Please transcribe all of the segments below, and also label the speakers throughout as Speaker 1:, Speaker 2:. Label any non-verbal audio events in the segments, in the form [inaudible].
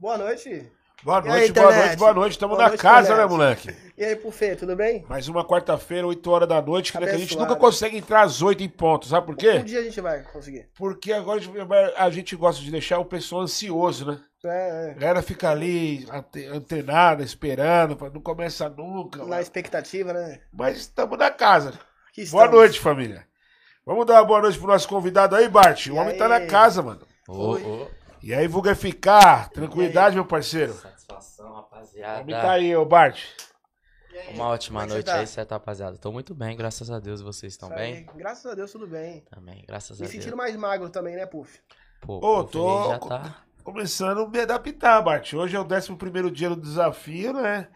Speaker 1: Boa noite.
Speaker 2: Boa noite,
Speaker 1: aí,
Speaker 2: boa
Speaker 1: internet?
Speaker 2: noite, boa noite. Estamos na
Speaker 1: noite,
Speaker 2: casa,
Speaker 1: internet.
Speaker 2: né, moleque?
Speaker 1: E aí, Pufê, tudo bem?
Speaker 2: Mais uma quarta-feira, 8 horas da noite, que a gente nunca consegue entrar às 8 em ponto. Sabe por
Speaker 1: Um
Speaker 2: quê?
Speaker 1: dia a gente vai conseguir.
Speaker 2: Porque agora a gente gosta de deixar o pessoal ansioso, né?
Speaker 1: É,
Speaker 2: A galera fica ali ante- antenada, esperando, não começa nunca.
Speaker 1: é. Na expectativa, né?
Speaker 2: Mas estamos na casa.
Speaker 1: Aqui
Speaker 2: Boa
Speaker 1: estamos.
Speaker 2: noite, família. Vamos dar uma boa noite pro nosso convidado aí, Bart. O
Speaker 1: E
Speaker 2: homem tá
Speaker 1: aí?
Speaker 2: na casa, mano.
Speaker 3: Ô,
Speaker 1: Oi.
Speaker 3: ô.
Speaker 2: E aí, Vulga ficar. Tranquilidade, meu parceiro.
Speaker 3: Satisfação, rapaziada.
Speaker 2: homem tá aí, ô Bart.
Speaker 1: Aí,
Speaker 3: Uma ótima
Speaker 1: como é
Speaker 3: noite
Speaker 1: você tá?
Speaker 3: aí, certo, rapaziada? Tô muito bem, graças a Deus. Vocês estão bem?
Speaker 1: aí, Graças a Deus, tudo bem.
Speaker 3: Também, graças
Speaker 1: Me
Speaker 3: a Deus.
Speaker 1: sentindo mais magro também, né, Puf?
Speaker 3: Pô,
Speaker 2: Ô, tô-
Speaker 3: já tá.
Speaker 2: Começando a me adaptar, Bart. Hoje é o 11 dia do desafio, né?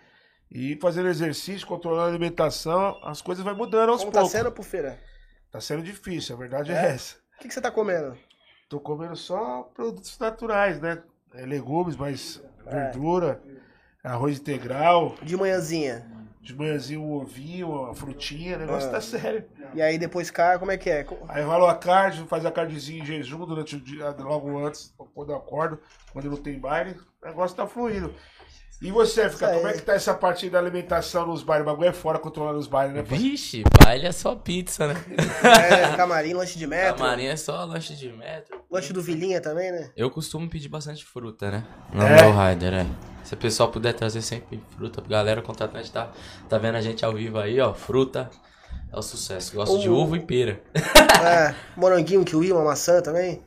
Speaker 2: E fazendo exercício, controlando a alimentação, as coisas vão mudando aos
Speaker 1: Como tá
Speaker 2: poucos.
Speaker 1: sendo, Pufeira?
Speaker 2: Tá sendo difícil, a verdade é,
Speaker 1: É?
Speaker 2: essa.
Speaker 1: O que, que você tá comendo?
Speaker 2: Tô comendo só produtos naturais, né? É, legumes, mas
Speaker 1: É.
Speaker 2: verdura, arroz integral,
Speaker 1: De manhãzinha.
Speaker 2: de manhãzinho um ovinho, uma frutinha, o negócio
Speaker 1: Ah.
Speaker 2: tá sério.
Speaker 1: E aí depois cá, como é que é?
Speaker 2: Aí rola a carne, faz a carnezinha em jejum durante o dia, logo antes, quando eu acordo, quando não tem baile, o negócio tá fluindo. E você, fica, como é que tá essa parte da alimentação nos bailes? O bagulho é fora controlando os bailes, né? pai?
Speaker 3: Vixe, baile é só pizza, né?
Speaker 1: É, camarim, lanche de metro.
Speaker 3: Camarim é só lanche de metro.
Speaker 1: Lanche do Vilinha também, né?
Speaker 3: Eu costumo pedir bastante fruta, né? No
Speaker 2: É?
Speaker 3: meu rider, é. Se o pessoal puder trazer sempre fruta, galera, o contratante tá, tá vendo a gente ao vivo aí, ó. Fruta é o sucesso. Gosto de
Speaker 1: O-
Speaker 3: uva e pera.
Speaker 1: É, moranguinho, kiwi, uma maçã também.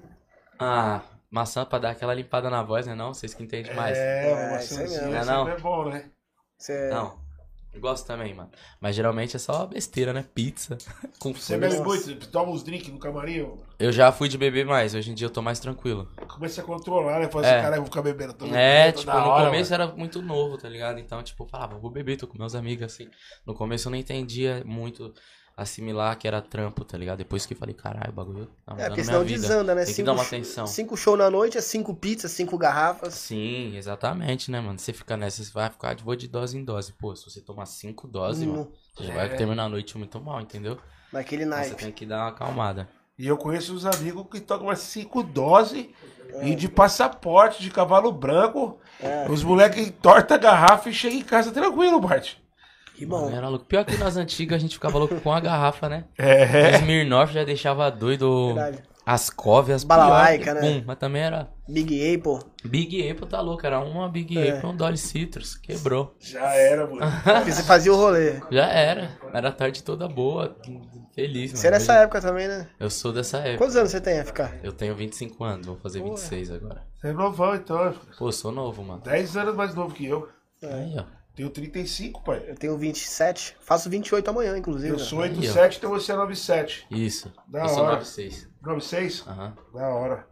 Speaker 3: Ah, maçã pra dar aquela limpada na voz, né? Não, vocês que entendem mais.
Speaker 2: É,
Speaker 1: É,
Speaker 2: maçãzinha, sempre
Speaker 3: Não,
Speaker 2: é bom, né?
Speaker 1: Você...
Speaker 3: Não, eu gosto também, mano. Mas geralmente é só besteira, né? Pizza. [laughs] Com
Speaker 2: Você bebe muito, toma uns drinks no camarim, ó.
Speaker 3: Eu já fui de beber mais, hoje em dia eu tô mais tranquilo.
Speaker 2: começa a controlar, né? Fala
Speaker 3: É.
Speaker 2: caralho, eu vou ficar bebendo todo
Speaker 3: É,
Speaker 2: toda
Speaker 3: tipo, no
Speaker 2: hora,
Speaker 3: começo
Speaker 2: mano.
Speaker 3: era muito novo, tá ligado? Então, tipo, eu falava, vou beber, tô com meus amigos, assim. No começo eu não entendia muito assimilar que era trampo, tá ligado? Depois que falei, caralho, o bagulho tá
Speaker 1: É, porque
Speaker 3: minha
Speaker 1: senão
Speaker 3: vida.
Speaker 1: desanda, né?
Speaker 3: Tem que
Speaker 1: cinco,
Speaker 3: dar uma atenção.
Speaker 1: Cinco shows na noite, é cinco pizzas, cinco garrafas.
Speaker 3: Sim, exatamente, né, mano? Você fica nessa, você vai ficar de vou de dose em dose. Pô, se você tomar cinco doses,
Speaker 1: Hum,
Speaker 3: mano, você já
Speaker 2: É.
Speaker 3: vai terminar a noite muito mal, entendeu?
Speaker 1: Naquele
Speaker 3: Então você tem que dar uma acalmada.
Speaker 2: E eu conheço uns amigos que tocam umas cinco doses e de passaporte, de cavalo branco.
Speaker 1: É.
Speaker 2: Os moleques torta a garrafa e chegam em casa tranquilo, Bart.
Speaker 1: Que bom.
Speaker 3: Era louco. Pior que nas antigas a gente ficava louco com a garrafa, né? [laughs]
Speaker 2: É.
Speaker 3: Smirnoff já deixava doido
Speaker 1: Verdade.
Speaker 3: as coves,
Speaker 1: Balalaica, né?
Speaker 3: Pum, mas também era.
Speaker 1: Big Apple.
Speaker 3: Big Apple tá louco, era uma Big
Speaker 1: É.
Speaker 3: Apple, um Dolly Citrus, quebrou.
Speaker 2: Já era, mano. [laughs]
Speaker 1: Você fazia o rolê.
Speaker 3: Já era. Era a tarde toda boa, feliz, mano.
Speaker 1: Você é dessa
Speaker 3: Hoje-
Speaker 1: época também, né?
Speaker 3: Eu sou dessa época.
Speaker 1: Quantos anos você tem, FK?
Speaker 3: Eu tenho 25 anos, vou fazer 26 agora.
Speaker 2: Você é novão, então.
Speaker 3: Pô, sou novo, mano.
Speaker 2: 10 anos mais novo que eu.
Speaker 3: Aí, ó.
Speaker 2: Tenho 35, pai.
Speaker 1: Eu tenho 27. Faço 28 amanhã, inclusive.
Speaker 2: Eu sou
Speaker 3: Aí, ó.
Speaker 2: 87, então você é 97.
Speaker 3: Isso.
Speaker 2: Da
Speaker 3: eu sou
Speaker 2: hora.
Speaker 3: 96.
Speaker 2: 96?
Speaker 3: Aham.
Speaker 2: Da hora.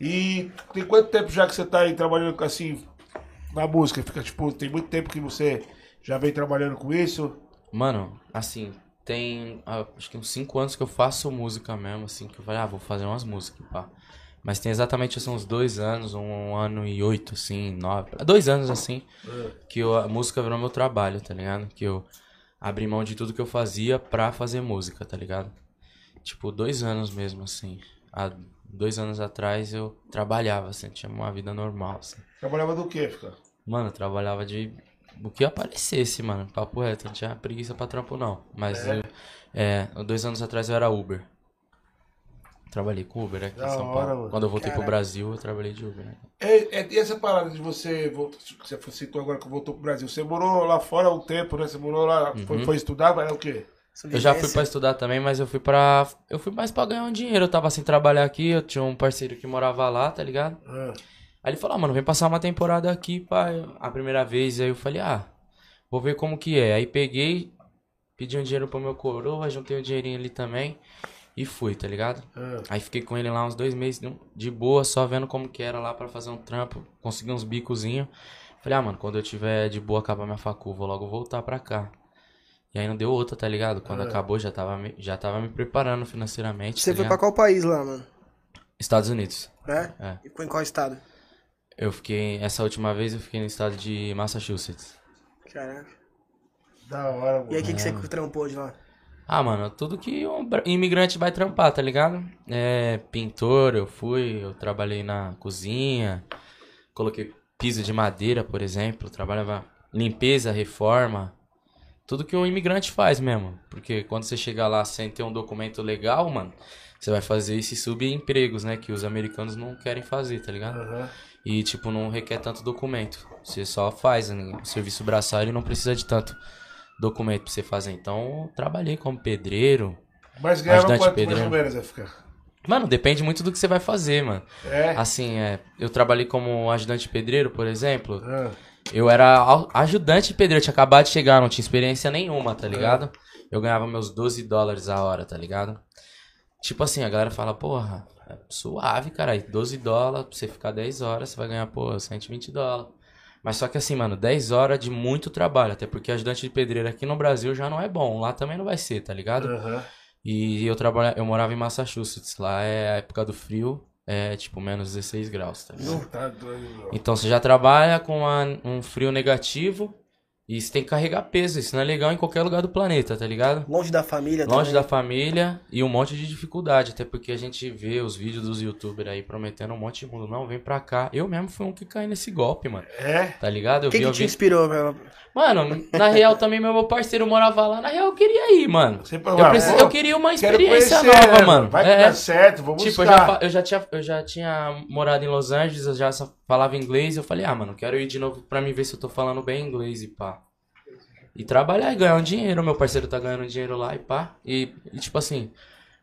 Speaker 2: E tem quanto tempo já que você tá aí trabalhando assim na música? Fica tipo, tem muito tempo que você já vem trabalhando com isso?
Speaker 3: Mano, assim, tem ah, acho que uns 5 anos que eu faço música mesmo, assim, que eu falei, ah, vou fazer umas músicas, pá. Mas tem exatamente assim, uns dois anos, um ano e oito, assim, nove. Dois anos assim, que eu- a música virou meu trabalho, tá ligado? Que eu abri mão de tudo que eu fazia pra fazer música, tá ligado? Tipo, dois anos mesmo, assim. Há dois anos atrás eu trabalhava, assim, tinha uma vida normal, assim.
Speaker 2: Trabalhava do quê, fica?
Speaker 3: Mano, eu trabalhava de. O que aparecesse, mano. Papo reto, não tinha preguiça pra trampo, não. Mas
Speaker 2: É?
Speaker 3: eu. É, dois anos atrás eu era Uber. Trabalhei com Uber aqui
Speaker 2: Da
Speaker 3: em São
Speaker 2: hora,
Speaker 3: Paulo.
Speaker 2: mano.
Speaker 3: Quando eu voltei
Speaker 1: Caraca.
Speaker 3: pro Brasil, eu trabalhei de Uber, né?
Speaker 2: É, é, e essa parada de você, que você citou agora que voltou pro Brasil, você morou lá fora um tempo, né? Você morou lá, foi, foi estudar, era o quê?
Speaker 3: Eu já fui pra estudar também, mas eu fui pra. Eu fui mais pra ganhar um dinheiro. Eu tava sem trabalhar aqui, eu tinha um parceiro que morava lá, tá ligado?
Speaker 2: Ah,
Speaker 3: Aí ele falou, ah, mano, vem passar uma temporada aqui, pai. A primeira vez, aí eu falei, ah, vou ver como que é. Aí peguei, pedi um dinheiro pro meu coroa, juntei o dinheirinho ali também e fui, tá ligado?
Speaker 2: ah.
Speaker 3: Aí fiquei com ele lá uns dois meses, de boa, só vendo como que era lá pra fazer um trampo, consegui uns bicozinhos. Falei, ah, mano, quando eu tiver de boa acabar minha facu, vou logo voltar pra cá. E aí não deu outra, tá ligado? Quando
Speaker 2: É.
Speaker 3: acabou, já tava, me, já tava me preparando financeiramente.
Speaker 1: Você
Speaker 3: tá
Speaker 1: foi pra
Speaker 3: ligado?
Speaker 1: qual país lá, mano?
Speaker 3: Estados Unidos.
Speaker 1: É?
Speaker 3: É.
Speaker 1: E ficou em qual estado?
Speaker 3: Eu fiquei, essa última vez eu fiquei no estado de Massachusetts.
Speaker 1: Caraca.
Speaker 2: Da hora, mano.
Speaker 1: E aí, o que, que você trampou de lá?
Speaker 3: Ah, mano, tudo que um imigrante vai trampar, tá ligado? É, pintor, eu fui, eu trabalhei na cozinha, coloquei piso de madeira, por exemplo, trabalhava limpeza, reforma, tudo que um imigrante faz mesmo. Porque quando você chegar lá sem ter um documento legal, mano, você vai fazer esses subempregos, né? Que os americanos não querem fazer, tá ligado?
Speaker 2: Aham.
Speaker 3: E, tipo, não requer tanto documento. Você só faz, né? O serviço braçal ele não precisa de tanto documento pra você fazer. Então, trabalhei como pedreiro.
Speaker 2: Mas ganhava quanto mais
Speaker 3: pedreiro.
Speaker 2: ou menos?
Speaker 3: Mano, depende muito do que você vai fazer, mano.
Speaker 2: É.
Speaker 3: Assim, é, eu trabalhei como ajudante pedreiro, por exemplo.
Speaker 2: Ah,
Speaker 3: Eu era ajudante de pedreiro, eu tinha acabado de chegar, não tinha experiência nenhuma, tá ligado? Eu ganhava meus 12 dólares a hora, tá ligado? Tipo assim, a galera fala, porra, é suave, caralho, 12 dólares, pra você ficar 10 horas, você vai ganhar, pô, 120 dólares. Mas só que assim, mano, 10 horas de muito trabalho, até porque ajudante de pedreiro aqui no Brasil já não é bom, lá também não vai ser, tá ligado?
Speaker 2: aham.
Speaker 3: E eu trabalha, eu morava em Massachusetts, lá é a época do frio, é tipo menos 16 graus, tá ligado?
Speaker 2: Não, tá doido, meu.
Speaker 3: Então você já trabalha com uma- um frio negativo e você tem que carregar peso. Isso não é legal em qualquer lugar do planeta, tá ligado?
Speaker 1: Longe da família
Speaker 3: Longe
Speaker 1: também.
Speaker 3: da família e um monte de dificuldade. Até porque a gente vê os vídeos dos youtubers aí prometendo um monte de mundo. Não, vem pra cá. Eu mesmo fui um que caí nesse golpe, mano.
Speaker 2: É?
Speaker 3: Tá ligado? Eu
Speaker 1: O que,
Speaker 3: vi,
Speaker 1: que
Speaker 3: eu
Speaker 1: te
Speaker 3: vi.
Speaker 1: inspirou? meu?
Speaker 3: Mano, na real também meu parceiro morava lá. Na real eu queria ir, mano.
Speaker 2: Você
Speaker 3: Eu, eu queria uma experiência
Speaker 2: conhecer,
Speaker 3: nova, mano.
Speaker 2: Vai que
Speaker 3: É.
Speaker 2: dá certo, vamos
Speaker 3: Tipo, eu
Speaker 2: buscar.
Speaker 3: já, fa- eu, já tinha, eu já tinha morado em Los Angeles, eu já falava inglês. Eu falei, ah, mano, quero ir de novo pra mim ver se eu tô falando bem inglês e pá. E trabalhar e ganhar um dinheiro. Meu parceiro tá ganhando dinheiro lá e pá. E, e, tipo assim,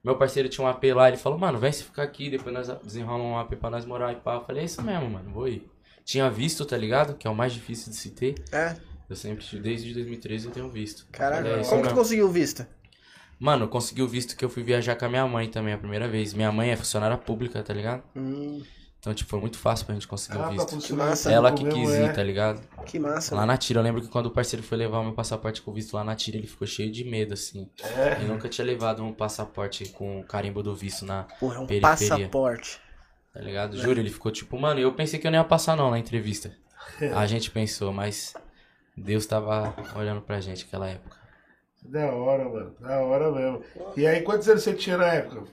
Speaker 3: meu parceiro tinha um AP lá. Ele falou, mano, vem se ficar aqui. Depois nós desenrola um AP pra nós morar e pá. Eu falei, é isso mesmo, mano, vou ir. Tinha visto, tá ligado? Que é o mais difícil de se ter.
Speaker 1: É,
Speaker 3: Eu sempre, desde 2013 eu tenho visto.
Speaker 1: caraca.
Speaker 3: Falei, é
Speaker 1: Como tu
Speaker 3: mesmo.
Speaker 1: conseguiu visto?
Speaker 3: Mano, eu consegui o visto que eu fui viajar com a minha mãe também a primeira vez. Minha mãe é funcionária pública, tá ligado?
Speaker 1: Hum,
Speaker 3: Então, tipo, foi muito fácil pra gente conseguir
Speaker 2: Ah,
Speaker 3: o visto.
Speaker 2: funcionar
Speaker 1: massa.
Speaker 3: Ela que quis
Speaker 2: é.
Speaker 3: ir, tá ligado?
Speaker 1: que massa.
Speaker 3: Lá na tira, eu lembro que quando o parceiro foi levar o meu passaporte com visto lá na tira, ele ficou cheio de medo, assim.
Speaker 2: É.
Speaker 3: Ele nunca tinha levado um passaporte com o carimbo do visto na,
Speaker 1: Porra, é um
Speaker 3: Periferia.
Speaker 1: passaporte.
Speaker 3: tá ligado? Juro, ele ficou tipo, mano, eu pensei que eu não ia passar não na entrevista. [laughs] A gente pensou, mas Deus tava olhando pra gente naquela época.
Speaker 2: Da hora, mano. Da hora mesmo. E aí, quantos anos você tinha na época?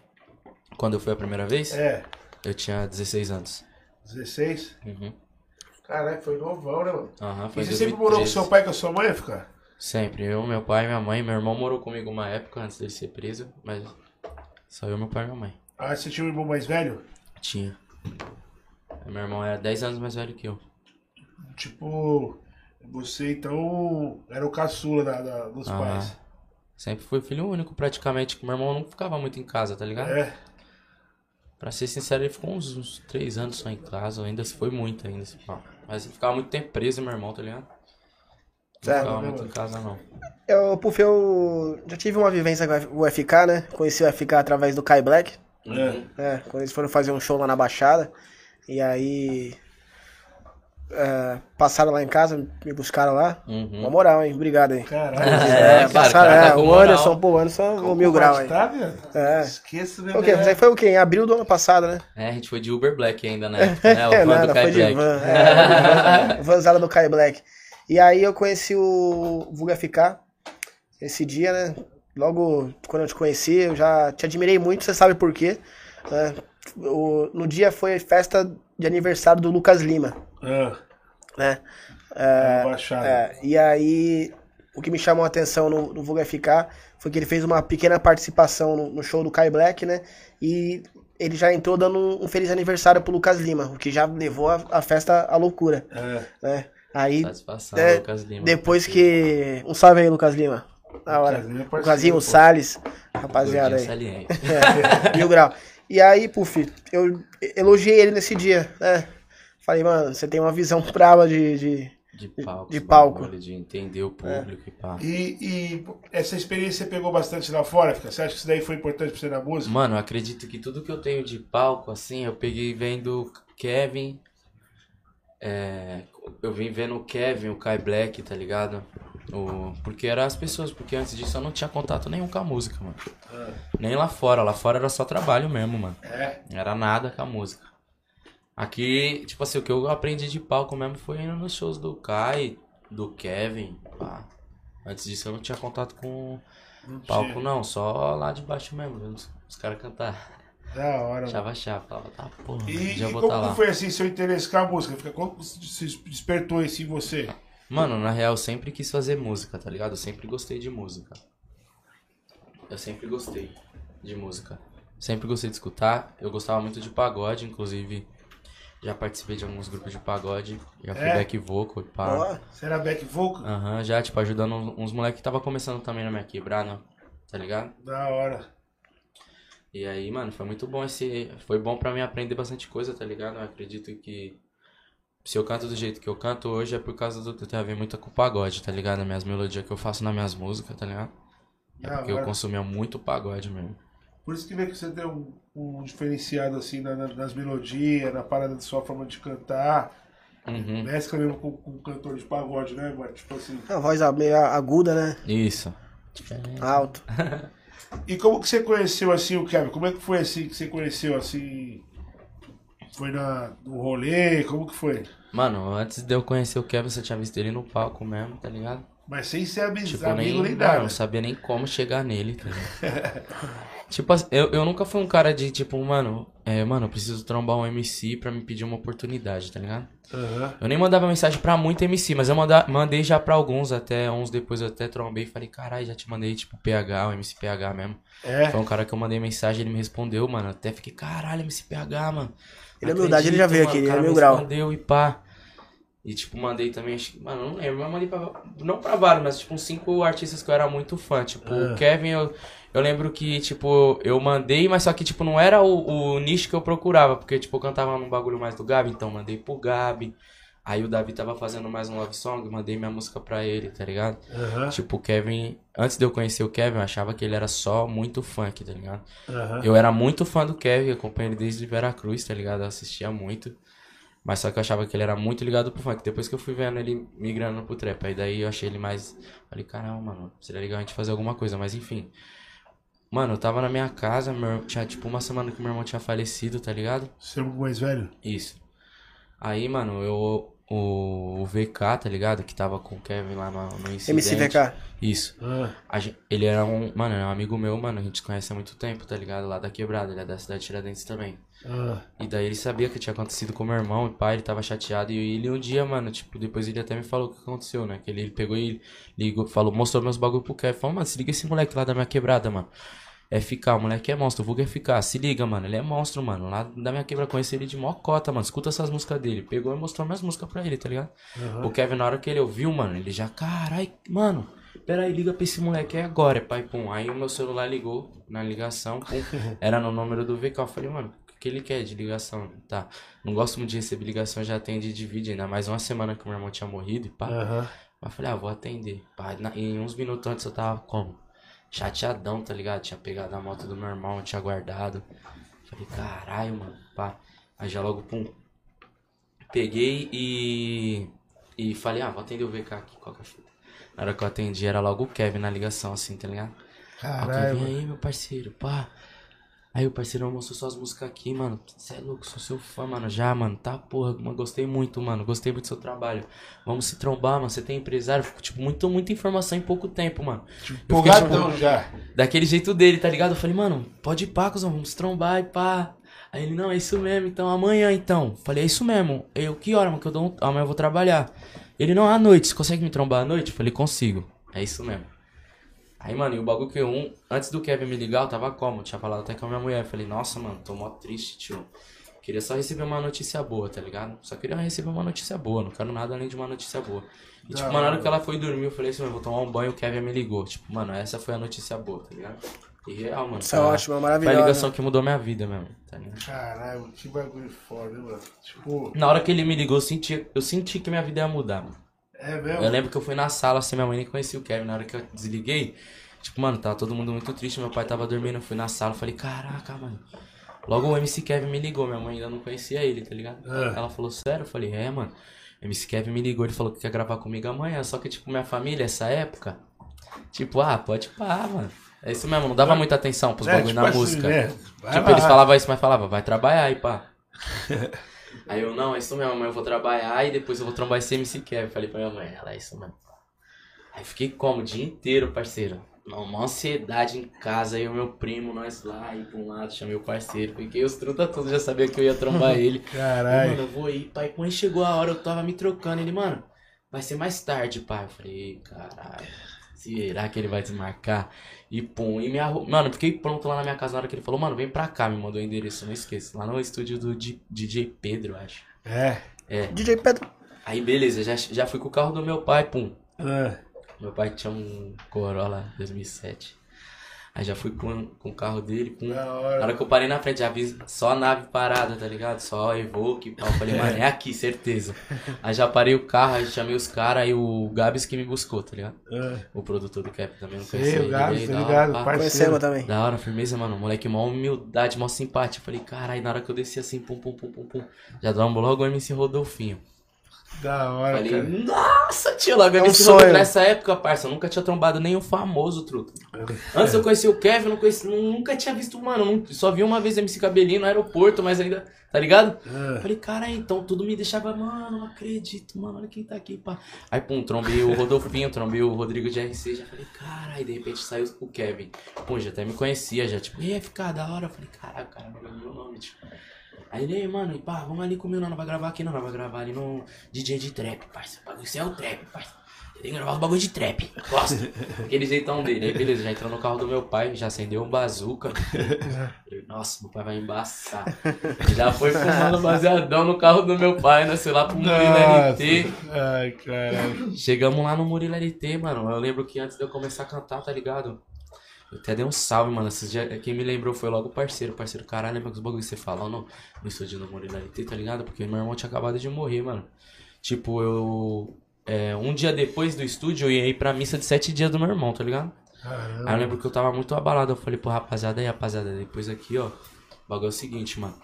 Speaker 3: Quando eu fui a primeira vez,
Speaker 2: É,
Speaker 3: eu tinha 16 anos.
Speaker 2: 16?
Speaker 3: Uhum.
Speaker 2: Caralho, foi novão, né, mano?
Speaker 3: Aham,
Speaker 2: E
Speaker 3: foi
Speaker 2: você
Speaker 3: em
Speaker 2: sempre morou com
Speaker 3: 2013.
Speaker 2: seu pai e com a sua mãe, ficar?
Speaker 3: Sempre. Eu, meu pai, minha mãe. Meu irmão morou comigo uma época antes dele ser preso, mas só eu, meu pai e minha mãe.
Speaker 2: Ah, você tinha um irmão mais velho?
Speaker 3: Tinha. Meu irmão era 10 anos mais velho que eu.
Speaker 2: Tipo, você então era o caçula da, da- dos
Speaker 3: Ah,
Speaker 2: pais.
Speaker 3: Sempre fui filho único, praticamente. que Meu irmão não ficava muito em casa, tá ligado?
Speaker 2: É.
Speaker 3: Pra ser sincero, ele ficou uns, uns 3 anos só em casa. Ainda se foi muito, ainda. se pá. Mas ele ficava muito tempo preso, meu irmão, tá ligado? Não
Speaker 1: Certo.
Speaker 3: ficava muito em casa, não.
Speaker 1: Eu, Puff, eu já tive uma vivência com o FK, né? Conheci o FK através do Kai Black.
Speaker 2: É.
Speaker 1: É, quando eles foram fazer um show lá na Baixada. E aí. É, passaram lá em casa, me buscaram lá.
Speaker 3: Uhum.
Speaker 1: Uma moral, hein? Obrigado aí.
Speaker 2: Caralho.
Speaker 3: É, cara,
Speaker 1: passaram,
Speaker 3: cara,
Speaker 1: é,
Speaker 3: tá
Speaker 1: o. Anderson, pô, o Anderson, o mil grau aí.
Speaker 2: Tá?
Speaker 1: É.
Speaker 2: Esqueça, né?
Speaker 1: O quê? Mas aí foi o quê? Em abril do ano passado, né?
Speaker 3: É, a gente foi de Uber Black ainda, né? [laughs] É, o
Speaker 1: É, nada,
Speaker 3: do Kai
Speaker 1: foi de
Speaker 3: Black.
Speaker 1: van. É, van- [laughs] vanzada do Kai Black. E aí eu conheci o Vulga FK esse dia, né? Logo quando eu te conheci, eu já te admirei muito, você sabe por quê. né? O- no dia foi festa de aniversário do Lucas Lima,
Speaker 2: Ah,
Speaker 1: né?
Speaker 2: é.
Speaker 1: É, e aí, o que me chamou a atenção no, no Vulga FK foi que ele fez uma pequena participação no, no show do Kai Black, né? E ele já entrou dando um, um feliz aniversário pro Lucas Lima, o que já levou a, a festa à loucura,
Speaker 2: É.
Speaker 1: né? Aí, É,
Speaker 3: Lucas Lima.
Speaker 1: depois que... Um salve aí, Lucas Lima. Da hora.
Speaker 2: Lucas Lima é pô.
Speaker 1: Salles, rapaziada aí.
Speaker 3: saliente.
Speaker 1: É, [laughs] mil grau. E aí, Puff, eu elogiei ele nesse dia, né? Falei, mano, você tem uma visão [laughs] brava de... de...
Speaker 3: De palco.
Speaker 1: De palco.
Speaker 3: bagulho, De entender o público e pá.
Speaker 2: E, e essa experiência você pegou bastante lá fora, fica? Você acha que isso daí foi importante pra você na música?
Speaker 3: Mano, eu acredito que tudo que eu tenho de palco, assim, eu peguei vendo Kevin. É, eu vim vendo o Kevin, o Kai Black, tá ligado? O, porque eram as pessoas, porque antes disso eu não tinha contato nenhum com a música, mano. Nem lá fora, lá fora era só trabalho mesmo, mano.
Speaker 2: É.
Speaker 3: Não era nada com a música. Aqui, tipo assim, o que eu aprendi de palco mesmo foi indo nos shows do Kai, do Kevin, pá. Antes disso eu não tinha contato com
Speaker 2: Não
Speaker 3: palco
Speaker 2: tinha.
Speaker 3: não, só lá de baixo mesmo, os, os caras cantar.
Speaker 2: Da hora, mano.
Speaker 3: Achava chave, falava, tá, porra,
Speaker 2: E,
Speaker 3: já
Speaker 2: e como
Speaker 3: tá lá.
Speaker 2: foi assim seu interesse com a música? Fica, como se despertou isso em você?
Speaker 3: Mano, na real, eu sempre quis fazer música, tá ligado? Eu sempre gostei de música. Eu sempre gostei de música. Sempre gostei de escutar. Eu gostava muito de pagode, inclusive já participei de alguns grupos de pagode. Já fui
Speaker 2: É?
Speaker 3: back vocal, pá.
Speaker 1: Ó,
Speaker 2: Você era back vocal?
Speaker 3: Aham, já, tipo, ajudando uns, uns moleques que tava começando também na minha quebrada, tá ligado?
Speaker 2: Da hora.
Speaker 3: E aí, mano, foi muito bom esse. Foi bom pra mim aprender bastante coisa, tá ligado? Eu acredito que. Se eu canto do jeito que eu canto hoje é por causa do. Tem a ver muito com o pagode, tá ligado? As minhas melodias que eu faço nas minhas músicas, tá ligado? É
Speaker 2: Da
Speaker 3: porque eu
Speaker 2: hora.
Speaker 3: consumia muito pagode mesmo.
Speaker 2: Por isso que vê que você tem um, um diferenciado assim na- na- nas melodias, na parada da sua forma de cantar.
Speaker 3: Uhum.
Speaker 2: Mescla mesmo com, com cantor de pagode, né, mano? Tipo assim.
Speaker 1: a voz meio aguda, né?
Speaker 3: Isso.
Speaker 1: Alto. [laughs]
Speaker 2: E como que você conheceu assim o Kevin? Como é que foi assim que você conheceu assim? Foi na, no rolê? Como que foi?
Speaker 3: Mano, antes de eu conhecer o Kevin, você tinha visto ele no palco mesmo, tá ligado?
Speaker 2: Mas sem ser ami-
Speaker 3: Tipo,
Speaker 2: amigo
Speaker 3: nem,
Speaker 2: nem nada.
Speaker 3: não sabia nem como chegar nele, tá ligado? [laughs] tipo, assim, eu, eu nunca fui um cara de, tipo, mano, é, mano, eu preciso trombar um MC pra me pedir uma oportunidade, tá ligado?
Speaker 2: Aham.
Speaker 3: Eu nem mandava mensagem pra muito MC, mas eu manda, mandei já pra alguns, até uns depois eu até trombei e falei, caralho, já te mandei, tipo, PH, o MC PH mesmo.
Speaker 2: É.
Speaker 3: Foi um cara que eu mandei mensagem, ele me respondeu, mano, até fiquei, caralho, MC PH, mano.
Speaker 1: Ele é humildade, ele já veio aqui,
Speaker 3: mano, o
Speaker 1: ele é mil grau.
Speaker 3: respondeu e pá. E, tipo, mandei também, acho que, mano, não lembro, mas mandei pra, não pra vários, mas, tipo, uns cinco artistas que eu era muito fã. Tipo,
Speaker 2: Ah.
Speaker 3: o Kevin, eu, eu lembro que, tipo, eu mandei, mas só que, tipo, não era o, o nicho que eu procurava, porque, tipo, eu cantava num bagulho mais do Gabi, então mandei pro Gabi. Aí o Davi tava fazendo mais um love song, mandei minha música pra ele, tá ligado?
Speaker 2: Aham.
Speaker 3: Tipo, o Kevin, antes de eu conhecer o Kevin, eu achava que ele era só muito funk, tá ligado?
Speaker 2: Aham.
Speaker 3: Eu era muito fã do Kevin, acompanho ele desde Veracruz, tá ligado? Eu assistia muito. Mas só que eu achava que ele era muito ligado pro funk. Depois que eu fui vendo ele migrando pro trap, aí daí eu achei ele mais. Falei, caramba, mano, seria legal a gente fazer alguma coisa, mas enfim. Mano, eu tava na minha casa, meu, tinha tipo uma semana que meu irmão tinha falecido, tá ligado?
Speaker 2: Você é o mais velho?
Speaker 3: Isso. Aí, mano, eu. O, o VK, tá ligado? Que tava com o Kevin lá no, no incidente.
Speaker 1: MC VK.
Speaker 3: Isso.
Speaker 2: Ah,
Speaker 3: A gen- ele era um. Mano, é um amigo meu, mano. A gente se conhece há muito tempo, tá ligado? Lá da quebrada, ele é da cidade de Tiradentes também.
Speaker 2: ah,
Speaker 3: E daí ele sabia que tinha acontecido com meu irmão e pai, ele tava chateado. E ele um dia, mano, tipo, depois ele até me falou o que aconteceu, né? Que ele, ele pegou e ligou, falou, mostrou meus bagulho pro Kevin. Falou, mano, se liga esse moleque lá da minha quebrada, mano. É ficar, o moleque é monstro, o vulgo é ficar. Se liga, mano, ele é monstro, mano. Lá da minha quebrada, conheci ele de mocota, mano. Escuta essas músicas dele. Pegou e mostrou minhas músicas pra ele, tá ligado?
Speaker 2: aham.
Speaker 3: O Kevin, na hora que ele ouviu, mano, ele já, carai, mano, pera aí, liga pra esse moleque é agora, pai, pum. Aí o meu celular ligou na ligação, pum, [laughs] era no número do VK. Eu falei, mano, o que ele quer de ligação? Tá, não gosto muito de receber ligação, já atende de vídeo, ainda mais uma semana que o meu irmão tinha morrido e pá.
Speaker 2: Aham.
Speaker 3: Mas falei, ah, vou atender. Pá, na- em uns minutos antes eu tava como? Chateadão, tá ligado? Tinha pegado a moto do meu irmão, tinha guardado. Falei, caralho, mano, pá. Aí já logo, pum. Peguei e. E falei, ah, vou atender o VK aqui, qual que é a fita? Na hora que eu atendi, era logo o Kevin na ligação, assim, tá ligado? Aí o
Speaker 2: Caralho, mano.
Speaker 3: aí, meu parceiro, pá. Aí o parceiro mostrou suas músicas aqui, mano. Você é louco, sou seu fã, mano. Já, mano. Tá, porra, mano. Gostei muito, mano. Gostei muito do seu trabalho. Vamos se trombar, mano. Você tem empresário. Tipo, muito, muita informação em pouco tempo, mano. Eu fiquei,
Speaker 2: Empolgadão
Speaker 3: tipo,
Speaker 2: já.
Speaker 3: daquele jeito dele, tá ligado? Eu falei, mano, pode ir pá, cuzão, vamos se trombar e pá. Aí ele, não, é isso mesmo, então amanhã então. Falei, é isso mesmo. Eu, que hora, mano, que eu dou um... Amanhã eu vou trabalhar. Ele, não, à noite, você consegue me trombar à noite? Falei, consigo. É isso mesmo. Aí, mano, e o bagulho que eu, um, antes do Kevin me ligar, eu tava como? Tinha falado até com a minha mulher. Falei, nossa, mano, tô mó triste, tio. Queria só receber uma notícia boa, tá ligado? Só queria receber uma notícia boa, não quero nada além de uma notícia boa. E, tipo, mano, na hora que ela foi dormir, eu falei assim, mano, vou tomar um banho, o Kevin me ligou. Tipo, mano, essa foi a notícia boa, tá ligado? E real, mano.
Speaker 1: Isso é ótimo, é
Speaker 3: Foi a
Speaker 1: maravilhoso.
Speaker 3: ligação que mudou minha vida mesmo, tá ligado?
Speaker 2: Caralho, que bagulho foda, mano. Tipo,
Speaker 3: Na hora que ele me ligou, eu senti, eu senti que minha vida ia mudar, mano.
Speaker 2: É mesmo?
Speaker 3: Eu lembro que eu fui na sala, assim, minha mãe nem conhecia o Kevin. Na hora que eu desliguei, tipo, mano, tava todo mundo muito triste. Meu pai tava dormindo, eu fui na sala, falei, caraca, mano. Logo o MC Kevin me ligou, minha mãe ainda não conhecia ele, tá ligado?
Speaker 2: Ah.
Speaker 3: Ela falou, sério? Eu falei, é, mano. MC Kevin me ligou, ele falou que quer gravar comigo amanhã. Só que, tipo, minha família, essa época, tipo, ah, pode pá, mano. É isso mesmo, não dava muita atenção pros
Speaker 2: É,
Speaker 3: bagulho
Speaker 2: tipo
Speaker 3: na
Speaker 2: assim,
Speaker 3: música.
Speaker 2: né? Vai
Speaker 3: Tipo,
Speaker 2: lá.
Speaker 3: eles falavam isso, mas falava, vai trabalhar aí, pá. [laughs] aí eu, não, é isso mesmo, amanhã eu vou trabalhar e depois eu vou trombar esse MC Kevin. Falei pra minha mãe, ela, é isso mesmo. Aí fiquei como o dia inteiro, parceiro. Uma ansiedade em casa, aí o meu primo, nós lá, ir pra um lado, chamei o parceiro, fiquei os truta todos, já sabia que eu ia trombar ele. [laughs]
Speaker 2: Caralho.
Speaker 3: Mano, eu vou ir, pai. Quando chegou a hora, eu tava me trocando. Ele, mano, vai ser mais tarde, pai. Eu falei, caralho, será que ele vai desmarcar? E pum, e me arru... Mano, fiquei pronto lá na minha casa na hora que ele falou, mano, vem pra cá, me mandou o endereço, não esqueço. Lá no estúdio do D- DJ Pedro, acho.
Speaker 2: É.
Speaker 1: DJ Pedro.
Speaker 3: Aí, beleza, já, já fui com o carro do meu pai, pum.
Speaker 2: Ah,
Speaker 3: Meu pai tinha um Corolla 2007. Aí já fui com, com o carro dele, pum.
Speaker 2: Da
Speaker 3: Na
Speaker 2: hora.
Speaker 3: hora que eu parei na frente, já vi só a nave parada, tá ligado? Só Evoque, pau. Eu falei, mano, é aqui, certeza. [laughs] Aí já parei o carro, aí chamei os caras, aí o Gabs que me buscou, tá ligado?
Speaker 2: Ah,
Speaker 3: O produtor do Cap também não
Speaker 2: Sei,
Speaker 3: conhecia
Speaker 2: o Gabs,
Speaker 3: ele,
Speaker 2: tá
Speaker 3: hora,
Speaker 2: ligado.
Speaker 1: Conhecemos também.
Speaker 3: Da hora, firmeza, mano. Moleque, mó humildade, mó simpático. Eu falei, caralho, na hora que eu desci assim, pum, pum, pum, pum, pum. Já damos logo o MC Rodolfinho.
Speaker 2: Da hora,
Speaker 3: Falei,
Speaker 2: cara.
Speaker 3: nossa, tio, logo
Speaker 1: É um sonho.
Speaker 3: Nessa época, parça, eu nunca tinha trombado nenhum famoso, truto. Antes eu conheci o Kevin, não conheci, nunca tinha visto, mano. só vi uma vez MC Cabelinho no aeroporto, mas ainda, tá ligado?
Speaker 2: Ah,
Speaker 3: Falei, cara, então tudo me deixava, mano, não acredito, mano, olha quem tá aqui, pá. Aí, pum, trombei o Rodolfinho, trombei o Rodrigo de RC, já falei, caralho, de repente saiu o Kevin. Pum, já até me conhecia, já, tipo, e ficar da hora. Eu falei, caralho, o cara não meu nome, tipo. Aí ele, "Ei, mano, e pá, vamos ali comigo, não, não vai gravar aqui não, não vai gravar ali no DJ de trap, parça. O bagulho isso é o trap, parça. Tem que gravar os bagulho de trap, gosta. [laughs] Aquele jeitão dele. Aí beleza, já entrou no carro do meu pai, já acendeu um bazuca. [laughs] Nossa, meu pai vai embaçar. Já foi fumando baseadão no carro do meu pai, né? Sei lá pro Murilo LT.
Speaker 2: Ai, caralho.
Speaker 3: Chegamos lá no Murilo LT, mano. Eu lembro que antes de eu começar a cantar, tá ligado? Eu até dei um salve, mano. Esses dias, quem me lembrou foi logo o parceiro. Parceiro, caralho, lembra que os bagulhos que você falou no, no estúdio do Murilo LT, tá ligado? Porque meu irmão tinha acabado de morrer, mano. Tipo, eu. é, um dia depois do estúdio, eu ia ir pra missa de sete dias do meu irmão, tá ligado?
Speaker 2: Caramba.
Speaker 3: Aí eu lembro que eu tava muito abalado. Eu falei, pô, rapaziada, aí, rapaziada, depois aqui, ó. O bagulho é o seguinte, mano.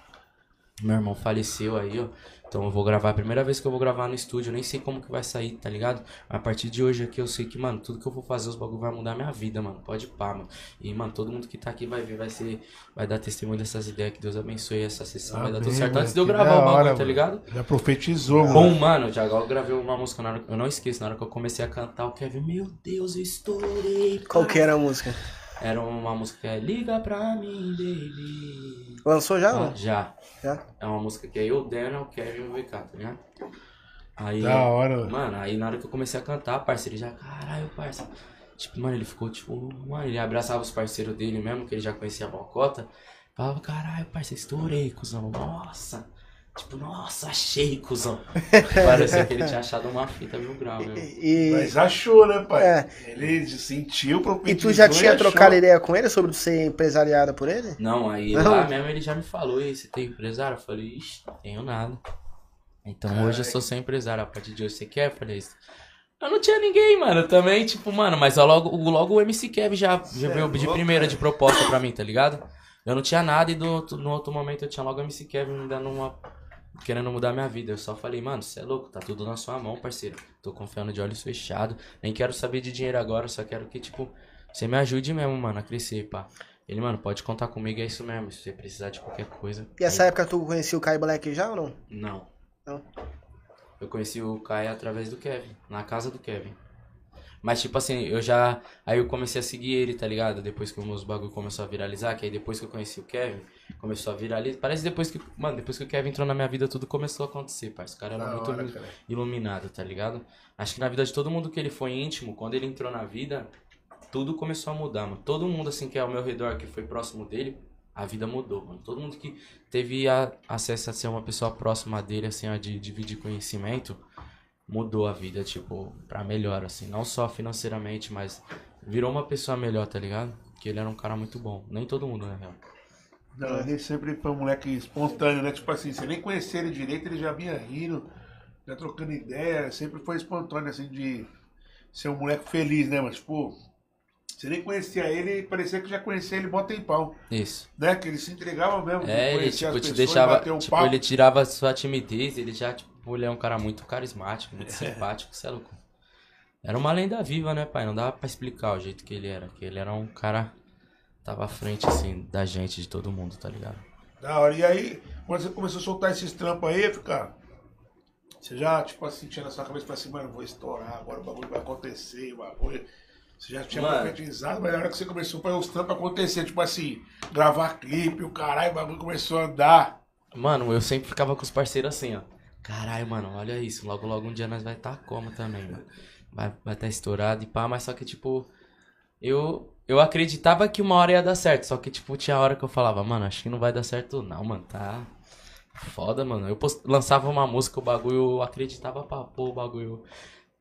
Speaker 3: Meu irmão faleceu aí, ó. Então eu vou gravar, a primeira vez que eu vou gravar no estúdio, eu nem sei como que vai sair, tá ligado? Mas a partir de hoje aqui eu sei que, mano, tudo que eu vou fazer, os bagulho vai mudar minha vida, mano. Pode pá, mano. E, mano, todo mundo que tá aqui vai ver, vai ser, vai dar testemunho dessas ideias, que Deus abençoe essa sessão, vai dar tudo
Speaker 2: Amém,
Speaker 3: certo.
Speaker 2: mano,
Speaker 3: Antes de eu gravar o bagulho,
Speaker 2: hora,
Speaker 3: tá ligado?
Speaker 2: Já profetizou, mano.
Speaker 3: Bom, mano, já eu gravei uma música na hora, eu não esqueço, na hora que eu comecei a cantar, o Kevin, meu Deus, eu estourei.
Speaker 1: Qual que era a música?
Speaker 3: Era uma música que é Liga pra mim, baby.
Speaker 1: Lançou já?
Speaker 3: Ah,
Speaker 1: não?
Speaker 3: já.
Speaker 1: Já?
Speaker 3: É uma música que é eu, Daniel, Kevin e o VK, tá ligado? Aí,
Speaker 2: Da hora, mano.
Speaker 3: mano, aí na hora que eu comecei a cantar, parceiro, ele já, caralho, parça. Tipo, mano, ele ficou tipo, mano, ele abraçava os parceiros dele mesmo, que ele já conhecia a Mocota. Falava, caralho, parceiro, estourei, cuzão. Nossa. Tipo, nossa, achei, cuzão. [laughs] Parecia que ele tinha achado uma fita mil grau, mesmo.
Speaker 1: E,
Speaker 2: Mas achou, né, pai?
Speaker 1: É.
Speaker 2: Ele sentiu,
Speaker 1: e tu já tinha
Speaker 2: achou.
Speaker 1: trocado ideia com ele sobre ser empresariado por ele?
Speaker 3: Não, aí
Speaker 1: Não.
Speaker 3: lá mesmo ele já me falou, e você tem empresário? Eu falei, ixi, tenho nada. Então hoje eu sou seu empresário, a partir de hoje você quer? Eu falei, isso. Eu não tinha ninguém, mano, também, tipo, mano, mas logo, o- logo o MC Kevin já, já
Speaker 2: é
Speaker 3: veio de primeira
Speaker 2: cara.
Speaker 3: de proposta pra mim, tá ligado? Eu não tinha nada e do, no outro momento eu tinha logo o MC Kevin me dando uma. Querendo mudar minha vida. Eu só falei, mano, você é louco, tá tudo na sua mão, parceiro. Tô confiando de olhos fechados. Nem quero saber de dinheiro agora, só quero que, tipo, você me ajude mesmo, mano, a crescer, pá. Ele, mano, pode contar comigo, é isso mesmo. Se você precisar de qualquer coisa.
Speaker 1: E essa época tu conhecia o Kai Black já ou não?
Speaker 3: Não.
Speaker 1: Não?
Speaker 3: Eu conheci o Kai através do Kevin, na casa do Kevin. Mas, tipo assim, eu já. Aí eu comecei a seguir ele, tá ligado? Depois que os meus bagulho começou a viralizar, que aí depois que eu conheci o Kevin, começou a viralizar. Parece depois que. Mano, depois que o Kevin entrou na minha vida, tudo começou a acontecer, pai. Esse cara era
Speaker 2: Da
Speaker 3: muito
Speaker 2: hora, cara.
Speaker 3: iluminado, tá ligado? Acho que na vida de todo mundo que ele foi íntimo, quando ele entrou na vida, tudo começou a mudar, mano. Todo mundo, assim, que é ao meu redor, que foi próximo dele, a vida mudou, mano. Todo mundo que teve a- acesso a ser uma pessoa próxima dele, assim, a de dividir conhecimento, mudou a vida, tipo, pra melhor, assim. Não só financeiramente, mas virou uma pessoa melhor, tá ligado? Porque ele era um cara muito bom. Nem todo mundo, na real.
Speaker 2: Não, ele sempre foi um moleque espontâneo, né? Tipo assim, você nem conhecia ele direito, ele já vinha rindo, já trocando ideia, sempre foi espontâneo, assim, de ser um moleque feliz, né? Mas, tipo, você nem conhecia ele, parecia que já conhecia ele bota em pau,
Speaker 3: Isso.
Speaker 2: né? Que ele se entregava mesmo,
Speaker 3: É, ele, tipo, te deixava.
Speaker 2: um
Speaker 3: Tipo,
Speaker 2: papo.
Speaker 3: ele tirava sua timidez, ele já, tipo, ele é um cara muito carismático, muito simpático, você é louco. Era uma lenda viva, né, pai? Não dava pra explicar o jeito que ele era. Que ele era um cara. Tava à frente, assim, da gente, de todo mundo, tá ligado?
Speaker 2: Da hora. E aí, quando você começou a soltar esses trampos aí, fica. Você já, tipo assim, tinha na sua cabeça, falou assim, mano, vou estourar, agora o bagulho vai acontecer, o bagulho. Você já tinha
Speaker 3: Mano.
Speaker 2: profetizado, mas na hora que você começou a os trampos acontecer, tipo assim, gravar clipe, o caralho, o bagulho começou a andar.
Speaker 3: Mano, eu sempre ficava com os parceiros assim, ó. Caralho, mano, olha isso. Logo, logo um dia nós vai estar como também, mano. Vai estar vai tá estourado e pá, mas só que, tipo, eu, eu acreditava que uma hora ia dar certo. Só que, tipo, tinha hora que eu falava, mano, acho que não vai dar certo, não, mano. Tá foda, mano. Eu post... lançava uma música, o bagulho, eu acreditava pra pôr o bagulho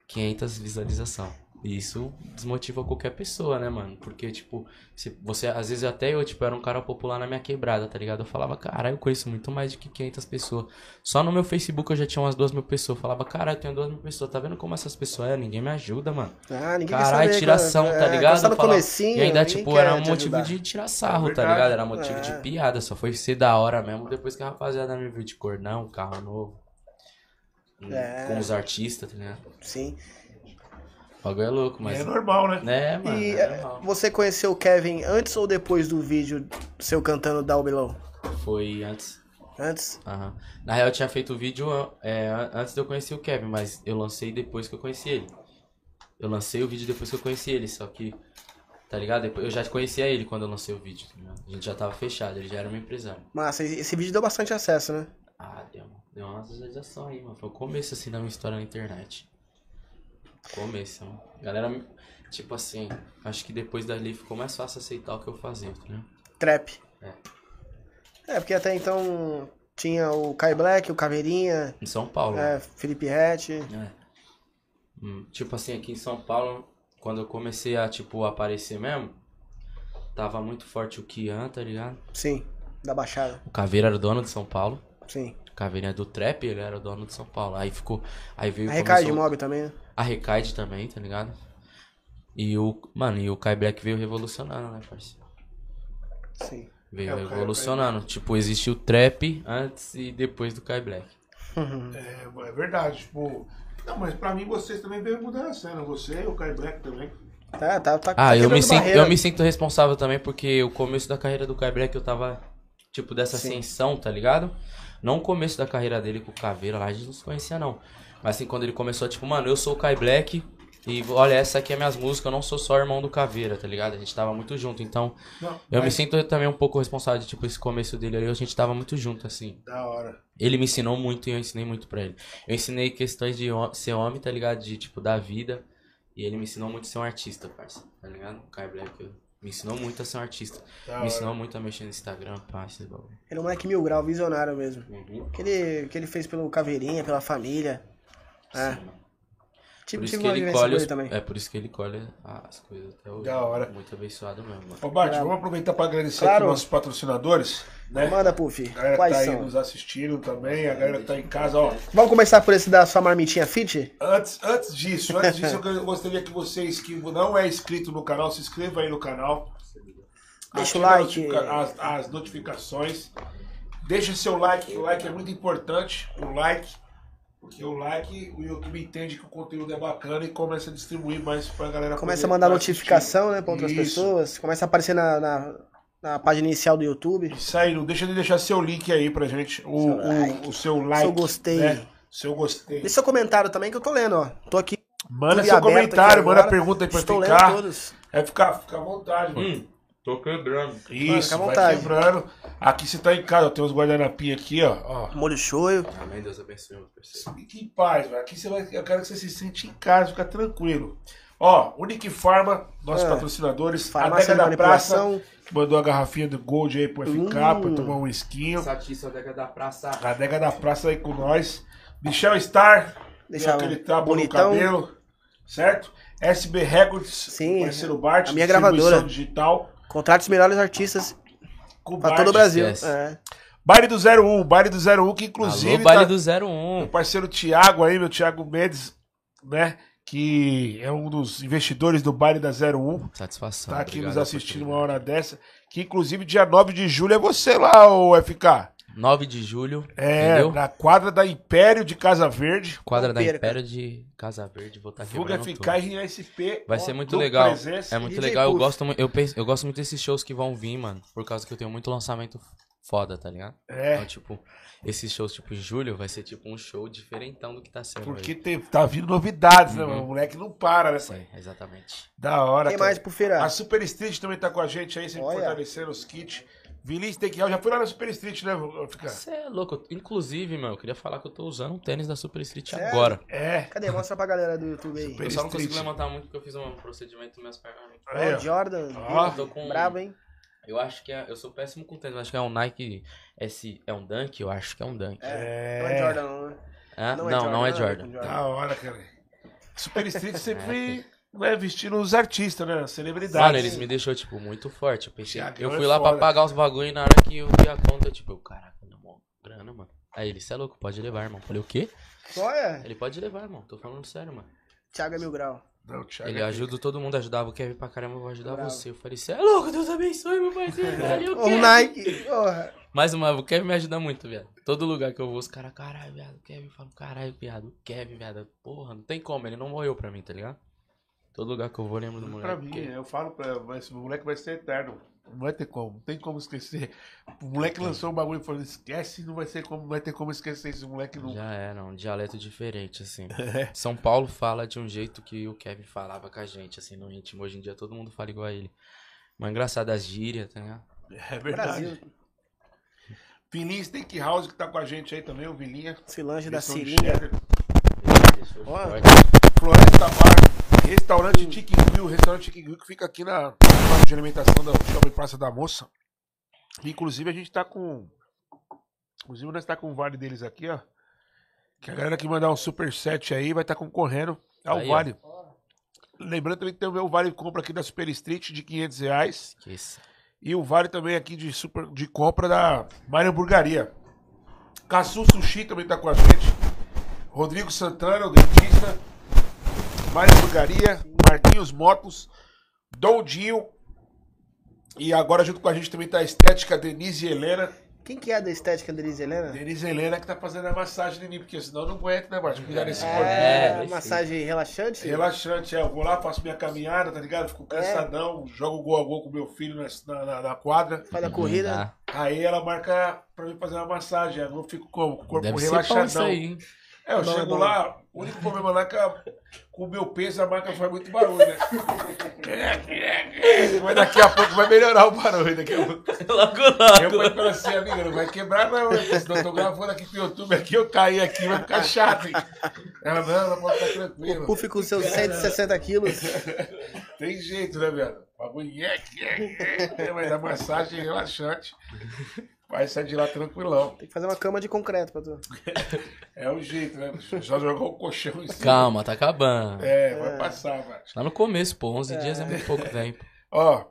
Speaker 3: 500 visualização. E isso desmotiva qualquer pessoa, né, mano? Porque, tipo, se você, às vezes até eu, tipo, era um cara popular na minha quebrada, tá ligado? Eu falava, cara, eu conheço muito mais de que 500 pessoas. Só no meu Facebook eu já tinha umas duas mil pessoas. Eu falava, cara, eu tenho duas mil pessoas. Tá vendo como essas pessoas é? Ninguém me ajuda, mano.
Speaker 1: Ah, ninguém
Speaker 3: Caralho, tiração,
Speaker 1: cara.
Speaker 3: tá
Speaker 1: É,
Speaker 3: ligado?
Speaker 1: tá
Speaker 3: Eu falava- E ainda, tipo, era um motivo
Speaker 1: ajudar.
Speaker 3: de tirar sarro,
Speaker 2: É
Speaker 3: tá ligado? Era motivo
Speaker 1: É.
Speaker 3: de piada. Só foi ser da hora mesmo depois que a rapaziada me viu de cordão, carro novo.
Speaker 1: É.
Speaker 3: Com os artistas, tá ligado?
Speaker 1: Sim.
Speaker 3: O bagulho é louco, mas.
Speaker 2: é normal, né?
Speaker 3: Né, mano?
Speaker 1: E
Speaker 3: é
Speaker 1: é, você conheceu o Kevin antes ou depois do vídeo seu cantando Below?
Speaker 3: Foi antes.
Speaker 1: Antes?
Speaker 3: Aham. Na real, eu tinha feito o vídeo é, an- antes de eu conhecer o Kevin, mas eu lancei depois que eu conheci ele. Eu lancei o vídeo depois que eu conheci ele, só que. Tá ligado? Depois- Eu já conhecia ele quando eu lancei o vídeo, tá ligado? A gente já tava fechado, ele já era meu empresário.
Speaker 1: Massa, esse esse vídeo deu bastante acesso, né?
Speaker 3: Ah, deu, deu uma visualização aí, mano. Foi o começo, assim, da minha história na internet. Começo. Galera, tipo assim, acho que depois dali ficou mais fácil aceitar o que eu fazia, ligado?
Speaker 1: Trap.
Speaker 3: É.
Speaker 1: É, porque até então tinha o Kai Black, o Caveirinha,
Speaker 3: Em São Paulo.
Speaker 1: é, Felipe Rett.
Speaker 3: É. Hum, tipo assim, aqui em São Paulo, quando eu comecei a, tipo, aparecer mesmo, tava muito forte o Kian, tá ligado?
Speaker 1: Sim, da Baixada.
Speaker 3: O Caveira era o dono de São Paulo.
Speaker 1: Sim.
Speaker 3: O Caveirinha do Trap, ele era o dono de São Paulo. Aí ficou. Aí veio
Speaker 1: A
Speaker 3: começou-
Speaker 1: Mob também, né?
Speaker 3: A Recaide também, tá ligado? E o. Mano, e o Kai Black veio revolucionando, né, parceiro?
Speaker 1: Sim.
Speaker 3: Veio
Speaker 2: É,
Speaker 3: revolucionando. Tipo, existe o trap antes e depois do Kai Black.
Speaker 2: É, é verdade, tipo. Não, mas pra mim vocês também veio mudar a cena. Você e o Kai Black também.
Speaker 1: Tá, tá, tá.
Speaker 3: Ah,
Speaker 1: tá
Speaker 3: eu me, sinto,
Speaker 1: barreira.
Speaker 3: eu me sinto responsável também porque o começo da carreira do Kai Black eu tava, tipo, dessa
Speaker 1: Sim.
Speaker 3: ascensão, tá ligado? Não o começo da carreira dele com o Caveira lá, a gente não se conhecia não. Mas assim, quando ele começou, tipo, mano, eu sou o Kai Black e olha, essa aqui é minhas músicas, eu não sou só irmão do Caveira, tá ligado? A gente tava muito junto, então
Speaker 2: Não,
Speaker 3: eu me
Speaker 2: mas-
Speaker 3: sinto também um pouco responsável de, tipo, esse começo dele ali, a gente tava muito junto, assim.
Speaker 2: Da hora.
Speaker 3: Ele me ensinou muito e eu ensinei muito pra ele. Eu ensinei questões de ser homem, tá ligado? De, tipo, da vida. E ele me ensinou muito a ser um artista, parça. Tá ligado? O Kai Black eu- me ensinou muito a ser um artista.
Speaker 2: Da
Speaker 3: me
Speaker 2: hora.
Speaker 3: ensinou muito a mexer no Instagram, pá, bagulho.
Speaker 1: Ele é um moleque mil grau, visionário mesmo.
Speaker 3: Uhum.
Speaker 1: O que ele, que ele fez pelo Caveirinha, pela família. É.
Speaker 3: Sim.
Speaker 1: Tive,
Speaker 3: Por isso
Speaker 1: tive
Speaker 3: que ele colhe os,
Speaker 1: também.
Speaker 3: É por isso que ele colhe as coisas até hoje.
Speaker 2: Da hora.
Speaker 3: Muito abençoado mesmo, mano.
Speaker 2: Ô, Bart, vamos aproveitar para agradecer
Speaker 1: Claro.
Speaker 2: aqui nossos patrocinadores. Né?
Speaker 1: Manda, Puff.
Speaker 2: A galera
Speaker 1: Quais
Speaker 2: tá aí
Speaker 1: são?
Speaker 2: nos assistindo também, a galera tá em casa, ó.
Speaker 1: Vamos começar por esse da sua marmitinha fit?
Speaker 2: Antes, antes disso, antes disso, eu [laughs] gostaria que vocês que não é inscrito no canal, se inscreva aí no canal.
Speaker 1: Deixa o like.
Speaker 2: As- as notificações. Deixa seu like, o like é muito importante. O like, porque o like, o YouTube entende que o conteúdo é bacana e começa a distribuir mais pra galera
Speaker 1: Começa
Speaker 2: poder
Speaker 1: a mandar notificação, né, pra outras
Speaker 2: Isso.
Speaker 1: pessoas. Começa a aparecer na, na, na página inicial do YouTube.
Speaker 2: Isso aí, não deixa de deixar seu link aí pra gente. O,
Speaker 1: Seu
Speaker 2: o-
Speaker 1: like.
Speaker 2: o seu like.
Speaker 1: Seu gostei.
Speaker 2: né? Seu gostei.
Speaker 1: Deixa seu comentário também que eu tô lendo, ó. Tô aqui.
Speaker 2: Manda seu comentário, manda pergunta aí pra
Speaker 1: Estou
Speaker 2: ficar.
Speaker 1: lendo todos.
Speaker 2: É ficar, fica à vontade, mano.
Speaker 3: Tô quebrando.
Speaker 2: Isso,
Speaker 1: fica à
Speaker 2: vai
Speaker 1: vontade.
Speaker 2: quebrando. Aqui você tá em casa, ó, tem uns guardanapinhos aqui, ó. ó.
Speaker 1: Molho shoyu.
Speaker 3: Amém, Deus abençoe, meu parceiro.
Speaker 2: Fique em paz, velho. Aqui você vai, eu quero que você se sente em casa, fica tranquilo. Ó, Unique Pharma, nossos
Speaker 1: Ah,
Speaker 2: patrocinadores.
Speaker 1: Farmácia
Speaker 2: Adega
Speaker 1: de
Speaker 2: da Praça,
Speaker 1: manipulação.
Speaker 2: que mandou a garrafinha do Gold aí pro FK,
Speaker 1: Hum.
Speaker 2: pra tomar um esquinho.
Speaker 3: Satisfa da da praça.
Speaker 2: A Adega da Praça aí com nós. Michel Star,
Speaker 1: Deixa
Speaker 2: deu aquele tapa no
Speaker 1: bonitão.
Speaker 2: cabelo, certo? SB Records,
Speaker 1: Sim,
Speaker 2: parceiro Bart,
Speaker 1: a minha
Speaker 2: distribuição
Speaker 1: gravadora.
Speaker 2: digital.
Speaker 1: Contrate os melhores artistas
Speaker 2: Bart.
Speaker 1: todo o Brasil. É.
Speaker 2: Baile do 01, Baile do 01, que inclusive
Speaker 3: Alô, baile
Speaker 2: tá-
Speaker 3: do
Speaker 2: meu
Speaker 3: 01.
Speaker 2: parceiro Thiago aí, meu Thiago Mendes, né? Que é um dos investidores do baile da 01.
Speaker 3: Satisfação.
Speaker 2: Tá aqui
Speaker 3: obrigado
Speaker 2: nos assistindo uma hora dessa. Que inclusive dia 9 de julho é você lá, ô FK.
Speaker 3: 9 de julho,
Speaker 2: É,
Speaker 3: entendeu?
Speaker 2: na quadra da Império de Casa Verde.
Speaker 3: Quadra da
Speaker 1: perca.
Speaker 3: Império de Casa Verde, vou estar
Speaker 2: Vulga
Speaker 3: quebrando
Speaker 2: FK
Speaker 3: tudo.
Speaker 2: e RSP.
Speaker 3: Vai ser muito legal. É muito legal. Eu gosto, eu, penso, eu gosto muito desses shows que vão vir, mano. Por causa que eu tenho muito lançamento foda, tá ligado?
Speaker 2: É,
Speaker 3: Então, tipo, esses shows, tipo, em julho, vai ser tipo um show diferentão do que tá sendo
Speaker 2: porque
Speaker 3: aí.
Speaker 2: tem, tá vindo novidades, né,
Speaker 3: Uhum.
Speaker 2: mano? O moleque não para, né?
Speaker 3: Sim, exatamente.
Speaker 2: Da hora.
Speaker 1: Quem
Speaker 2: cara.
Speaker 1: mais pro Feira?
Speaker 2: A Super Street também tá com a gente aí, sempre
Speaker 1: Olha.
Speaker 2: fortalecendo os kits. Vilis tem que já foi lá na Super Street, né? Ficar.
Speaker 3: Você é louco. Inclusive, meu, eu queria falar que eu tô usando um tênis da Super Street
Speaker 1: Sério?
Speaker 3: agora.
Speaker 2: É.
Speaker 1: Cadê? Mostra pra galera do YouTube aí.
Speaker 2: Super
Speaker 3: Eu só não consigo levantar muito porque eu fiz um procedimento nas pernas.
Speaker 2: Aí,
Speaker 1: Ó,
Speaker 2: ó.
Speaker 1: Jordan.
Speaker 2: Ó.
Speaker 3: Eu tô com.
Speaker 1: Brabo, hein?
Speaker 3: Eu acho que é. Eu sou péssimo com tênis, eu acho que é um Nike. Esse, é um Dunk? Eu acho que é um Dunk.
Speaker 1: É. Não é Jordan, não, né?
Speaker 3: Hã? não, não, é Jordan.
Speaker 2: Da hora, cara. Super Street sempre
Speaker 3: É,
Speaker 2: né, vestindo os artistas, né? Celebridades.
Speaker 3: Mano, eles me deixou, tipo, muito forte. Eu pensei.
Speaker 2: Thiagão
Speaker 3: Eu
Speaker 2: é
Speaker 3: fui lá pra
Speaker 2: foda.
Speaker 3: pagar os bagulho e na hora que eu vi a conta, tipo, eu, caraca, não, mó grana, mano. Aí ele, cê é louco, pode levar, irmão. Falei, o quê?
Speaker 1: Olha,
Speaker 3: Ele pode levar, irmão. Tô falando sério, mano.
Speaker 1: Thiago é Mil Grau.
Speaker 2: Não, Thiago
Speaker 3: Ele
Speaker 2: é
Speaker 3: ajuda todo mundo, ajudava o Kevin pra caramba, eu vou ajudar
Speaker 1: Bravo.
Speaker 3: você. Eu falei, cê é louco, Deus abençoe, meu parceiro. [laughs] Valeu,
Speaker 1: Ô,
Speaker 3: Kevin.
Speaker 1: Nike. Porra.
Speaker 3: Mais uma, o Kevin me ajuda muito, viado. Todo lugar que eu vou, os caras, caralho, viado, o Kevin, eu falo, caralho, viado, o Kevin, viado, porra, não tem como, ele não morreu pra mim, tá ligado? Todo lugar que eu vou, lembro do moleque.
Speaker 2: Pra mim,
Speaker 3: porque-
Speaker 2: eu falo pra mas o moleque vai ser eterno. Não vai ter como, não tem como esquecer. O moleque lançou um bagulho e falou: esquece, não vai, ser como, não vai ter como esquecer esse moleque nunca.
Speaker 3: Já era, um dialeto diferente, assim. [laughs]
Speaker 2: É.
Speaker 3: São Paulo fala de um jeito que o Kevin falava com a gente, assim, no íntimo. Hoje em dia todo mundo fala igual a ele. Mas engraçado as gírias, tá ligado?
Speaker 2: É verdade.
Speaker 1: Brasil.
Speaker 2: Vilinha Steakhouse que tá com a gente aí também, o Vilinha.
Speaker 1: Cilange da Sirinha.
Speaker 2: Floresta Bar, restaurante Chicken Grill, restaurante Chicken Grill que fica aqui na praça de alimentação da Shopping Praça da Moça. Inclusive a gente tá com. Inclusive nós tá com o vale deles aqui, ó. Que a galera que mandar um super set aí vai estar concorrendo ao
Speaker 3: Aí, ó.
Speaker 2: vale. Lembrando também que tem o meu vale compra aqui da Super Street de 500 reais.
Speaker 3: Esqueça.
Speaker 2: E o vale também aqui de, super, de compra da Mário Burgaria. Caçu Sushi também tá com a gente. Rodrigo Santana, o dentista. Mário Burgaria. Marquinhos Motos. Doldinho. E agora junto com a gente também tá a Estética Denise e Helena.
Speaker 1: Quem que é da estética Denise Helena?
Speaker 2: Denise Helena que tá fazendo a massagem em mim, porque senão eu não aguento, né, Bart? Cuidar desse corpo.
Speaker 1: É,
Speaker 3: É,
Speaker 1: massagem relaxante?
Speaker 2: Relaxante, é. Eu vou lá, faço minha caminhada, tá ligado? Fico cansadão, jogo gol a gol com meu filho na, na, na quadra.
Speaker 1: Faz a corrida.
Speaker 2: Aí ela marca pra mim fazer uma massagem. Eu fico como? Com o corpo
Speaker 3: Deve ser bom isso
Speaker 2: relaxadão.
Speaker 3: aí, hein?
Speaker 2: É, eu
Speaker 1: Bom,
Speaker 2: chego
Speaker 1: bom.
Speaker 2: lá, o único problema lá é que a- com o meu peso a marca faz muito barulho, né? [laughs] Mas daqui a pouco vai melhorar o barulho. Daqui a pouco.
Speaker 3: Logo,
Speaker 2: Eu
Speaker 3: logo.
Speaker 2: falei pra ela assim, amiga, não vai quebrar não, né? senão eu tô gravando aqui pro YouTube, aqui eu cair aqui, vai ficar chato, hein? Ela, não, não pode ficar tranquilo.
Speaker 1: Puff com seus 160 quilos. [laughs]
Speaker 2: Tem jeito, né, velho? Bagulho, nhec, nhec, nhec, mas a massagem é relaxante. Vai sair de lá tranquilão.
Speaker 1: Tem que fazer uma cama de concreto pra tu. [laughs]
Speaker 2: É o jeito, né? Só jogar o colchão em cima.
Speaker 3: Calma, tá acabando.
Speaker 2: É, vai passar, vai.
Speaker 3: Lá no começo, pô, 11 dias é muito pouco tempo.
Speaker 2: Ó,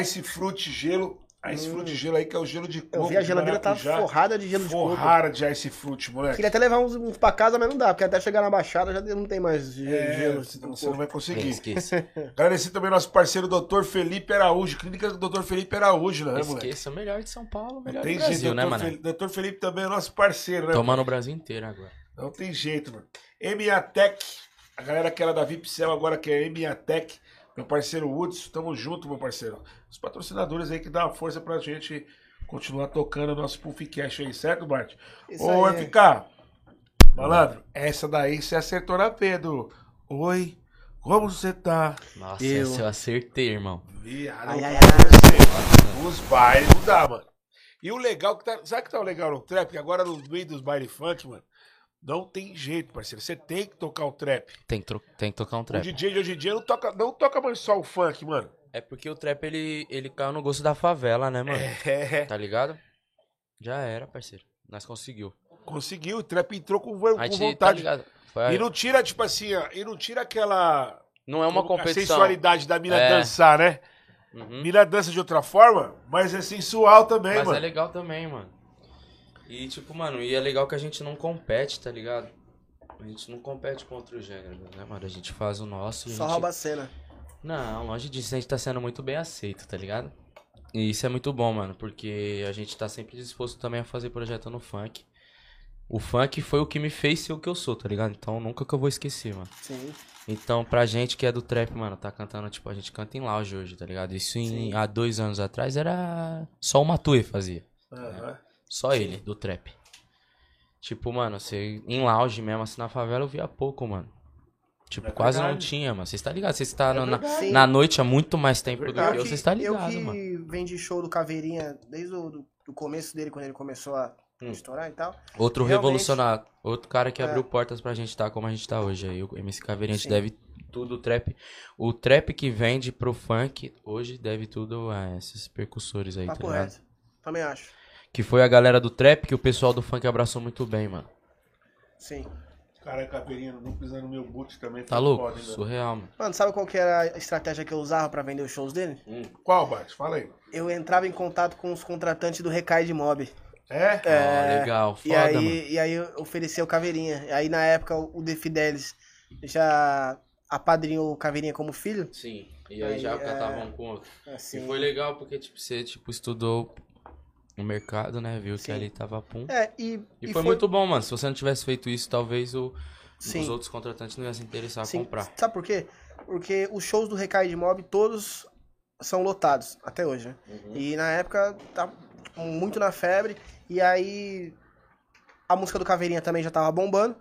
Speaker 2: Ice Fruit Gelo. Ice Fruit Gelo aí, que é o gelo de coco.
Speaker 1: Eu vi a
Speaker 2: de
Speaker 1: geladeira tá forrada de gelo de coco.
Speaker 2: Forrada de Ice Fruit, moleque.
Speaker 1: Queria até levar uns, uns pra casa, mas não dá, porque até chegar na Baixada já não tem mais ge-
Speaker 2: É,
Speaker 1: gelo.
Speaker 2: você não vai conseguir.
Speaker 3: Esqueça. [laughs]
Speaker 2: Agradecer também nosso parceiro Dr. Felipe Araújo, clínica do Dr. Felipe Araújo, né, moleque?
Speaker 3: Esqueça, o melhor de São Paulo, melhor
Speaker 2: Tem
Speaker 3: do Brasil,
Speaker 2: jeito,
Speaker 3: né,
Speaker 2: Dr.
Speaker 3: mano?
Speaker 2: Dr. Felipe também é nosso parceiro, né?
Speaker 3: Tomando o Brasil inteiro agora.
Speaker 2: Não tem jeito, mano. Emiatec, a galera que era da Vipcel agora que é Emiatec, meu parceiro Woods, tamo junto, meu parceiro. Os patrocinadores aí que dão uma força pra gente continuar tocando o nosso Puffcast aí, certo, Bart?
Speaker 1: Isso
Speaker 2: Ô,
Speaker 1: aí.
Speaker 2: FK, malandro, essa daí você acertou na Pedro. Oi, como você tá?
Speaker 3: Nossa,
Speaker 1: Eu.
Speaker 3: essa eu acertei, irmão.
Speaker 2: Viado,
Speaker 1: Ai, ai,
Speaker 2: ai, Os bailes não dá, mano. E o legal que tá. Sabe que tá o legal no trap? Que agora no meio dos baile funk, mano, não tem jeito, parceiro. Você tem que tocar o trap.
Speaker 3: Tem que, tro- tem que tocar um
Speaker 2: O
Speaker 3: trap.
Speaker 2: DJ de hoje em dia não toca, não toca mais só o funk, mano.
Speaker 3: É porque o trap, ele, ele caiu no gosto da favela, né, mano?
Speaker 2: É.
Speaker 3: Tá ligado? Já era, parceiro. Nós conseguiu.
Speaker 2: Conseguiu, o trap entrou com, com
Speaker 3: A gente, tá
Speaker 2: vontade.
Speaker 3: ligado? Foi-
Speaker 2: e não tira, tipo assim, ó, e não tira aquela.
Speaker 3: não é uma
Speaker 2: a
Speaker 3: competição.
Speaker 2: sensualidade da mina
Speaker 3: É.
Speaker 2: dançar, né?
Speaker 3: Uhum.
Speaker 2: Mina dança de outra forma, mas é sensual também,
Speaker 3: Mas
Speaker 2: mano.
Speaker 3: é legal também, mano. E tipo, mano, e é legal que a gente não compete, tá ligado? A gente não compete com outro gênero, né, mano? A gente faz o nosso
Speaker 1: Só
Speaker 3: gente...
Speaker 1: rouba a cena.
Speaker 3: Não, longe disso, a gente tá sendo muito bem aceito, tá ligado? E isso é muito bom, mano, porque a gente tá sempre disposto também a fazer projeto no funk. O funk foi o que me fez ser o que eu sou, tá ligado? Então nunca que eu vou esquecer, mano.
Speaker 1: Sim.
Speaker 3: Então, pra gente que é do trap, mano, tá cantando, tipo, a gente canta em lounge hoje, tá ligado? Isso em, há dois anos atrás era só o Matue fazia.
Speaker 2: Aham.
Speaker 3: Só ele, do trap. Tipo, mano, você em lounge mesmo, assim, na favela eu via pouco, mano. Tipo,
Speaker 2: É
Speaker 3: quase não
Speaker 2: verdade.
Speaker 3: tinha, mano. Você está ligado? Você está na,
Speaker 1: verdade.
Speaker 3: na noite há muito mais tempo do que eu, você está
Speaker 1: eu
Speaker 3: ligado,
Speaker 1: que
Speaker 3: mano.
Speaker 1: vendi show do Caveirinha desde o do, do começo dele, quando ele começou a
Speaker 3: Hum.
Speaker 1: estourar e tal.
Speaker 3: Outro
Speaker 1: Realmente.
Speaker 3: revolucionário. Outro cara que
Speaker 1: É.
Speaker 3: abriu portas pra gente estar como a gente tá hoje. Aí o MC Caveirinha, a gente deve tudo o trap. O trap que vende pro funk, hoje deve tudo a esses percussores aí, tá ligado?
Speaker 1: reto. Também acho.
Speaker 3: Que foi a galera do trap que o pessoal do funk abraçou muito bem, mano.
Speaker 1: Sim.
Speaker 2: Cara, caveirinha, não pisando no meu boot também.
Speaker 3: Tá louco?
Speaker 2: foda?
Speaker 3: Surreal, mano.
Speaker 1: Mano, sabe qual que era a estratégia que eu usava pra vender os shows dele?
Speaker 2: Qual, Bart? Fala aí.
Speaker 1: Eu entrava em contato com os contratantes do Recai de Mob.
Speaker 2: É?
Speaker 1: É,
Speaker 3: Ó, legal,
Speaker 1: E
Speaker 3: foda,
Speaker 1: aí,
Speaker 3: mano.
Speaker 1: e aí eu oferecia o Caveirinha. E aí na época o The Fidelis já apadrinhou o Caveirinha como filho.
Speaker 3: Sim, e aí,
Speaker 1: Aí,
Speaker 3: já
Speaker 1: é,
Speaker 3: cantava um com outro.
Speaker 1: Assim.
Speaker 3: E foi legal porque, tipo, você, tipo, estudou o mercado, né? Viu
Speaker 1: Sim.
Speaker 3: que ali tava pum.
Speaker 1: É, e,
Speaker 3: E, foi, muito bom, mano. Se você não tivesse feito isso, talvez o, os outros contratantes não iam se interessar a
Speaker 1: Sim.
Speaker 3: comprar.
Speaker 1: Sabe por quê? Porque os shows do Recai de Mob todos são lotados até hoje, né?
Speaker 3: Uhum.
Speaker 1: E na época tá tipo, muito na febre. E aí a música do Caveirinha também já tava bombando,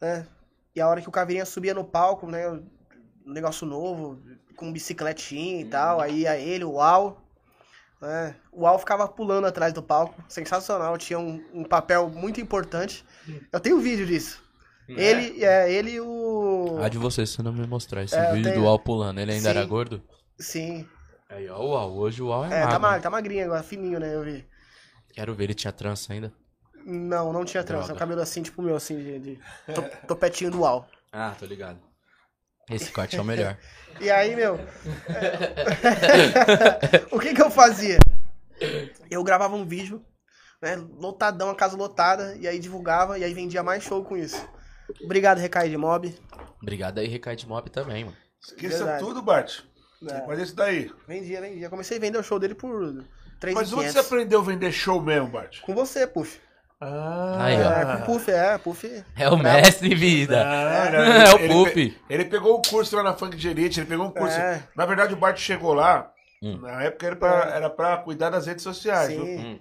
Speaker 1: né? E a hora que o Caveirinha subia no palco, né? Um negócio novo, com bicicletinha e
Speaker 3: Uhum.
Speaker 1: tal. Aí ia ele, o Al. Né? O Al ficava pulando atrás do palco. Sensacional, tinha um, um papel muito importante. Eu tenho vídeo disso. Ele, é, ele e o.
Speaker 3: Ah, de você, se não me mostrar esse
Speaker 1: É,
Speaker 3: vídeo
Speaker 1: tenho-
Speaker 3: do Uau pulando. Ele ainda
Speaker 1: Sim.
Speaker 3: era gordo?
Speaker 1: Sim.
Speaker 3: Aí, ó, o Uau. Hoje o Uau é,
Speaker 1: É,
Speaker 3: magro.
Speaker 1: tá, mag, tá magrinho agora, fininho, né? Eu vi.
Speaker 3: Quero ver, ele tinha trança ainda.
Speaker 1: Não, não tinha trança.
Speaker 3: Droga.
Speaker 1: É um cabelo assim, tipo o meu, assim, de, de to- topetinho do Al.
Speaker 3: Ah, tô ligado. Esse corte é o melhor. [laughs]
Speaker 1: E aí, meu. [laughs] o que que eu fazia? Eu gravava um vídeo, né? Lotadão, a casa lotada, e aí divulgava, e aí vendia mais show com isso. Obrigado, Recai de Mob.
Speaker 3: Obrigado aí, Recai de Mob também, mano.
Speaker 2: Esqueça
Speaker 1: Verdade.
Speaker 2: tudo, Bart.
Speaker 1: É,
Speaker 2: Mas esse daí.
Speaker 1: vendia, vendia. Comecei a vender o show dele por
Speaker 2: Mas onde você
Speaker 1: 3.500.
Speaker 2: aprendeu a vender show mesmo, Bart?
Speaker 1: Com você, Puff.
Speaker 2: Ah,
Speaker 3: Aí, ó.
Speaker 1: É, o Puff, é, Puff.
Speaker 3: É o mestre vida.
Speaker 2: Ah, não, [laughs]
Speaker 3: É o
Speaker 2: ele-
Speaker 3: Puff.
Speaker 2: Ele, pe- ele pegou um curso lá na Funk de Elite, ele pegou um curso.
Speaker 1: É.
Speaker 2: Na verdade, o Bart chegou lá,
Speaker 3: Hum.
Speaker 2: na época era pra, era pra cuidar das redes sociais, viu?
Speaker 1: Sim.
Speaker 3: Hum.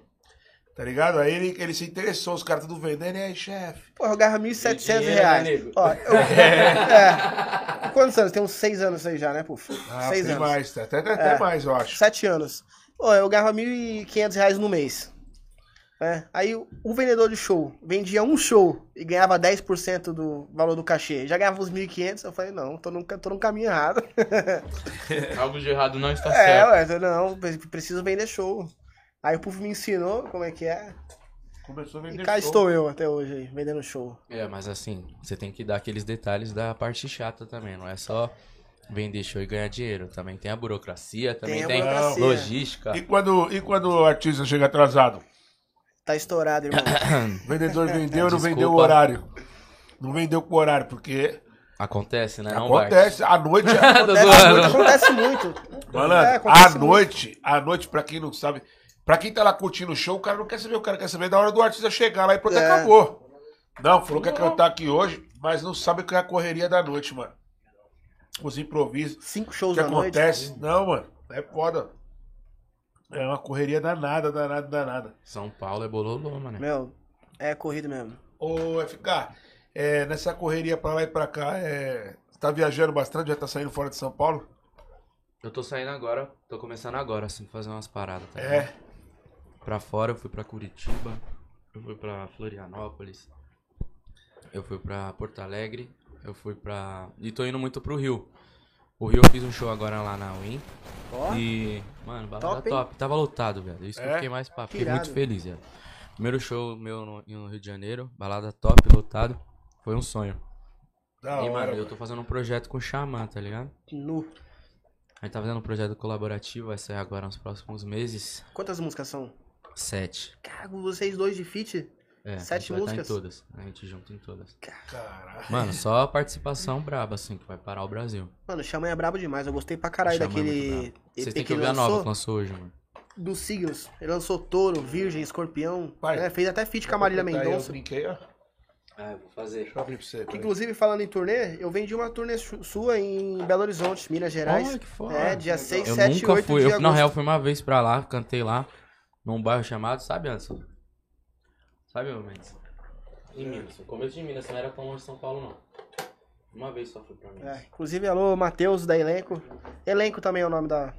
Speaker 2: tá ligado? Aí ele, ele se interessou, os caras tudo vendendo, e aí, chefe?
Speaker 1: Pô, eu ganhava 1.700
Speaker 3: Dinheiro,
Speaker 1: reais.
Speaker 3: né?
Speaker 1: Ó, eu, [laughs] é. Quantos anos? Tem uns 6 anos aí já, né, Puff?
Speaker 2: Ah,
Speaker 1: 6
Speaker 2: tem
Speaker 1: anos.
Speaker 2: mais, até, até, até
Speaker 1: É.
Speaker 2: mais, eu acho.
Speaker 1: 7 anos. Pô, eu ganhava 1.500 reais no mês. É. Aí o, o vendedor de show vendia um show e ganhava 10% do valor do cachê. Já ganhava uns 1.500. Eu falei, não, tô num, tô num caminho errado. [laughs]
Speaker 3: Algo de errado não está
Speaker 1: É,
Speaker 3: certo.
Speaker 1: ué, eu, não, pre- preciso vender show. Aí o Puff me ensinou como é que é.
Speaker 2: Começou a
Speaker 1: E
Speaker 2: vender
Speaker 1: cá
Speaker 2: show.
Speaker 1: estou eu até hoje aí, vendendo show.
Speaker 3: É, mas assim, você tem que dar aqueles detalhes da parte chata também. Não é só vender show e ganhar dinheiro. Também tem a burocracia, também
Speaker 1: a
Speaker 3: tem,
Speaker 1: burocracia.
Speaker 3: logística.
Speaker 2: E quando, e quando o artista chega atrasado?
Speaker 1: Tá estourado, irmão. [coughs]
Speaker 2: O vendedor vendeu ou não vendeu o horário? Não vendeu com o horário, porque
Speaker 3: Acontece, né? Não, Bart?
Speaker 2: acontece, à noite... [laughs]
Speaker 3: Tô
Speaker 1: Acontece
Speaker 3: zoando.
Speaker 1: muito, acontece muito.
Speaker 2: Malandro,
Speaker 1: É, acontece
Speaker 2: à
Speaker 1: muito.
Speaker 2: noite, à noite, pra quem não sabe, pra quem tá lá curtindo o show, o cara não quer saber, o cara quer saber da hora do artista chegar lá e pronto,
Speaker 1: É.
Speaker 2: acabou. Não, falou que quer cantar aqui hoje, mas não sabe o que é a correria da noite, mano. Os improvisos,
Speaker 1: Cinco
Speaker 2: o
Speaker 1: shows
Speaker 2: que
Speaker 1: da noite.
Speaker 2: acontece. Não, mano, é foda. É uma correria danada, danada, danada.
Speaker 3: São Paulo é bololô, mano.
Speaker 1: Meu, é corrido mesmo.
Speaker 2: Ô, FK, é, nessa correria pra lá e pra cá, é, tá viajando bastante, já tá saindo fora de São Paulo?
Speaker 3: Eu tô saindo agora, tô começando agora, assim, fazer umas paradas, tá
Speaker 2: É.
Speaker 3: ligado? Pra fora, eu fui pra Curitiba, eu fui pra Florianópolis, eu fui pra Porto Alegre, eu fui pra... E tô indo muito pro Rio. O Rio eu fiz um show agora lá na Win.
Speaker 1: Ó,
Speaker 3: E, mano, balada
Speaker 1: Top,
Speaker 3: top.
Speaker 1: hein?
Speaker 3: Tava lotado, velho. Isso que
Speaker 2: É?
Speaker 3: eu fiquei mais pá. Fiquei
Speaker 1: irado.
Speaker 3: muito feliz, velho. Primeiro show meu no, no Rio de Janeiro, balada top, lotado. Foi um sonho.
Speaker 2: Da
Speaker 3: e,
Speaker 2: hora,
Speaker 3: mano, eu tô fazendo um projeto com o Xamã, tá ligado?
Speaker 1: nu.
Speaker 3: A gente tá fazendo um projeto colaborativo, vai sair agora nos próximos meses.
Speaker 1: Quantas músicas são?
Speaker 3: Sete.
Speaker 1: Cago, vocês dois de feat?
Speaker 3: É,
Speaker 1: Sete
Speaker 3: a gente vai
Speaker 1: músicas?
Speaker 3: tá em todas. A gente junta em todas.
Speaker 2: Caralho.
Speaker 3: Mano, só a participação braba, assim, que vai parar o Brasil.
Speaker 1: Mano, o Xamã é brabo demais. Eu gostei pra caralho
Speaker 3: Xamã é
Speaker 1: daquele.
Speaker 3: Vocês
Speaker 1: EP
Speaker 3: têm
Speaker 1: que
Speaker 3: ouvir a nova que lançou hoje, mano.
Speaker 1: Dos signos. Ele lançou Touro, Virgem, Escorpião.
Speaker 2: Pai.
Speaker 1: né? Fez até feat com a Marília
Speaker 2: Tá aí, eu
Speaker 1: Mendonça.
Speaker 2: brinquei, ó.
Speaker 3: Ah, eu vou fazer.
Speaker 2: Deixa eu abrir pra você.
Speaker 1: Que,
Speaker 2: peraí.
Speaker 1: inclusive, falando em turnê, eu vendi uma turnê su- sua em Belo Horizonte, Minas Gerais.
Speaker 3: Olha que foda.
Speaker 1: É, dia 6,
Speaker 3: Eu
Speaker 1: 7 e
Speaker 3: nunca
Speaker 1: 8
Speaker 3: fui.
Speaker 1: de
Speaker 3: Eu, na
Speaker 1: agosto.
Speaker 3: real, fui uma vez pra lá, cantei lá. num bairro chamado, sabe, Anderson? Sabe, meu Mendes? Em Minas. No começo de Minas, não era tão longe de São Paulo, não. Uma vez só fui pra Minas.
Speaker 1: É, inclusive, alô, Matheus da Elenco. Elenco também é o nome da,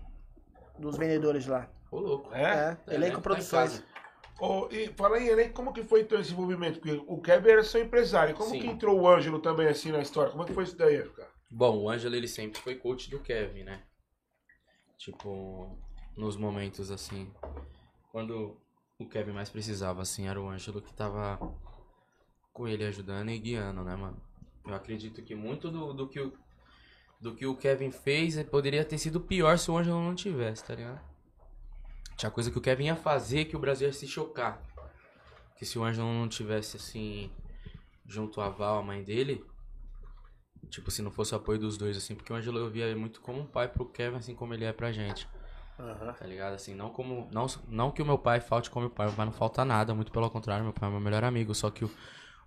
Speaker 1: dos vendedores de lá.
Speaker 3: Ô, louco.
Speaker 2: É?
Speaker 1: É,
Speaker 3: Elenco
Speaker 1: Elenco
Speaker 3: tá
Speaker 1: Produções.
Speaker 3: casa.
Speaker 2: Ô, e fala aí, Elenco, como que foi então esse envolvimento? Porque o Kevin era seu empresário. Como
Speaker 3: Sim.
Speaker 2: que entrou o Ângelo também assim na história? Como é que foi isso daí, cara?
Speaker 3: Bom, o Ângelo, ele sempre foi coach do Kevin, né? Tipo, nos momentos assim. Quando o Kevin mais precisava, assim, era o Ângelo que tava com ele ajudando e guiando, né, mano? Eu acredito que muito do, do que o. Do que o Kevin fez eh, poderia ter sido pior se o Ângelo não tivesse, tá ligado? Tinha coisa que o Kevin ia fazer que o Brasil ia se chocar. Que se o Ângelo não tivesse, assim, junto a Val, a mãe dele, Tipo, se não fosse o apoio dos dois, assim, porque o Ângelo eu via muito como um pai pro Kevin, assim como ele é pra gente,
Speaker 2: Aham.
Speaker 3: tá ligado? Assim, não como. Não, não que o meu pai falte como meu pai, meu pai não falta nada, muito pelo contrário, meu pai é meu melhor amigo, só que o,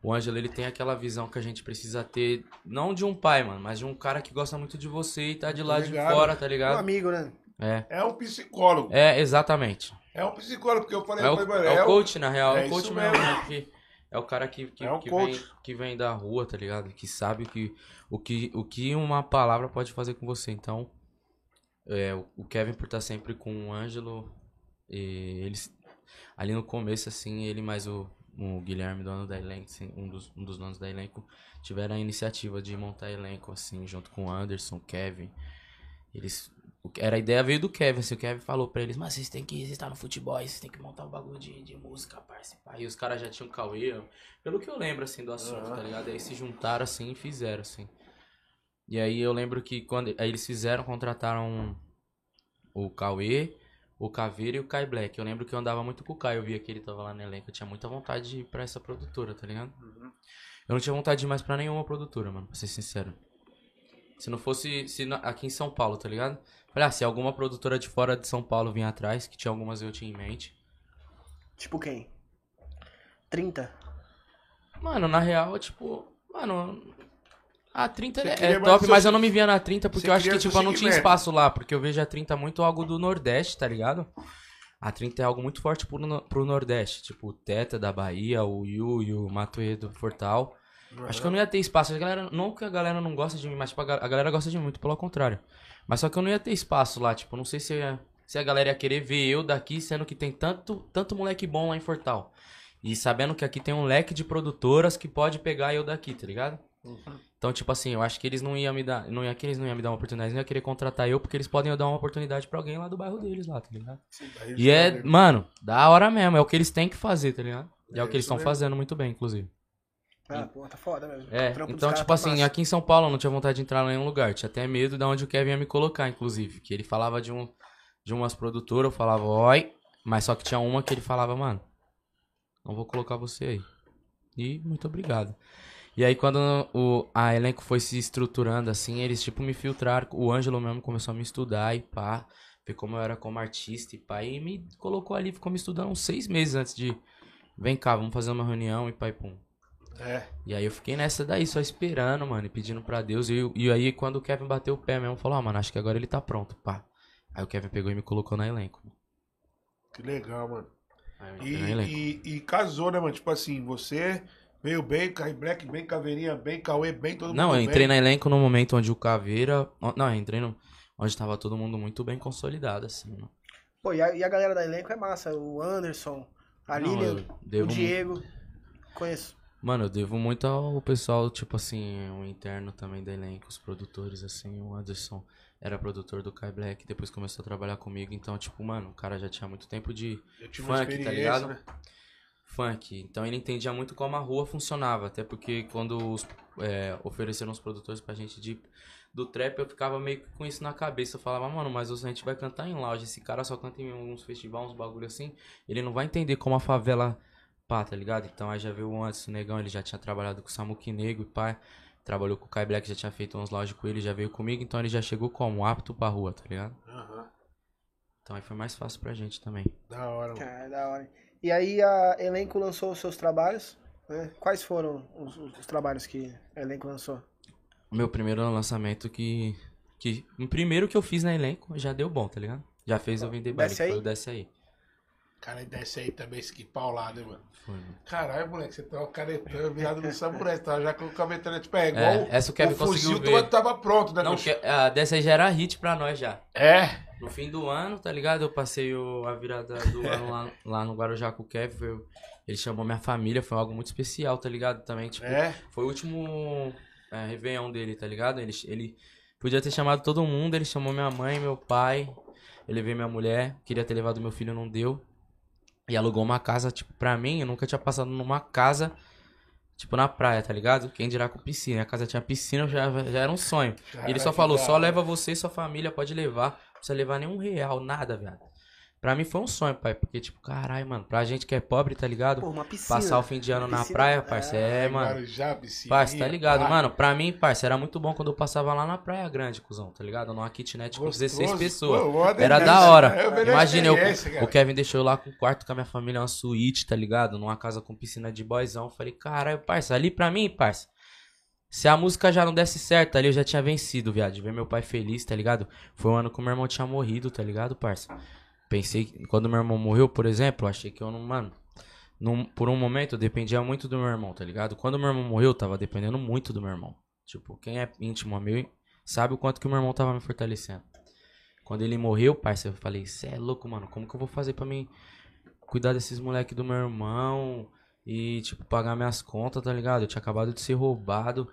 Speaker 3: o Ângelo, ele tem aquela visão que a gente precisa ter, não de um pai, mano, mas de um cara que gosta muito de você e tá de lá de fora, tá
Speaker 1: Um
Speaker 3: ligado?
Speaker 1: amigo, né?
Speaker 3: É.
Speaker 2: É um psicólogo.
Speaker 3: É, exatamente.
Speaker 2: É um psicólogo, porque eu falei,
Speaker 3: É o,
Speaker 2: falei,
Speaker 3: é
Speaker 2: mano,
Speaker 3: o coach, na real, é,
Speaker 2: é
Speaker 3: o coach
Speaker 2: isso
Speaker 3: mesmo,
Speaker 2: mesmo.
Speaker 3: né? Que é o cara que, que,
Speaker 2: É um
Speaker 3: que,
Speaker 2: coach.
Speaker 3: vem, que vem da rua, tá ligado? Que sabe que, o, que, o que uma palavra pode fazer com você. Então, é, o- Kevin, por estar sempre com o Ângelo, e eles. Ali no começo, assim, ele mais o, o Guilherme, dono da elenco, um, dos, um dos donos da elenco, tiveram a iniciativa de montar elenco, assim, junto com o Anderson, o Kevin. Eles. Era a ideia veio do Kevin, assim, o Kevin falou pra eles, mas vocês têm que, vocês estão no futebol, vocês têm que montar um bagulho de, de música, participar. E os caras já tinham Cauê, pelo que eu lembro, assim, do assunto,
Speaker 2: Aham.
Speaker 3: tá ligado? E aí se juntaram, assim, e fizeram, assim. E aí eu lembro que quando aí eles fizeram, contrataram o Cauê, o Caveira e o Kai Black. Eu lembro que eu andava muito com o Kai, eu via que ele tava lá no elenco, eu tinha muita vontade de ir pra essa produtora, tá ligado? Eu não tinha vontade de ir mais pra nenhuma produtora, mano, pra ser sincero. Se não fosse se na- aqui em São Paulo, tá ligado? Falei, ah, se alguma produtora de fora de São Paulo vinha atrás, que tinha algumas eu tinha em mente.
Speaker 1: Tipo quem? 30?
Speaker 3: Mano, na real, tipo, mano. A 30
Speaker 2: Você
Speaker 3: é, é top, mas eu não me via na 30 porque eu acho que, tipo, eu não tinha espaço lá. Porque eu vejo a 30 muito algo do Nordeste, tá ligado? A 30 é algo muito forte pro, no- pro Nordeste. Tipo, o Teta da Bahia, o Yu e o Matuedo Fortal. Acho que eu não ia ter espaço. A galera, não que a galera não gosta de mim, mas tipo, a, ga- a galera gosta de mim, muito pelo contrário. Mas só que eu não ia ter espaço lá, tipo, não sei se, ia- se a galera ia querer ver eu daqui, sendo que tem tanto, tanto moleque bom lá em Fortal. E sabendo que aqui tem um leque de produtoras que pode pegar eu daqui, tá ligado? Então, tipo assim, eu acho que eles não iam me dar. Não ia que eles não iam me dar uma oportunidade, não iam querer contratar eu, porque eles podem dar uma oportunidade pra alguém lá do bairro deles lá, tá ligado?
Speaker 2: Aí
Speaker 3: E é, mano, da hora mesmo, é o que eles têm que fazer, tá ligado? E é,
Speaker 2: É
Speaker 3: o que eles estão fazendo muito bem, inclusive.
Speaker 1: Ah, pô, tá foda mesmo.
Speaker 3: É, então, tipo
Speaker 1: tá
Speaker 3: assim,
Speaker 1: massa.
Speaker 3: aqui em São Paulo eu não tinha vontade de entrar em nenhum lugar. Tinha até medo de onde o Kevin ia me colocar, inclusive. Que ele falava de, um, de umas produtoras, eu falava, oi. Mas só que tinha uma que ele falava, mano, não vou colocar você aí. E muito obrigado. E aí quando o, a elenco foi se estruturando assim, eles tipo me filtraram. O Ângelo mesmo começou a me estudar e pá. Ver como eu era como artista e pá. E me colocou ali, ficou me estudando uns seis meses antes de. Vem cá, vamos fazer uma reunião e pá e pum.
Speaker 2: É.
Speaker 3: E aí eu fiquei nessa daí, só esperando, mano, e pedindo pra Deus. E, e aí quando o Kevin bateu o pé mesmo, falou, ah, mano, acho que agora ele tá pronto, pá. Aí o Kevin pegou e me colocou na elenco.
Speaker 2: Que legal, mano. E, e, e casou, né, mano? Tipo assim, você veio bem, Kai Black bem, Caveirinha bem, Cauê bem, todo mundo
Speaker 3: Não, eu
Speaker 2: bem.
Speaker 3: entrei na elenco no momento onde o Caveira. Não, eu entrei no. Onde tava todo mundo muito bem consolidado, assim, mano.
Speaker 1: Pô, e a, e a galera da elenco é massa. O Anderson, a
Speaker 3: Não,
Speaker 1: Lilian, o Diego. Conheço.
Speaker 3: Mano, eu devo muito ao pessoal, tipo assim, o interno também da elenco, os produtores, assim, o Anderson era produtor do Kai Black, depois começou a trabalhar comigo, então, tipo, mano, o cara já tinha muito tempo de
Speaker 2: Eu tive uma
Speaker 3: funk, tá ligado?
Speaker 2: né?
Speaker 3: Funk. Então ele entendia muito como a rua funcionava. Até porque quando os, é, ofereceram os produtores pra gente de, do trap, eu ficava meio que com isso na cabeça. Eu falava, mano, mas a gente vai cantar em lounge. Esse cara só canta em uns festivais, uns bagulho assim. Ele não vai entender como a favela pá, tá ligado? Então aí já veio antes, o Negão, ele já tinha trabalhado com o Samuque Negro e pá. Trabalhou com o Kai Black, já tinha feito uns lounge com ele, já veio comigo. Então ele já chegou como? Apto pra rua, tá ligado?
Speaker 2: Aham.
Speaker 3: Então aí foi mais fácil pra gente também.
Speaker 2: Da hora, mano.
Speaker 1: Cara, da hora. E aí a elenco lançou os seus trabalhos. Né? Quais foram os, os- os trabalhos que a elenco lançou?
Speaker 3: O meu primeiro lançamento que. que o primeiro que eu fiz na elenco já deu bom, tá ligado? Já fez eu vender
Speaker 1: Desce
Speaker 3: que foi
Speaker 1: aí?
Speaker 3: o Desce aí.
Speaker 2: Cara, desce aí também, esse que paulado, hein, mano.
Speaker 3: Foi, mano.
Speaker 2: Caralho, moleque, você tá caretando virado no samurai, você tava já com o cavetana, tipo, é igual
Speaker 3: É, essa o Kevin conseguiu
Speaker 2: fuzil,
Speaker 3: ver.
Speaker 2: tu tava pronto, né,
Speaker 3: Não, que, a dessa aí já era hit pra nós já.
Speaker 2: É,
Speaker 3: No fim do ano, tá ligado? Eu passei o- a virada do ano lá, [laughs] lá no Guarujá com o Kevin. foi- ele chamou minha família, foi algo muito especial, tá ligado? Também, tipo,
Speaker 2: é.
Speaker 3: foi o último é, Réveillon dele, tá ligado? Ele, ele podia ter chamado todo mundo, ele chamou minha mãe, meu pai, ele veio minha mulher, queria ter levado meu filho, não deu. E alugou uma casa, tipo, pra mim, eu nunca tinha passado numa casa, tipo, na praia, tá ligado? Quem dirá com piscina. A casa tinha piscina, já, já era um sonho. E ele só falou, só leva você e sua família, pode levar. Não precisa levar nenhum real, nada, viado. Pra mim foi um sonho, pai. Porque, tipo, caralho, mano, pra gente que é pobre, tá ligado?
Speaker 1: Pô, uma piscina.
Speaker 3: Passar o fim de ano na
Speaker 1: Piscina,
Speaker 3: praia,
Speaker 1: é,
Speaker 3: parça, é, mano.
Speaker 2: Guarujá, piscininha,
Speaker 3: Parça, tá ligado? Mano, pra mim, parça, era muito bom quando eu passava lá na Praia Grande, cuzão, tá ligado? Numa kitnet com
Speaker 2: Gostoso.
Speaker 3: 16 pessoas.
Speaker 2: Pô,
Speaker 3: Era da hora.
Speaker 2: É
Speaker 3: Imagina, eu,
Speaker 2: cara.
Speaker 3: o Kevin deixou eu lá com o quarto com a minha família, uma suíte, tá ligado? Numa casa com piscina de boyzão. Eu Falei, caralho, parça, ali pra mim, parça. Se a música já não desse certo, ali eu já tinha vencido, viado. De ver meu pai feliz, tá ligado? Foi um ano que o meu irmão tinha morrido, tá ligado, parça? Pensei, quando meu irmão morreu, por exemplo, achei que eu não, mano. num- por um momento eu dependia muito do meu irmão, tá ligado? Quando meu irmão morreu, eu tava dependendo muito do meu irmão. Tipo, quem é íntimo meu sabe o quanto que o meu irmão tava me fortalecendo. Quando ele morreu, parceiro, eu falei, cê é louco, mano, como que eu vou fazer pra mim cuidar desses moleques do meu irmão e, tipo, pagar minhas contas, tá ligado? Eu tinha acabado de ser roubado,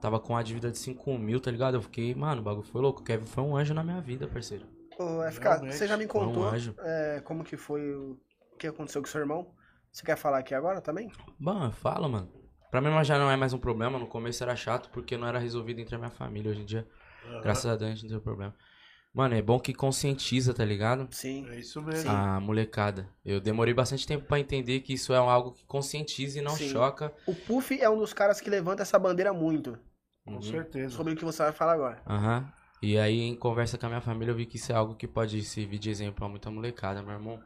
Speaker 3: tava com uma dívida de 5 mil, tá ligado? Eu fiquei, mano, o bagulho foi louco. O Kevin foi um anjo na minha vida, parceiro.
Speaker 1: Ô, FK,
Speaker 2: Realmente.
Speaker 1: você já me contou é, como que foi o que aconteceu com seu irmão? Você quer falar aqui agora também?
Speaker 3: Bom, fala, mano. Pra mim mas já não é mais um problema. No começo era chato porque não era resolvido entre a minha família. Hoje em dia,
Speaker 2: Aham.
Speaker 3: graças a Deus, a gente não tem problema. Mano, é bom que conscientiza, tá ligado?
Speaker 1: Sim.
Speaker 2: É isso mesmo.
Speaker 3: A molecada. Eu demorei bastante tempo pra entender que isso é algo que conscientiza e não
Speaker 1: Sim.
Speaker 3: choca.
Speaker 1: O Puff é um dos caras que levanta essa bandeira muito.
Speaker 2: Com
Speaker 3: Uhum.
Speaker 2: certeza.
Speaker 1: Sobre o que você vai falar agora.
Speaker 3: Aham. E aí, em conversa com a minha família, eu vi que isso é algo que pode servir de exemplo pra muita molecada. Meu irmão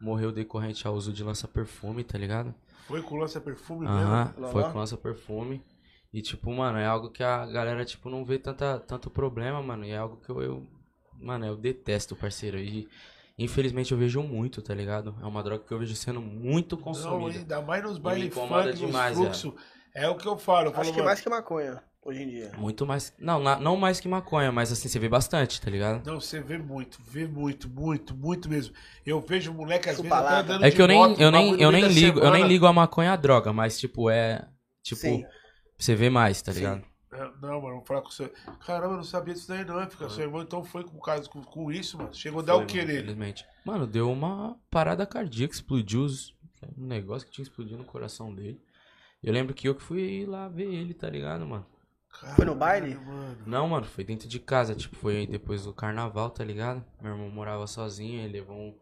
Speaker 3: morreu decorrente ao uso de lança-perfume, tá ligado?
Speaker 2: Foi com lança-perfume
Speaker 3: Aham,
Speaker 2: mesmo.
Speaker 3: foi
Speaker 1: Loló?
Speaker 3: com lança-perfume. E, tipo, mano, é algo que a galera, tipo, não vê tanta, tanto problema, mano. E é algo que eu, eu mano, eu detesto, parceiro. E, infelizmente, eu vejo muito, tá ligado? É uma droga que eu vejo sendo muito
Speaker 2: Não,
Speaker 3: consumida.
Speaker 2: ainda mais nos bailes funk, nos
Speaker 3: demais,
Speaker 2: fluxos. É o que eu falo. Eu falo
Speaker 1: Acho que
Speaker 2: mano,
Speaker 1: mais que maconha, hoje em dia.
Speaker 3: Muito mais. Não, na- não mais que maconha, mas assim, você vê bastante, tá ligado?
Speaker 2: Não, você vê muito, vê muito, muito, muito mesmo. Eu vejo moleque às vezes
Speaker 1: Chupalada.
Speaker 2: até andando
Speaker 3: É
Speaker 2: de
Speaker 3: que eu nem,
Speaker 2: moto,
Speaker 3: eu nem, eu nem ligo, eu nem
Speaker 2: semana.
Speaker 3: ligo a maconha à droga, mas tipo, é. Tipo,
Speaker 1: Sim.
Speaker 3: você vê mais, tá
Speaker 1: Sim.
Speaker 3: ligado?
Speaker 2: É, Não, mano, vou falar com você. Caramba, eu não sabia disso daí não. Fica, seu irmão então foi com, caso, com, com isso, mano. Chegou a dar o que nele?
Speaker 3: Infelizmente. Mano, deu uma parada cardíaca, explodiu os- um negócio que tinha explodido no coração dele. Eu lembro que eu que fui lá ver ele, tá ligado, mano?
Speaker 1: Foi no baile?
Speaker 2: Mano.
Speaker 3: Não, mano, foi dentro de casa, tipo, foi aí depois do carnaval, tá ligado? Meu irmão morava sozinho, ele levou um,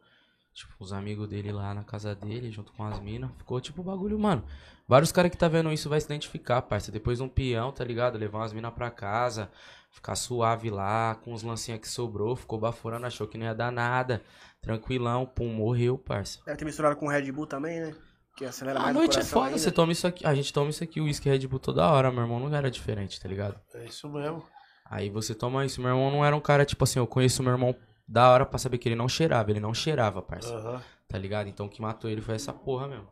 Speaker 3: tipo, os amigos dele lá na casa dele, junto com as minas. Ficou tipo o bagulho, mano. Vários caras que tá vendo isso vai se identificar, parça. Depois um peão, tá ligado? Levar umas minas pra casa, ficar suave lá, com os lancinhos que sobrou, ficou baforando, achou que não ia dar nada. Tranquilão, pum, morreu, parça.
Speaker 1: Deve ter misturado com Red Bull também, né? Que acelera
Speaker 3: A
Speaker 1: mais o
Speaker 3: noite é foda,
Speaker 1: ainda.
Speaker 3: você toma isso aqui. A gente toma isso aqui, o uísque Red Bull toda hora. Meu irmão não era diferente, tá ligado?
Speaker 2: É isso mesmo.
Speaker 3: Aí você toma isso. Meu irmão não era um cara, tipo assim, eu conheço meu irmão da hora pra saber que ele não cheirava. Ele não cheirava, parça.
Speaker 2: Aham.
Speaker 3: Tá ligado? Então o que matou ele foi essa porra mesmo.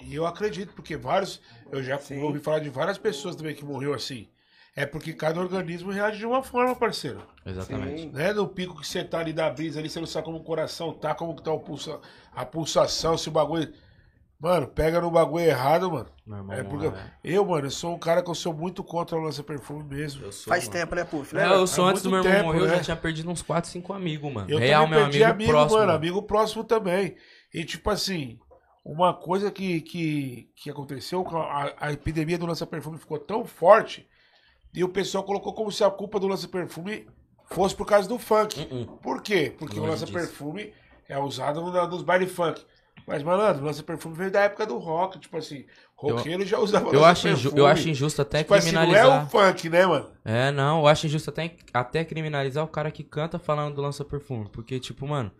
Speaker 2: E eu acredito, porque vários. Eu já
Speaker 1: Sim.
Speaker 2: ouvi falar de várias pessoas também que morreu assim. É porque cada organismo reage de uma forma, parceiro.
Speaker 3: Exatamente.
Speaker 1: Sim.
Speaker 2: Né? No pico que você tá ali da brisa ali, você não sabe como o coração tá, como que tá o pulsa, a pulsação, se o bagulho. Mano, pega no bagulho errado, mano.
Speaker 3: Irmão
Speaker 2: É porque
Speaker 3: é-
Speaker 2: eu, mano, eu sou um cara que eu sou muito contra o lança-perfume mesmo.
Speaker 3: Eu sou,
Speaker 1: Faz
Speaker 3: mano.
Speaker 1: tempo, né, Puff?
Speaker 3: É,
Speaker 1: Né?
Speaker 3: eu sou antes do meu irmão
Speaker 2: tempo,
Speaker 3: morrer, eu
Speaker 2: né?
Speaker 3: já tinha perdido uns 4, 5 amigos, mano.
Speaker 2: Eu
Speaker 3: Real,
Speaker 2: também
Speaker 3: meu
Speaker 2: perdi
Speaker 3: amigo,
Speaker 2: amigo,
Speaker 3: próximo.
Speaker 2: mano, amigo próximo também. E tipo assim, uma coisa que, que, que aconteceu, a, a epidemia do lança-perfume ficou tão forte e o pessoal colocou como se a culpa do lança-perfume fosse por causa do funk.
Speaker 3: Uh-uh.
Speaker 2: Por quê? Porque o
Speaker 3: Longe
Speaker 2: lança-perfume é usado no- nos baile funk. Mas, malandro, o lança-perfume veio da época do rock, tipo assim, roqueiro já usava
Speaker 3: Eu acho,
Speaker 2: lança-perfume.
Speaker 3: eu acho injusto até
Speaker 2: Tipo assim, não é
Speaker 3: criminalizar.
Speaker 2: o funk, né, mano?
Speaker 3: É, não, eu acho injusto até, até criminalizar o cara que canta falando do lança-perfume. Porque, tipo, mano,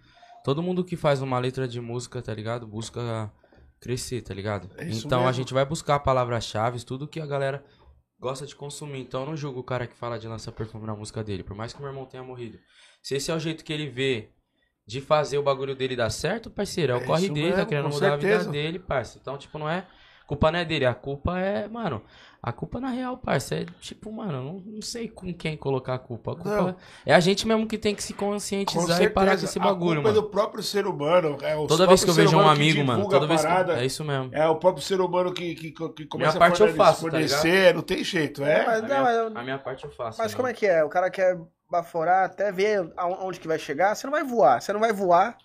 Speaker 3: todo mundo que faz uma letra de música, tá ligado? Busca crescer, tá ligado?
Speaker 2: É
Speaker 3: então a
Speaker 2: mesmo.
Speaker 3: gente vai buscar palavras-chave, tudo que a galera gosta de consumir. Então eu não julgo o cara que fala de lança-perfume na música dele, por mais que meu irmão tenha morrido. Se esse é o jeito que ele vê de fazer o bagulho dele dar certo, parceiro. É o
Speaker 2: É
Speaker 3: corre dele, tá
Speaker 2: mesmo,
Speaker 3: querendo
Speaker 2: com
Speaker 3: mudar a vida
Speaker 2: certeza.
Speaker 3: dele, parça. Então, tipo, não é. A culpa não é dele, a culpa é, mano. A culpa na real, parça, é tipo, mano, não, não sei com quem colocar a culpa. A culpa
Speaker 2: Não.
Speaker 3: é a gente mesmo que tem que se conscientizar e parar com
Speaker 2: certeza.
Speaker 3: esse
Speaker 2: A
Speaker 3: bagulho,
Speaker 2: culpa é
Speaker 3: mano.
Speaker 2: do próprio ser humano. É o
Speaker 3: Toda vez que eu vejo um
Speaker 2: que
Speaker 3: amigo, mano, toda
Speaker 2: a
Speaker 3: vez que.
Speaker 2: parada.
Speaker 3: É isso mesmo.
Speaker 2: É o próprio ser humano que, que, que começa
Speaker 3: parte
Speaker 2: a
Speaker 3: eu faço, tá
Speaker 2: fornecer, não tem jeito, é?
Speaker 1: Mas,
Speaker 3: A
Speaker 1: não,
Speaker 3: minha,
Speaker 1: mas,
Speaker 3: a minha parte eu faço.
Speaker 1: mas
Speaker 3: né?
Speaker 1: como é que é? O cara quer baforar até ver aonde que vai chegar. Você não vai voar. Você não vai voar.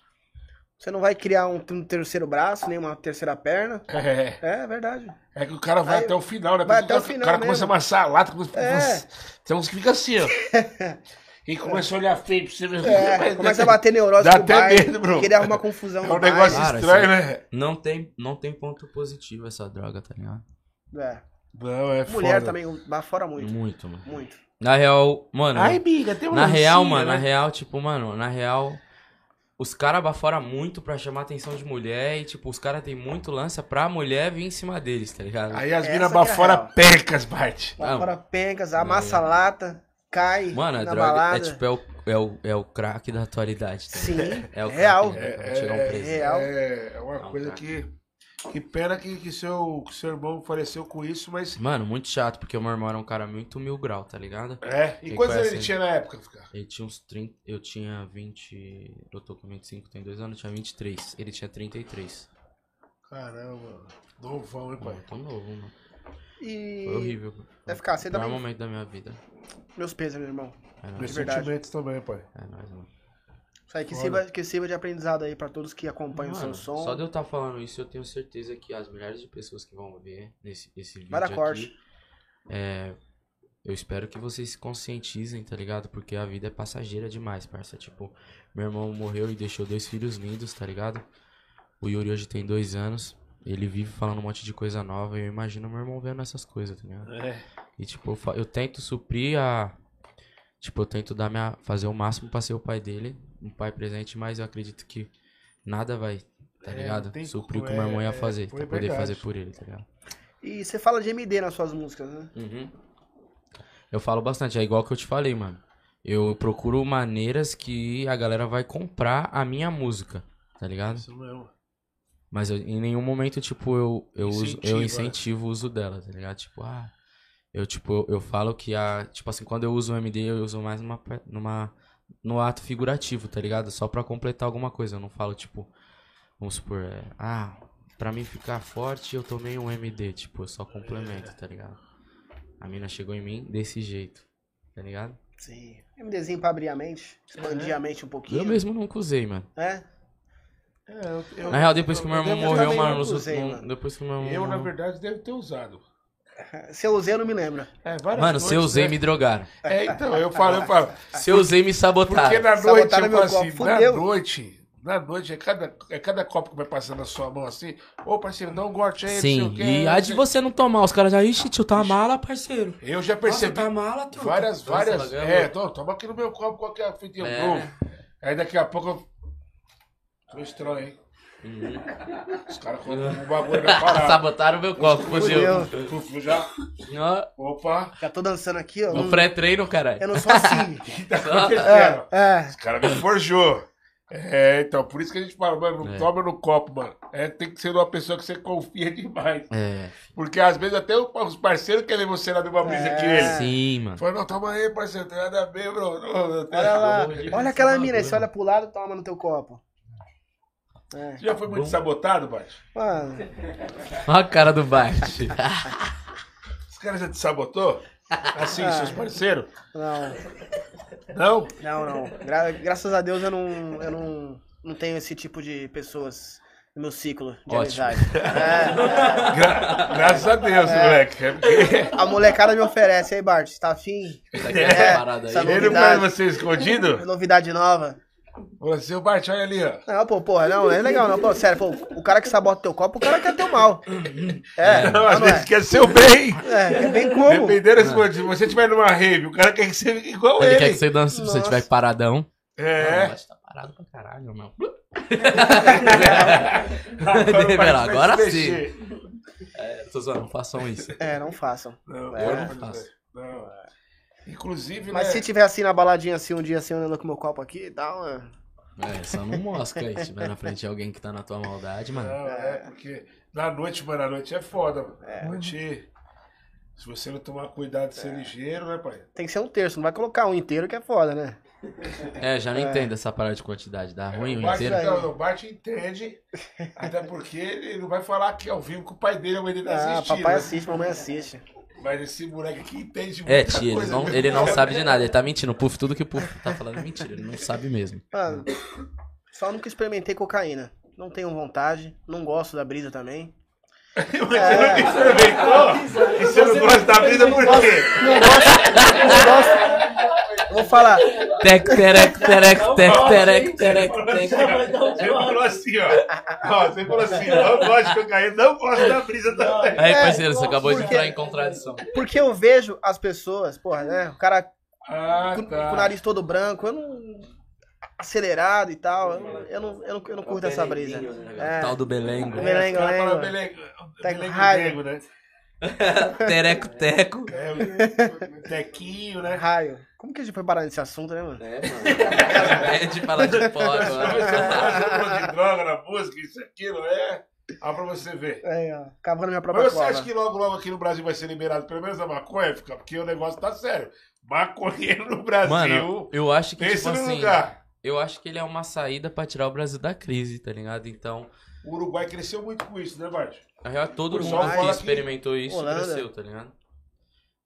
Speaker 1: Você não vai criar um, um terceiro braço, nem uma terceira perna. [laughs]
Speaker 2: É,
Speaker 1: É verdade.
Speaker 2: é que o cara vai
Speaker 1: Aí-
Speaker 2: até o final, né?
Speaker 1: vai até o
Speaker 2: cara-
Speaker 1: final
Speaker 2: O cara
Speaker 1: mesmo.
Speaker 2: começa a amassar a lata. Começa...
Speaker 1: É.
Speaker 2: Tem uns que ficam assim, ó. [laughs] E começa a olhar feio pra você ver.
Speaker 1: É, começa a bater neurose
Speaker 2: Dá
Speaker 1: com o
Speaker 2: até
Speaker 1: bairro,
Speaker 2: medo, bro.
Speaker 1: Querer arrumar confusão
Speaker 2: É um negócio
Speaker 3: Cara,
Speaker 2: estranho, né?
Speaker 3: Não tem, não tem ponto positivo essa droga, tá ligado?
Speaker 1: É.
Speaker 2: Não, é
Speaker 1: Mulher
Speaker 2: foda.
Speaker 1: também bafora muito.
Speaker 3: Muito, mano.
Speaker 1: Muito.
Speaker 3: Na real, mano.
Speaker 2: Ai, biga, tem uma
Speaker 3: na real, mano,
Speaker 2: né?
Speaker 3: na real, tipo, mano, na real. Os caras baforam muito pra chamar a atenção de mulher e, tipo, os caras têm muito lança pra mulher vir em cima deles, tá ligado?
Speaker 2: Aí as minas
Speaker 1: é a
Speaker 2: bafora
Speaker 1: real.
Speaker 2: pecas, Bart.
Speaker 1: Bafora pencas, amassa lata, cai
Speaker 3: Mano, a
Speaker 1: na
Speaker 3: droga
Speaker 1: balada.
Speaker 3: é tipo, é o, é o, é o crack da atualidade, tá
Speaker 1: Sim?
Speaker 3: É o
Speaker 1: real.
Speaker 3: crack, né?
Speaker 2: É,
Speaker 3: um
Speaker 2: é,
Speaker 3: preso.
Speaker 1: real.
Speaker 2: É, é uma
Speaker 3: Não,
Speaker 2: coisa
Speaker 3: cara.
Speaker 2: que. Que pena que, que, seu, que seu irmão faleceu com isso, mas.
Speaker 3: Mano, muito chato, porque o meu irmão era um cara muito mil grau, tá ligado?
Speaker 2: É. E
Speaker 3: Que
Speaker 2: quantos ele tinha na época, cara?
Speaker 3: Ele tinha uns 30. Eu tinha 20. Eu tô com 25, tem dois anos, eu tinha 23. Ele tinha 33.
Speaker 2: Caramba, novão, hein, pai?
Speaker 3: tô novo, mano.
Speaker 1: E.
Speaker 3: Foi horrível.
Speaker 1: Vai ficar, você
Speaker 3: Foi o
Speaker 1: também-
Speaker 3: momento da minha vida.
Speaker 1: Meus pesos, meu irmão.
Speaker 3: É nóis,
Speaker 2: Meus sentimentos também, pai.
Speaker 3: é nóis, mano.
Speaker 1: Aí que sirva, que sirva de aprendizado aí pra todos que acompanham o
Speaker 3: Mano,
Speaker 1: seu som.
Speaker 3: Só de eu estar falando isso, eu tenho certeza que as milhares de pessoas que vão ver nesse esse vídeo
Speaker 1: Vai dar corte.
Speaker 3: é, eu espero que vocês se conscientizem, tá ligado? Porque a vida é passageira demais, parça. Tipo, meu irmão morreu e deixou dois filhos lindos, tá ligado? O Yuri hoje tem dois anos. Ele vive falando um monte de coisa nova e eu imagino meu irmão vendo essas coisas, tá ligado?
Speaker 2: É.
Speaker 3: E tipo, eu, eu tento suprir a. Tipo, eu tento dar minha. fazer o máximo pra ser o pai dele. Um pai presente, mas eu acredito que nada vai, tá
Speaker 2: É,
Speaker 3: ligado?
Speaker 2: tem
Speaker 3: Suprir o que o meu irmão ia
Speaker 2: é,
Speaker 3: fazer. pra poder
Speaker 2: verdade.
Speaker 3: fazer por ele, tá ligado?
Speaker 1: E você fala de MD nas suas músicas, né?
Speaker 3: Uhum. Eu falo bastante, é igual que eu te falei, mano. Eu procuro maneiras que a galera vai comprar a minha música, tá ligado?
Speaker 2: Isso mesmo.
Speaker 3: Mas eu- em nenhum momento, tipo, eu, eu, uso,
Speaker 2: Incentiva,
Speaker 3: eu
Speaker 2: né?
Speaker 3: incentivo o uso dela, tá ligado? Tipo, ah. Eu, tipo, eu, eu falo que a. Tipo assim, quando eu uso o MD, eu uso mais numa, numa. No ato figurativo, tá ligado? Só pra completar alguma coisa. Eu não falo, tipo. Vamos supor, é, ah, pra mim ficar forte, eu tomei um MD. Tipo, eu só complemento, tá ligado? A mina chegou em mim desse jeito, tá ligado?
Speaker 1: Sim. MDzinho pra abrir a mente, expandir a mente um pouquinho.
Speaker 3: Eu mesmo nunca usei, mano.
Speaker 1: É?
Speaker 2: É, eu, eu-
Speaker 3: Na real, depois que o meu
Speaker 2: eu
Speaker 3: irmão morreu, mano,
Speaker 1: usei,
Speaker 3: não-
Speaker 1: mano.
Speaker 3: depois que meu irmão
Speaker 2: Eu, na verdade, devo ter usado.
Speaker 1: Se eu usei, eu não me lembro.
Speaker 2: É, várias
Speaker 3: Mano, se eu usei,
Speaker 2: né?
Speaker 3: me drogaram.
Speaker 2: É, então, eu falo, eu [laughs] falo.
Speaker 3: Se eu usei, me sabotaram.
Speaker 2: Porque na noite
Speaker 1: Sabotaram
Speaker 2: eu assim,
Speaker 1: copo,
Speaker 2: na
Speaker 1: fudeu.
Speaker 2: noite, na noite, é cada, é cada copo que vai passando na sua mão assim, ô parceiro, dá um gote aí, não sei
Speaker 3: Sim,
Speaker 2: o quê,
Speaker 3: e
Speaker 2: não
Speaker 3: a
Speaker 2: sei-
Speaker 3: de você não tomar, os caras já, ixi, tio, tá mala, parceiro.
Speaker 2: Eu já
Speaker 3: Nossa,
Speaker 2: percebi
Speaker 3: tá mala, truta.
Speaker 2: várias,
Speaker 3: Nossa,
Speaker 2: várias,
Speaker 3: ela ganhou.
Speaker 2: é, tô, toma aqui no meu copo, qual que a fita?
Speaker 3: É.
Speaker 2: É. Aí daqui a pouco eu... Tô estranho, hein?
Speaker 3: Uhum.
Speaker 2: Os caras colocam um bagulho na parada.
Speaker 3: Sabotaram meu copo, fugiu.
Speaker 1: Fudeu.
Speaker 2: Já, opa,
Speaker 1: Já tô dançando aqui, ó.
Speaker 3: No
Speaker 1: Não-
Speaker 3: pré-treino, caralho.
Speaker 1: Eu não sou assim.
Speaker 2: o que tá acontecendo?
Speaker 1: é.
Speaker 2: Os caras me forjou. É, então, por isso que a gente fala, mano, não
Speaker 3: É.
Speaker 2: toma no copo, mano. É, tem que ser uma pessoa que você confia demais.
Speaker 3: É,
Speaker 2: Porque às vezes até os parceiros querem você lá numa brisa
Speaker 1: É.
Speaker 2: que ele.
Speaker 3: sim, mano.
Speaker 2: Fala, não, toma aí, parceiro, tem nada a ver, bro. Não, não tem-
Speaker 1: Olha lá. Olha aquela mina você olha pro lado toma no teu copo. É.
Speaker 2: Você já foi muito sabotado, Bate?
Speaker 1: Mano,
Speaker 3: Olha a cara do baixo.
Speaker 2: Os caras já te sabotou? Assim,
Speaker 1: Ah.
Speaker 2: seus parceiros?
Speaker 1: não.
Speaker 2: Não?
Speaker 1: Não, não. Gra- graças a Deus eu não, eu não, não tenho esse tipo de pessoas no meu ciclo de
Speaker 3: Ótimo.
Speaker 1: amizade. [laughs] É,
Speaker 2: Gra- graças a Deus, moleque. É porque
Speaker 1: a molecada me oferece, aí Bart, tá afim?
Speaker 3: Aqui
Speaker 1: É,
Speaker 3: é aí.
Speaker 2: Ele não faz você escondido?
Speaker 1: Novidade nova.
Speaker 2: Você, o Bart, olha ali, ó.
Speaker 1: Não, pô, porra, não, não é legal não. Pô, sério, pô, o cara que sabota teu copo, o cara quer teu mal. É,
Speaker 2: Não,
Speaker 1: não,
Speaker 2: às
Speaker 1: não
Speaker 2: vezes
Speaker 1: é.
Speaker 2: quer ser o bem.
Speaker 1: É, é bem como.
Speaker 2: Dependendo se se você estiver numa rave, o cara quer que você fique igual
Speaker 3: Ele
Speaker 2: ele.
Speaker 3: quer que você dance se você estiver paradão.
Speaker 2: É.
Speaker 3: Mas tá parado pra caralho, meu. [laughs]
Speaker 2: Agora
Speaker 3: Agora sim. É, tô zoando, não façam isso.
Speaker 1: É, não façam.
Speaker 2: Não,
Speaker 1: É.
Speaker 3: Não
Speaker 2: fazer.
Speaker 3: faço.
Speaker 2: Não. Inclusive,
Speaker 1: Mas
Speaker 2: né?
Speaker 1: se tiver assim na baladinha, assim, um dia assim, andando com meu copo aqui, dá uma.
Speaker 3: É, só não mosca aí. Se tiver na frente de alguém que tá na tua maldade, mano.
Speaker 2: Não, é, porque na noite, mano, a noite é foda, mano. É. Noite. Se você não tomar cuidado de ser é. ligeiro, né, pai?
Speaker 1: Tem que ser um terço, não vai colocar um inteiro que é foda, né?
Speaker 3: É, já não é. entendo essa parada de quantidade. Dá ruim é, o, o inteiro.
Speaker 2: Não, o Bart entende, até porque ele não vai falar aqui ao vivo que o pai dele é o dele ah,
Speaker 1: assistir. papai né? assiste, mamãe assiste.
Speaker 2: Mas esse moleque aqui entende
Speaker 3: É, tia, ele não, ele não sabe de nada. Ele tá mentindo. O Puff, tudo que o Puff tá falando é mentira. Ele não sabe mesmo.
Speaker 1: Mano, só nunca experimentei cocaína. Não tenho vontade. Não gosto da brisa também. [laughs]
Speaker 2: Mas é, você não experimentou? E você não gosta da brisa por quê?
Speaker 1: Não gosto. Não gosto. Vou falar.
Speaker 3: Tec, terec, terec, tec, terec, terec, tec.
Speaker 2: Você falou assim, ó. ó. Você falou assim, não gosto de cocaína, não gosto da brisa também.
Speaker 3: Aí, parceiro, você acabou de entrar em contradição.
Speaker 1: Porque eu vejo as pessoas, porra, né? O cara ah, com, tá. com o nariz todo branco, eu não acelerado e tal. Eu, não, eu, não, eu, não, eu não curto essa brisa.
Speaker 3: É. Tal do Belengo.
Speaker 1: Belengo, Belengo.
Speaker 2: Belengo, Belengo, né? [laughs]
Speaker 3: Tereco, teco.
Speaker 2: É, tequinho, né?
Speaker 1: Raio. Como que a gente foi parar nesse assunto, né, mano? É,
Speaker 3: mano. [laughs] É de falar de pó.
Speaker 2: Você de droga na música, isso, aquilo, é. Olha pra você ver.
Speaker 1: É, ó. Cavando minha própria
Speaker 2: Mas você acha que logo, logo aqui no Brasil vai ser liberado pelo menos a maconha? Porque o negócio tá sério. Maconheiro no Brasil.
Speaker 3: Mano, eu acho que, tipo assim... Lugar. Eu acho que ele é uma saída pra tirar o Brasil da crise, tá ligado? Então...
Speaker 2: O Uruguai cresceu muito com isso, né, Bart?
Speaker 3: Na real, todo mundo que experimentou que... isso Holanda. cresceu, tá ligado?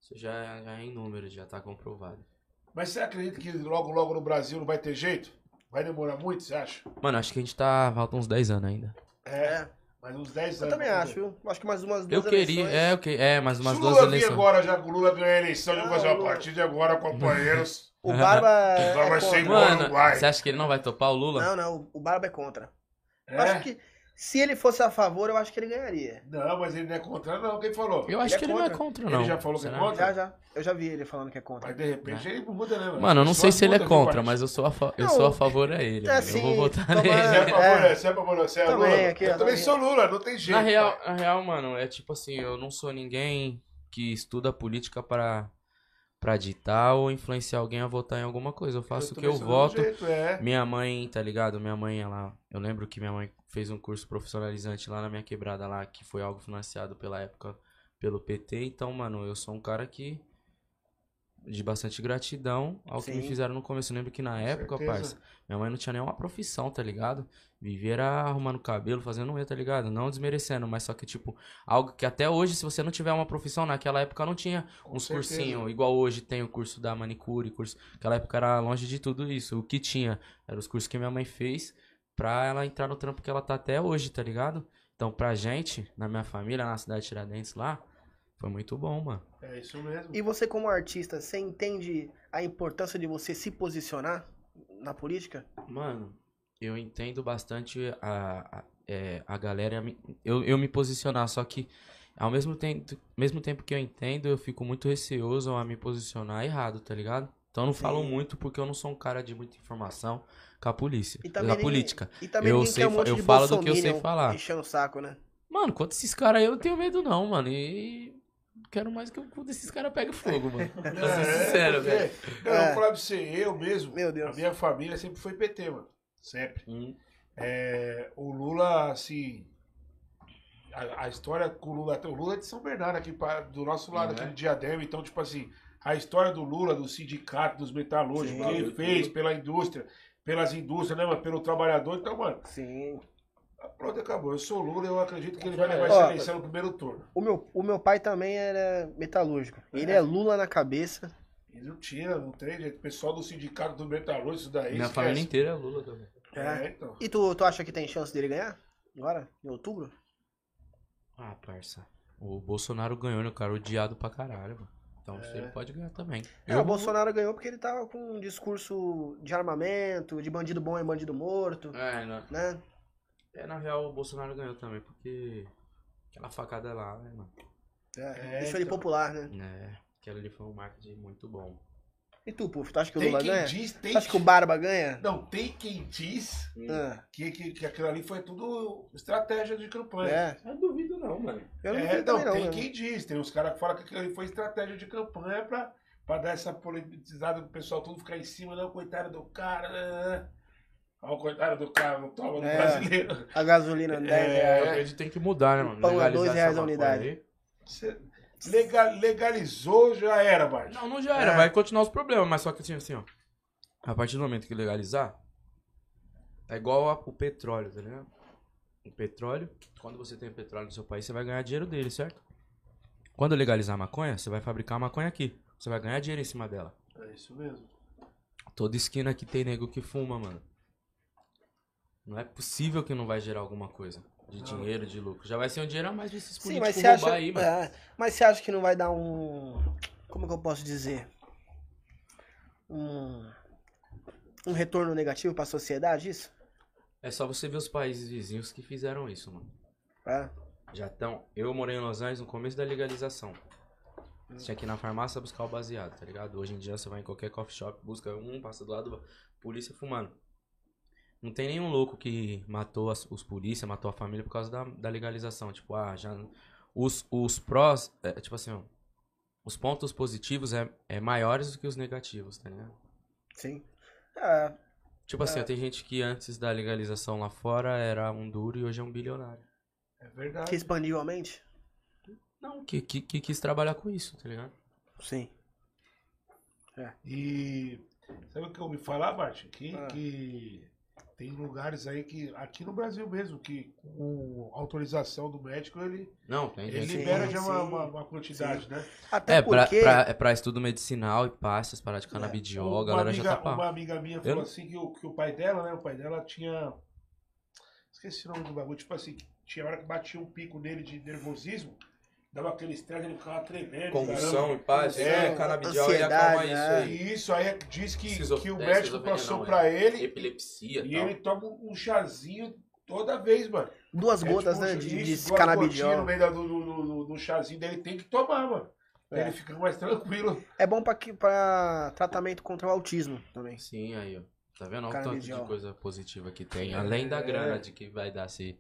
Speaker 3: Isso já, já é em números, já tá comprovado.
Speaker 2: Mas você acredita que logo, logo no Brasil não vai ter jeito? Vai demorar muito, você acha?
Speaker 3: Mano, acho que a gente tá. Falta uns 10 anos ainda.
Speaker 2: É. Mais uns 10
Speaker 1: anos. Eu também acho, viu? Acho que mais umas duas
Speaker 3: Eu queria, eleições. é, okay, é, mais umas
Speaker 2: Se
Speaker 3: duas
Speaker 2: eleições. Se o Lula vir agora, já que o Lula ganhou a eleição, eu vou fazer a partir de agora, companheiros. [laughs] [laughs]
Speaker 1: o Barba é,
Speaker 2: vai
Speaker 1: ser
Speaker 3: Mano, você acha que ele não vai topar o Lula?
Speaker 1: Não, não, o Barba é contra. É? Eu acho que se ele fosse a favor, eu acho que ele ganharia.
Speaker 2: Não, mas ele não é contra, não. Quem falou?
Speaker 3: Eu acho ele que é ele não é contra, não.
Speaker 2: Ele já falou Será? que é contra?
Speaker 1: Já, já. Eu já vi ele falando que é contra.
Speaker 2: Mas de repente é. ele muda, né, mano?
Speaker 3: Mano, eu não sei se ele é contra, mas eu sou a, fa... eu sou a favor a ele. É assim, eu vou votar
Speaker 2: nele. Você é a favor, é. você é a favor, você é a Lula. Aqui, eu também sou Lula, não tem jeito.
Speaker 3: Na real, na real, mano, é tipo assim, eu não sou ninguém que estuda política para pra ditar ou influenciar alguém a votar em alguma coisa. Eu faço o que eu voto.
Speaker 2: Jeito, é.
Speaker 3: Minha mãe, tá ligado? Minha mãe, ela. Eu lembro que minha mãe fez um curso profissionalizante lá na minha quebrada lá, que foi algo financiado pela época pelo PT. Então, mano, eu sou um cara que. De bastante gratidão ao Sim. que me fizeram no começo. Eu lembro que na Com época, certeza. parça, minha mãe não tinha nenhuma profissão, tá ligado? Vivia era arrumando cabelo, fazendo unha, tá ligado? Não desmerecendo, mas só que, tipo, algo que até hoje, se você não tiver uma profissão, naquela época não tinha Com uns cursinhos, igual hoje tem o curso da manicure, curso. Naquela época era longe de tudo isso. O que tinha eram os cursos que minha mãe fez pra ela entrar no trampo que ela tá até hoje, tá ligado? Então, pra gente, na minha família, na cidade de Tiradentes lá, foi muito bom, mano.
Speaker 2: É isso mesmo.
Speaker 1: E você, como artista, você entende a importância de você se posicionar na política?
Speaker 3: Mano, eu entendo bastante a, a, é, a galera, eu, eu me posicionar, só que ao mesmo tempo, mesmo tempo que eu entendo, eu fico muito receoso a me posicionar errado, tá ligado? Então eu não Sim. falo muito porque eu não sou um cara de muita informação com a polícia, com a política.
Speaker 1: E também
Speaker 3: eu sei, um eu falo do que eu sei falar.
Speaker 1: Enchendo o saco, né?
Speaker 3: Mano, quanto esses caras aí eu não tenho medo não, mano. E quero mais que um desses caras pegue fogo, mano. [laughs] Pra ser
Speaker 2: é,
Speaker 3: sincero, velho.
Speaker 2: Não, é. eu pra você, eu mesmo,
Speaker 1: Meu Deus.
Speaker 2: a minha família sempre foi PT, mano. Sempre. Hum. É, o Lula, assim. A, a, história com o Lula. O Lula é de São Bernardo, aqui pra, do nosso lado, aqui é? de Diadema. Então, tipo assim, a história do Lula, do sindicato, dos metalúrgicos, que ele fez pela indústria, pelas indústrias, né, mano? Pelo trabalhador. Então, mano.
Speaker 1: Sim.
Speaker 2: Pronto, acabou. Eu sou Lula eu acredito que ele vai levar essa eleição no primeiro turno.
Speaker 1: O meu, o meu pai também era metalúrgico. Ele é, é Lula na cabeça.
Speaker 2: E não tinha, não tem jeito. O pessoal do sindicato do metalúrgico, isso daí.
Speaker 3: Minha família inteira é Lula também.
Speaker 1: É, é então. E tu, tu acha que tem chance dele ganhar? Agora? Em outubro?
Speaker 3: Ah, parça. O Bolsonaro ganhou, né, cara? Odiado pra caralho, mano. Então é. ele pode ganhar também.
Speaker 1: É, eu... o Bolsonaro ganhou porque ele tava com um discurso de armamento, de bandido bom é bandido morto.
Speaker 3: É, não.
Speaker 1: né?
Speaker 3: É, na real, o Bolsonaro ganhou também, porque aquela facada lá, né, mano?
Speaker 1: É, é deixou então... ele popular, né?
Speaker 3: É, aquela ali foi um marketing muito bom.
Speaker 1: E tu, Puf, tu acha que o Lula ganha? Diz, tem tu acha que o Barba ganha?
Speaker 2: Não, tem quem diz hum. que, que, que aquilo ali foi tudo estratégia de campanha. É.
Speaker 3: Eu não duvido não, mano.
Speaker 2: Eu não, é, não, não tem quem diz. Tem uns caras que falam que aquilo ali foi estratégia de campanha pra, pra dar essa politizada pro pessoal tudo ficar em cima, não, coitado do cara. Né, né, né. Olha o coitado do cara, não toma do
Speaker 1: É.
Speaker 2: brasileiro.
Speaker 1: A gasolina 10 [laughs]
Speaker 2: É,
Speaker 1: reais.
Speaker 3: A gente tem que mudar, né, mano?
Speaker 1: Pão a
Speaker 3: Legalizar
Speaker 1: dois
Speaker 3: essa
Speaker 1: reais a unidade.
Speaker 2: Você legal- legalizou, já era, Bart.
Speaker 3: Não, não já era,
Speaker 1: É.
Speaker 3: vai continuar os problemas, mas só que assim, assim, ó. A partir do momento que legalizar, é igual a- o petróleo, tá ligado? O petróleo, quando você tem petróleo no seu país, você vai ganhar dinheiro dele, certo? Quando legalizar a maconha, você vai fabricar a maconha aqui. Você vai ganhar dinheiro em cima dela.
Speaker 2: É isso mesmo.
Speaker 3: Toda esquina aqui tem nego que fuma, mano. Não é possível que não vai gerar alguma coisa. De dinheiro, de lucro. Já vai ser um dinheiro a mais desses
Speaker 1: Sim, mas você acha.
Speaker 3: aí, mano.
Speaker 1: é, mas você acha que não vai dar um. Como que eu posso dizer? Um. Um retorno negativo pra sociedade, isso?
Speaker 3: É só você ver os países vizinhos que fizeram isso, mano.
Speaker 1: É.
Speaker 3: Já estão. Eu morei em Los Angeles no começo da legalização. Você tinha que ir na farmácia buscar o baseado, tá ligado? Hoje em dia você vai em qualquer coffee shop, busca um, passa do lado, polícia fumando. Não tem nenhum louco que matou as- os polícia, matou a família por causa da, da legalização. Tipo, ah, já. Os, os prós, é, tipo assim, ó, os pontos positivos é, é maiores do que os negativos, tá ligado?
Speaker 1: Sim. É,
Speaker 3: Tipo assim, ó, tem gente que antes da legalização lá fora era um duro e hoje é um bilionário.
Speaker 2: É verdade.
Speaker 1: que expandiu a mente?
Speaker 3: Não, que, que, que quis trabalhar com isso, tá ligado?
Speaker 1: Sim.
Speaker 2: E sabe o que eu ouvi falar, Bart? Que,
Speaker 1: Ah.
Speaker 2: que tem lugares aí que, aqui no Brasil mesmo, que com autorização do médico, ele,
Speaker 3: Não, tem
Speaker 2: ele
Speaker 3: gente.
Speaker 2: libera
Speaker 1: Sim,
Speaker 2: já uma,
Speaker 1: sim.
Speaker 2: uma, uma quantidade, né?
Speaker 1: Até
Speaker 3: É, pra,
Speaker 1: porque.
Speaker 3: pra, é pra estudo medicinal e pá, essas paradas de canabidiol, a
Speaker 2: uma,
Speaker 3: galera
Speaker 2: amiga,
Speaker 3: já tá pá.
Speaker 2: uma amiga minha falou
Speaker 3: Eu-
Speaker 2: assim que o, que o pai dela, né? O pai dela tinha. Esqueci o nome do bagulho, tipo assim, tinha hora que batia um pico nele de nervosismo, dava aquele estresse, ele ficava tremendo.
Speaker 3: Convulsão e isso
Speaker 2: É,
Speaker 3: é, canabidiol
Speaker 1: ansiedade,
Speaker 3: ia acalmar isso
Speaker 1: é.
Speaker 3: aí.
Speaker 2: E isso aí diz que, que o
Speaker 3: é,
Speaker 2: médico passou
Speaker 3: não,
Speaker 2: pra
Speaker 3: é
Speaker 2: ele
Speaker 3: Epilepsia
Speaker 2: e
Speaker 3: tal.
Speaker 2: ele toma um chazinho toda vez, mano.
Speaker 1: Duas
Speaker 2: É
Speaker 1: gotas,
Speaker 2: tipo,
Speaker 1: né? De, de
Speaker 2: gotinhas
Speaker 1: canabidiol.
Speaker 2: no meio da- do, do, do, do chazinho dele tem que tomar, mano. Pra
Speaker 1: É.
Speaker 2: Ele fica mais tranquilo.
Speaker 1: É bom pra, que- pra tratamento contra o autismo também.
Speaker 3: Sim, aí, ó. Tá vendo? Olha o tanto de coisa positiva que tem. Além da
Speaker 2: É.
Speaker 3: grana de que vai dar se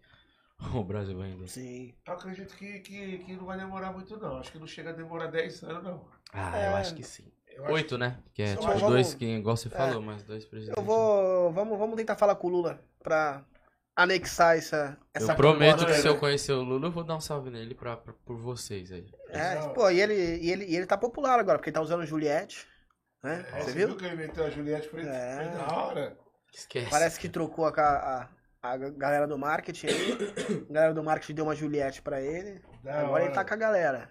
Speaker 3: [laughs] o Brasil ainda.
Speaker 1: Sim.
Speaker 2: Eu acredito que, que, que não vai demorar muito, não. Acho que não chega a demorar 10 anos, não.
Speaker 3: Ah,
Speaker 1: É.
Speaker 3: eu acho que sim. Oito, né? Que é
Speaker 2: Só
Speaker 3: tipo
Speaker 1: vamos-
Speaker 3: dois, que igual você falou, mas dois presidentes.
Speaker 1: Eu vou. Vamos, vamos tentar falar com o Lula pra anexar essa. essa
Speaker 3: Eu prometo que se eu conhecer o Lula, eu vou dar um salve nele pra, pra- por vocês aí.
Speaker 1: É,
Speaker 2: Exato.
Speaker 1: pô, e ele, e, ele, e ele tá popular agora, porque ele tá usando Juliette. Né?
Speaker 2: É,
Speaker 1: Você viu?
Speaker 2: que ele meteu a Juliette? Foi,
Speaker 1: É.
Speaker 2: foi da hora.
Speaker 3: Esquece.
Speaker 1: Parece que trocou a, a, a galera do marketing aí. A [coughs] galera do marketing deu uma Juliette pra ele.
Speaker 2: Da
Speaker 1: agora
Speaker 2: hora.
Speaker 1: ele tá com a galera.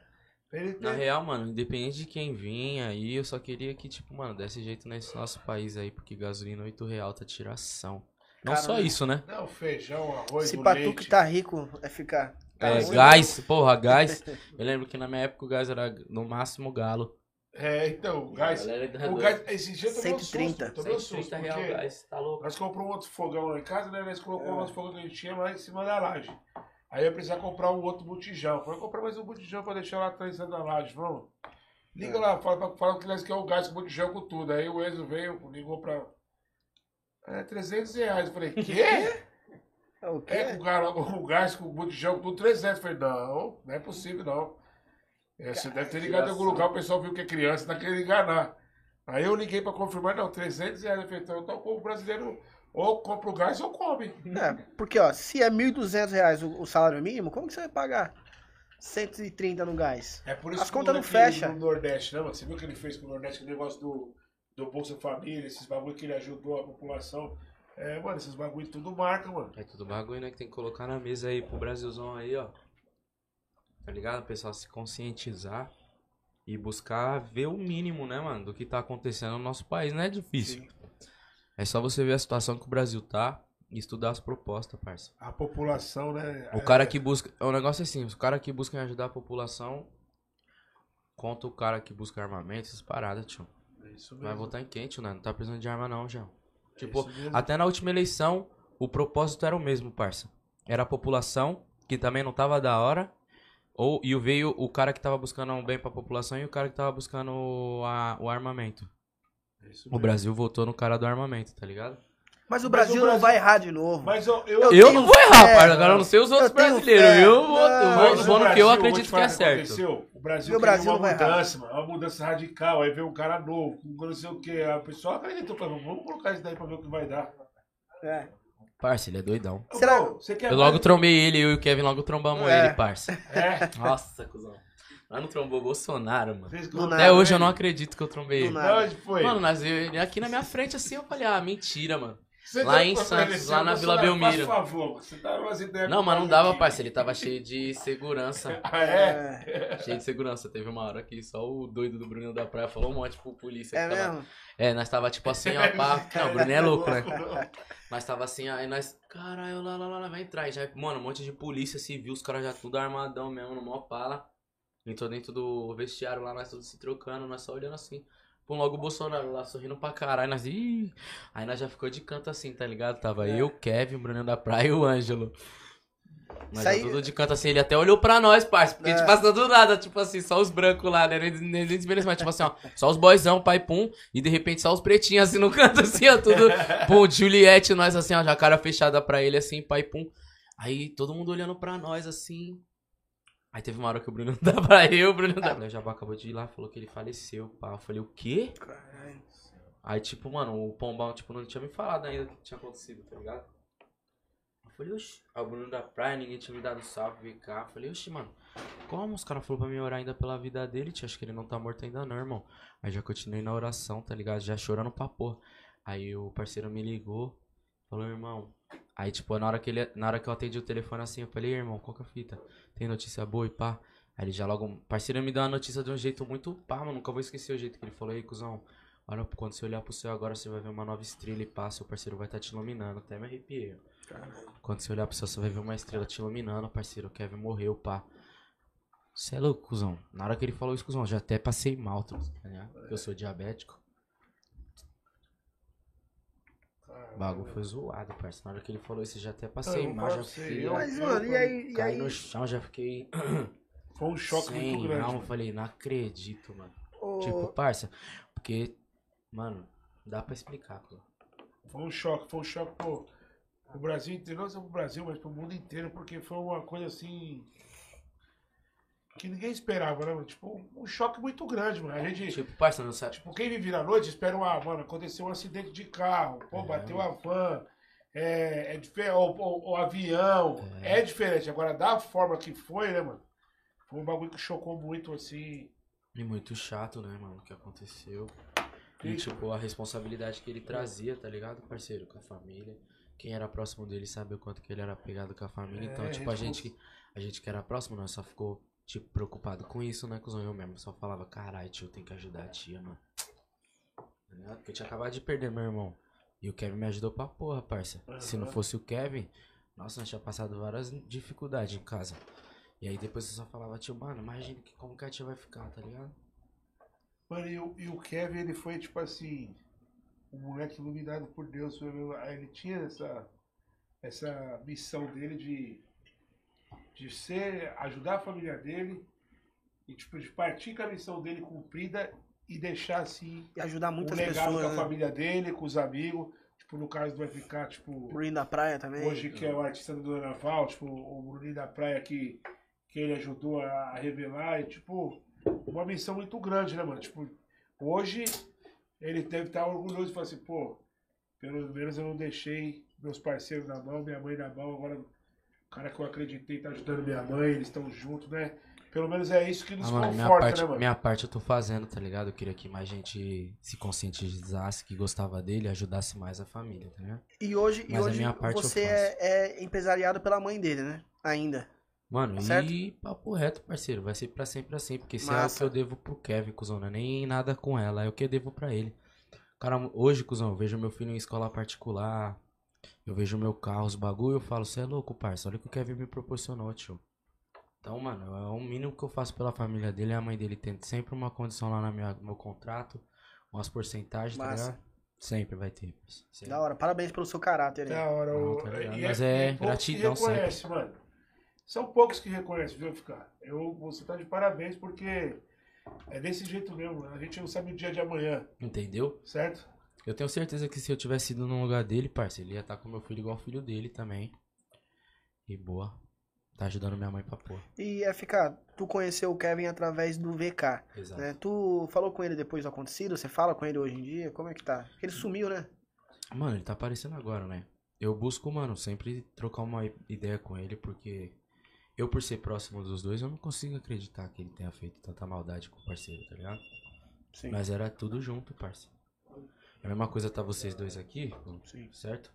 Speaker 2: Ele
Speaker 3: Na
Speaker 2: tem-
Speaker 3: real, mano, independente de quem vinha aí, eu só queria que, tipo, mano, desse jeito nesse nosso país aí, porque gasolina 8 real tá tiração. Não
Speaker 1: Cara,
Speaker 3: só
Speaker 1: né?
Speaker 3: isso, né?
Speaker 2: Não, feijão, arroz,
Speaker 1: Se
Speaker 2: o
Speaker 1: pra tu
Speaker 2: leite.
Speaker 1: que tá rico é ficar.
Speaker 3: É,
Speaker 1: ruim,
Speaker 3: gás, porra, gás. [laughs] Eu lembro que na minha época o gás era no máximo galo.
Speaker 2: É, então, o gás...
Speaker 3: É
Speaker 2: O gás, esse dia eu tomei um
Speaker 1: 130.
Speaker 2: susto. Tomei um susto,
Speaker 3: 130 real
Speaker 2: porque
Speaker 3: gás, tá louco.
Speaker 2: nós compramos um outro fogão lá em casa, né? Nós colocamos
Speaker 1: É.
Speaker 2: o outro fogão que a gente tinha lá em cima da laje. Aí eu ia precisar comprar um outro botijão. Falei, comprar mais um botijão pra deixar lá atrás da laje, vamos. Liga
Speaker 1: É.
Speaker 2: lá, fala, fala que nós queremos o gás com botijão com tudo. Aí o Enzo veio, ligou pra... É, 300 reais. Eu falei, quê? [laughs]
Speaker 1: É o quê?
Speaker 2: É, o, gar- o gás com o botijão com tudo 300. Eu falei, não, não é possível não. É, você deve ter ligado em algum lugar, o pessoal viu que é criança, tá querendo enganar. Aí eu liguei pra confirmar, não, 300 reais. Então, então o povo brasileiro ou compra o gás ou come.
Speaker 1: É, porque, ó, se é 1.200 reais o, o salário mínimo, como que você vai pagar 130 no gás?
Speaker 2: É por isso
Speaker 1: As
Speaker 2: que o
Speaker 1: contas não
Speaker 2: moleque
Speaker 1: fecha.
Speaker 2: no Nordeste, né, mano? Você viu o que ele fez com o Nordeste, aquele negócio do, do Bolsa Família, esses bagulho que ele ajudou a população. É, mano, esses bagulho tudo marca, mano.
Speaker 3: É tudo bagulho, né? Que tem que colocar na mesa aí pro Brasilzão aí, ó. Tá ligado? O pessoal se conscientizar e buscar ver o mínimo, né, mano, do que tá acontecendo no nosso país. Não é difícil. É só você ver a situação que o Brasil tá e estudar as propostas, parça.
Speaker 2: A população, né?
Speaker 3: O cara que busca. O negócio é assim, os caras que buscam ajudar a população contra o cara que busca armamento, essas paradas, tio.
Speaker 2: É isso
Speaker 3: Vai
Speaker 2: mesmo.
Speaker 3: votar em quem, tio, né? Não tá precisando de arma não, já.
Speaker 2: É
Speaker 3: Tipo, até na última eleição, o propósito era o mesmo, parça. Era a população, que também não tava da hora. Ou, e veio o cara que tava buscando um bem pra população e o cara que tava buscando o, a- o armamento.
Speaker 2: É isso
Speaker 3: O. Brasil votou no cara do armamento, tá ligado?
Speaker 1: Mas o
Speaker 2: Mas
Speaker 1: Brasil,
Speaker 2: o
Speaker 1: não
Speaker 2: Brasil-
Speaker 1: vai errar de novo.
Speaker 2: Mas eu, eu,
Speaker 1: Eu tenho
Speaker 3: não vou errar,
Speaker 1: fé,
Speaker 3: parça. Agora eu não sei os outros
Speaker 1: Eu tenho
Speaker 3: brasileiros.
Speaker 1: fé.
Speaker 3: Eu vou, eu
Speaker 1: Não,
Speaker 3: vou,
Speaker 2: Mas
Speaker 3: vou
Speaker 2: o
Speaker 3: no que eu acredito
Speaker 2: vou te
Speaker 3: que
Speaker 2: falar
Speaker 3: é
Speaker 2: o
Speaker 3: certo.
Speaker 2: aconteceu. O Brasil,
Speaker 1: E o Brasil
Speaker 2: queria
Speaker 1: não vai
Speaker 2: uma
Speaker 1: errar.
Speaker 2: mudança, uma mudança radical. Aí veio um cara novo, com não sei o que. A pessoa acreditou, falou, vamos colocar isso daí pra ver o que vai dar.
Speaker 1: É.
Speaker 3: Parça, ele é doidão.
Speaker 1: Será-
Speaker 2: Você quer
Speaker 3: Eu logo
Speaker 2: mais-
Speaker 3: trombei ele, eu e o Kevin logo trombamos
Speaker 1: É.
Speaker 3: ele, parça.
Speaker 2: É.
Speaker 3: Nossa, cuzão. Lá não trombou Bolsonaro, mano.
Speaker 1: Nada.
Speaker 3: Até hoje
Speaker 2: né?
Speaker 3: eu não acredito que eu trombei
Speaker 1: Do
Speaker 3: ele.
Speaker 1: nada.
Speaker 2: Onde foi?
Speaker 3: Mano, mas eu- ele aqui na minha frente assim, eu falei, ah, mentira, mano.
Speaker 2: Você
Speaker 3: lá em Santos, lá na Vila Belmiro.
Speaker 2: Faz favor, você tá umas ideias
Speaker 3: Não, mas não dava,
Speaker 2: aqui.
Speaker 3: parça. Ele tava cheio de segurança. [laughs]
Speaker 2: Ah, é?
Speaker 1: É,
Speaker 3: Cheio de segurança. Teve uma hora que só o doido do Bruninho da Praia falou um monte pro polícia.
Speaker 1: é
Speaker 3: que tava-
Speaker 1: mesmo?
Speaker 3: É, nós tava tipo assim, ó, [laughs] pá. Não, o Bruninho é louco, né? Nós tava assim, aí nós. Caralho, lá, lá, lá, lá, vai entrar. E já, mano, um monte de polícia civil, os caras já tudo armadão mesmo, no maior pala. Entrou dentro do vestiário lá, nós todos se trocando, nós só olhando assim. Pô, logo o Bolsonaro lá sorrindo pra caralho, nós. Ih! Aí nós já ficou de canto assim, tá ligado? Tava
Speaker 1: É.
Speaker 3: eu, Kevin, o Bruninho da Praia e o Ângelo. Já
Speaker 1: Isso aí-
Speaker 3: tudo de canto assim, ele até olhou pra nós, parça, porque a gente
Speaker 1: É.
Speaker 3: passou do nada, tipo assim, só os brancos lá, né? Nem nem desmerecimento, mas tipo assim, ó, só os boyzão, pai pum, e de repente só os pretinhos assim no [laughs] canto, assim, ó, tudo. Pum, Juliette, nós assim, ó, já cara fechada pra ele, assim, pai pum. Aí todo mundo olhando pra nós, assim. Aí teve uma hora que o Bruno [laughs] dá pra eu, o Bruno dá pra... O Jabá acabou de ir lá, falou que ele faleceu, pá. Eu falei, o quê?
Speaker 1: Caralho.
Speaker 3: Aí, tipo, mano, o Pombão, tipo, não tinha me falado ainda o que tinha acontecido, tá ligado? Falei, oxi, aí o Bruno da praia, ninguém tinha me dado salve, vem cá. Falei, oxi, mano, como? Os caras falaram pra mim orar ainda pela vida dele, tia, acho que ele não tá morto ainda não, irmão. Aí já continuei na oração, tá ligado? Já chorando pra porra. Aí o parceiro me ligou, falou, irmão. Aí, tipo, na hora que, ele, na hora que eu atendi o telefone assim, eu falei, irmão, qual que é a fita? Tem notícia boa e pá? Aí ele já logo. Parceiro me deu uma notícia de um jeito muito pá, mano. Nunca vou esquecer o jeito que ele falou, ei, cuzão. Olha, quando você olhar pro céu agora, você vai ver uma nova estrela e pá, seu parceiro vai estar te iluminando. Até me arrepiei. Quando você olhar pro céu, você vai ver uma estrela te iluminando, parceiro. O Kevin morreu, pá. Você é louco, cuzão. Na hora que ele falou isso, cuzão, eu já até passei mal, tá ligado? Eu sou diabético. O bagulho foi zoado, parceiro. Na hora que ele falou isso, eu já até passei
Speaker 2: Eu
Speaker 3: mal, já
Speaker 2: não
Speaker 3: fiquei.
Speaker 2: eu-
Speaker 1: Mas, mano, e aí? E
Speaker 3: Caí
Speaker 1: aí?
Speaker 3: no chão, já fiquei. [clears throat]
Speaker 2: Foi um choque
Speaker 3: sem
Speaker 2: muito grande. mano.
Speaker 3: Falei, não acredito, mano.
Speaker 1: Ô,
Speaker 3: Tipo, parça, porque, mano, dá pra explicar, pô.
Speaker 2: Foi um choque, foi um choque pro, pro Brasil inteiro, não só pro Brasil, mas pro mundo inteiro, porque foi uma coisa assim. que ninguém esperava, né, mano? Tipo, um choque muito grande, mano. A gente.
Speaker 3: Tipo, não sabe.
Speaker 2: Tipo, quem vive na noite espera um, ah, mano, aconteceu um acidente de carro, pô,
Speaker 3: É.
Speaker 2: bateu a van, é, é diferente, ou avião, é. diferente. Agora, da forma que foi, né, mano? Foi um bagulho que chocou muito, assim.
Speaker 3: E muito chato, né, mano, o que aconteceu. E,
Speaker 2: E-
Speaker 3: tipo, a responsabilidade que ele trazia, tá ligado, parceiro? Com a família. Quem era próximo dele sabe o quanto que ele era pegado com a família. Então,
Speaker 2: É,
Speaker 3: tipo, a
Speaker 2: respons-
Speaker 3: gente, a gente que era próximo, nós só ficou, tipo, preocupado com isso, né, cuzão? Eu mesmo só falava, caralho, tio, tem que ajudar a tia, mano. Tá? Porque eu tinha acabado de perder meu irmão. E o Kevin me ajudou pra porra, parça. Se não fosse o Kevin, nossa, nós tinha passado várias dificuldades em casa. E aí depois eu só falava, tio, mano, imagina que, como que a tia vai ficar, tá ligado?
Speaker 2: Mano, e o, e o Kevin, ele foi, tipo assim, um moleque iluminado por Deus. Ele tinha essa, essa missão dele de, de ser, ajudar a família dele e, tipo, de partir com a missão dele cumprida e deixar, assim,
Speaker 1: E ajudar
Speaker 2: um
Speaker 1: muitas
Speaker 2: legado
Speaker 1: pessoas,
Speaker 2: com a
Speaker 1: né?
Speaker 2: família dele, com os amigos. Tipo, no caso do FK, tipo,
Speaker 1: Bruninho da praia também.
Speaker 2: hoje que é o artista do Naval, tipo, o Bruninho da Praia que, que ele ajudou a revelar, e tipo, uma missão muito grande, né, mano? Tipo, hoje ele deve estar orgulhoso e falar assim, pô, pelo menos eu não deixei meus parceiros na mão, minha mãe na mão, agora o cara que eu acreditei tá ajudando minha mãe, eles estão juntos, né? Pelo menos é isso que nos
Speaker 3: Ah, mano, minha
Speaker 2: conforta,
Speaker 3: parte,
Speaker 2: né, mano?
Speaker 3: minha parte eu tô fazendo, tá ligado? Eu queria que mais gente se conscientizasse, que gostava dele e ajudasse mais a família, tá ligado?
Speaker 1: E hoje, e
Speaker 3: a
Speaker 1: hoje
Speaker 3: minha parte
Speaker 1: você é, é empresariado pela mãe dele, né? Ainda.
Speaker 3: Mano,
Speaker 1: Certo?
Speaker 3: e papo reto, parceiro. Vai ser pra sempre assim, porque isso é o que eu devo pro Kevin, cuzão. Não é nem nada com ela, é o que eu devo pra ele. Cara, hoje, cuzão, eu vejo meu filho em escola particular, eu vejo meu carro, os bagulho, eu falo, você é louco, parça, olha o que o Kevin me proporcionou, tio. Então, mano, é o mínimo que eu faço pela família dele, a mãe dele tem sempre uma condição lá no meu, meu contrato, umas porcentagens, tá
Speaker 1: Massa.
Speaker 3: ligado? Sempre vai ter. Sempre.
Speaker 1: Da hora. Parabéns pelo seu caráter aí.
Speaker 2: Da hora.
Speaker 3: Não, tá ligado?
Speaker 2: e
Speaker 3: Mas é
Speaker 2: poucos
Speaker 3: gratidão
Speaker 2: que reconhece, mano. São poucos que reconhecem, viu, ficar. Eu, você tá de parabéns porque é desse jeito mesmo. A gente não sabe o dia de amanhã,
Speaker 3: Entendeu?
Speaker 2: certo?
Speaker 3: Eu tenho certeza que se eu tivesse ido no lugar dele, parça, ele ia estar com meu filho igual o filho dele também. E boa. Tá ajudando minha mãe pra porra.
Speaker 1: E FK, tu conheceu o Kevin através do VK,
Speaker 3: Exato.
Speaker 1: né? Tu falou com ele depois do acontecido? Você fala com ele hoje em dia? Como é que tá? Porque ele sumiu, né?
Speaker 3: Mano, ele tá aparecendo agora, né? eu busco, mano, sempre trocar uma ideia com ele, porque eu, por ser próximo dos dois, eu não consigo acreditar que ele tenha feito tanta maldade com o parceiro, tá ligado?
Speaker 1: Sim.
Speaker 3: Mas era tudo junto, parceiro. É a mesma coisa tá vocês dois aqui,
Speaker 1: Sim.
Speaker 3: certo?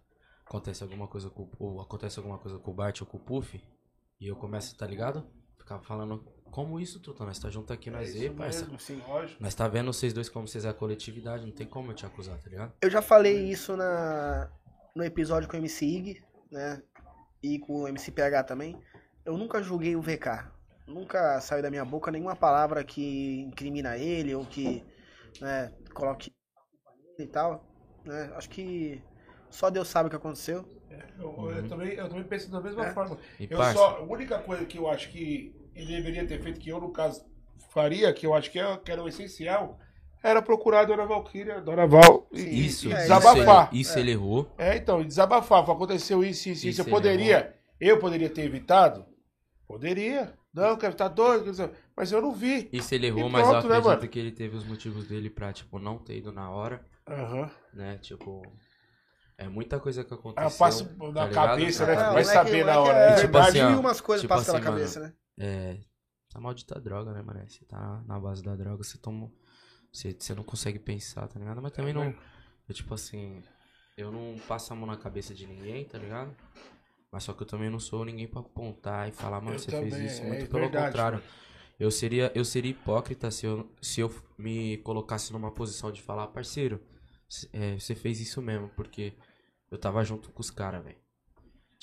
Speaker 3: Acontece alguma coisa com ou acontece alguma coisa com o Bart ou com o Puff, e eu começo, tá ligado? Ficava falando, como isso, Tuta? Nós tá junto aqui, nós
Speaker 2: É
Speaker 3: e,
Speaker 2: isso
Speaker 3: parça.
Speaker 2: sim, lógico.
Speaker 3: Nós tá vendo vocês dois como vocês é a coletividade, não tem como eu te acusar, tá ligado?
Speaker 1: Eu já falei isso na, no episódio com o MC Ig, né? E com o MC PH também. Eu nunca julguei o VK. Nunca saiu da minha boca nenhuma palavra que incrimina ele ou que né, coloque e tal. Né? Acho que só Deus sabe o que aconteceu.
Speaker 2: Eu, eu também, eu também penso da mesma
Speaker 1: É.
Speaker 2: forma.
Speaker 3: E,
Speaker 2: Eu
Speaker 3: parça,
Speaker 2: só, a única coisa que eu acho que ele deveria ter feito, que eu, no caso, faria, que eu acho que, é, que era o essencial, era procurar a Dona Valkyria, Dona Val, e,
Speaker 3: isso,
Speaker 2: e
Speaker 1: é,
Speaker 2: desabafar.
Speaker 3: Isso, ele, isso ele errou.
Speaker 2: É, então, e desabafar. Aconteceu isso, isso, isso.
Speaker 3: Isso
Speaker 2: Eu poderia, eu poderia ter evitado? Poderia. Não, quero estar doido, mas eu não vi.
Speaker 3: Isso ele errou,
Speaker 2: E
Speaker 3: mas eu
Speaker 2: né,
Speaker 3: acredito
Speaker 2: mano?
Speaker 3: que ele teve os motivos dele pra, tipo, não ter ido na hora,
Speaker 2: Aham.
Speaker 3: né? Tipo, é muita coisa que aconteceu.
Speaker 2: Ah, passa
Speaker 3: tá
Speaker 2: na
Speaker 3: ligado?
Speaker 2: cabeça, né?
Speaker 1: É,
Speaker 2: Vai saber na hora.
Speaker 1: É,
Speaker 2: É
Speaker 3: Tipo
Speaker 2: verdade.
Speaker 3: assim, ó,
Speaker 1: umas coisas
Speaker 3: tipo
Speaker 1: passam pela
Speaker 3: assim, mano,
Speaker 1: cabeça, né?
Speaker 3: É, a maldita droga, né, mano? Você tá na base da droga, você toma. Você, você não consegue pensar, tá ligado? Mas também
Speaker 2: É
Speaker 3: não. Eu, tipo assim, eu não passo a mão na cabeça de ninguém, tá ligado? Mas só que eu também não sou ninguém pra apontar e falar, mano,
Speaker 2: Eu
Speaker 3: você
Speaker 2: também,
Speaker 3: fez isso.
Speaker 2: é
Speaker 3: Muito pelo
Speaker 2: verdade,
Speaker 3: contrário.
Speaker 2: mano.
Speaker 3: Eu seria, eu seria hipócrita se eu, se eu me colocasse numa posição de falar, parceiro, é, você fez isso mesmo, porque eu tava junto com os caras, velho.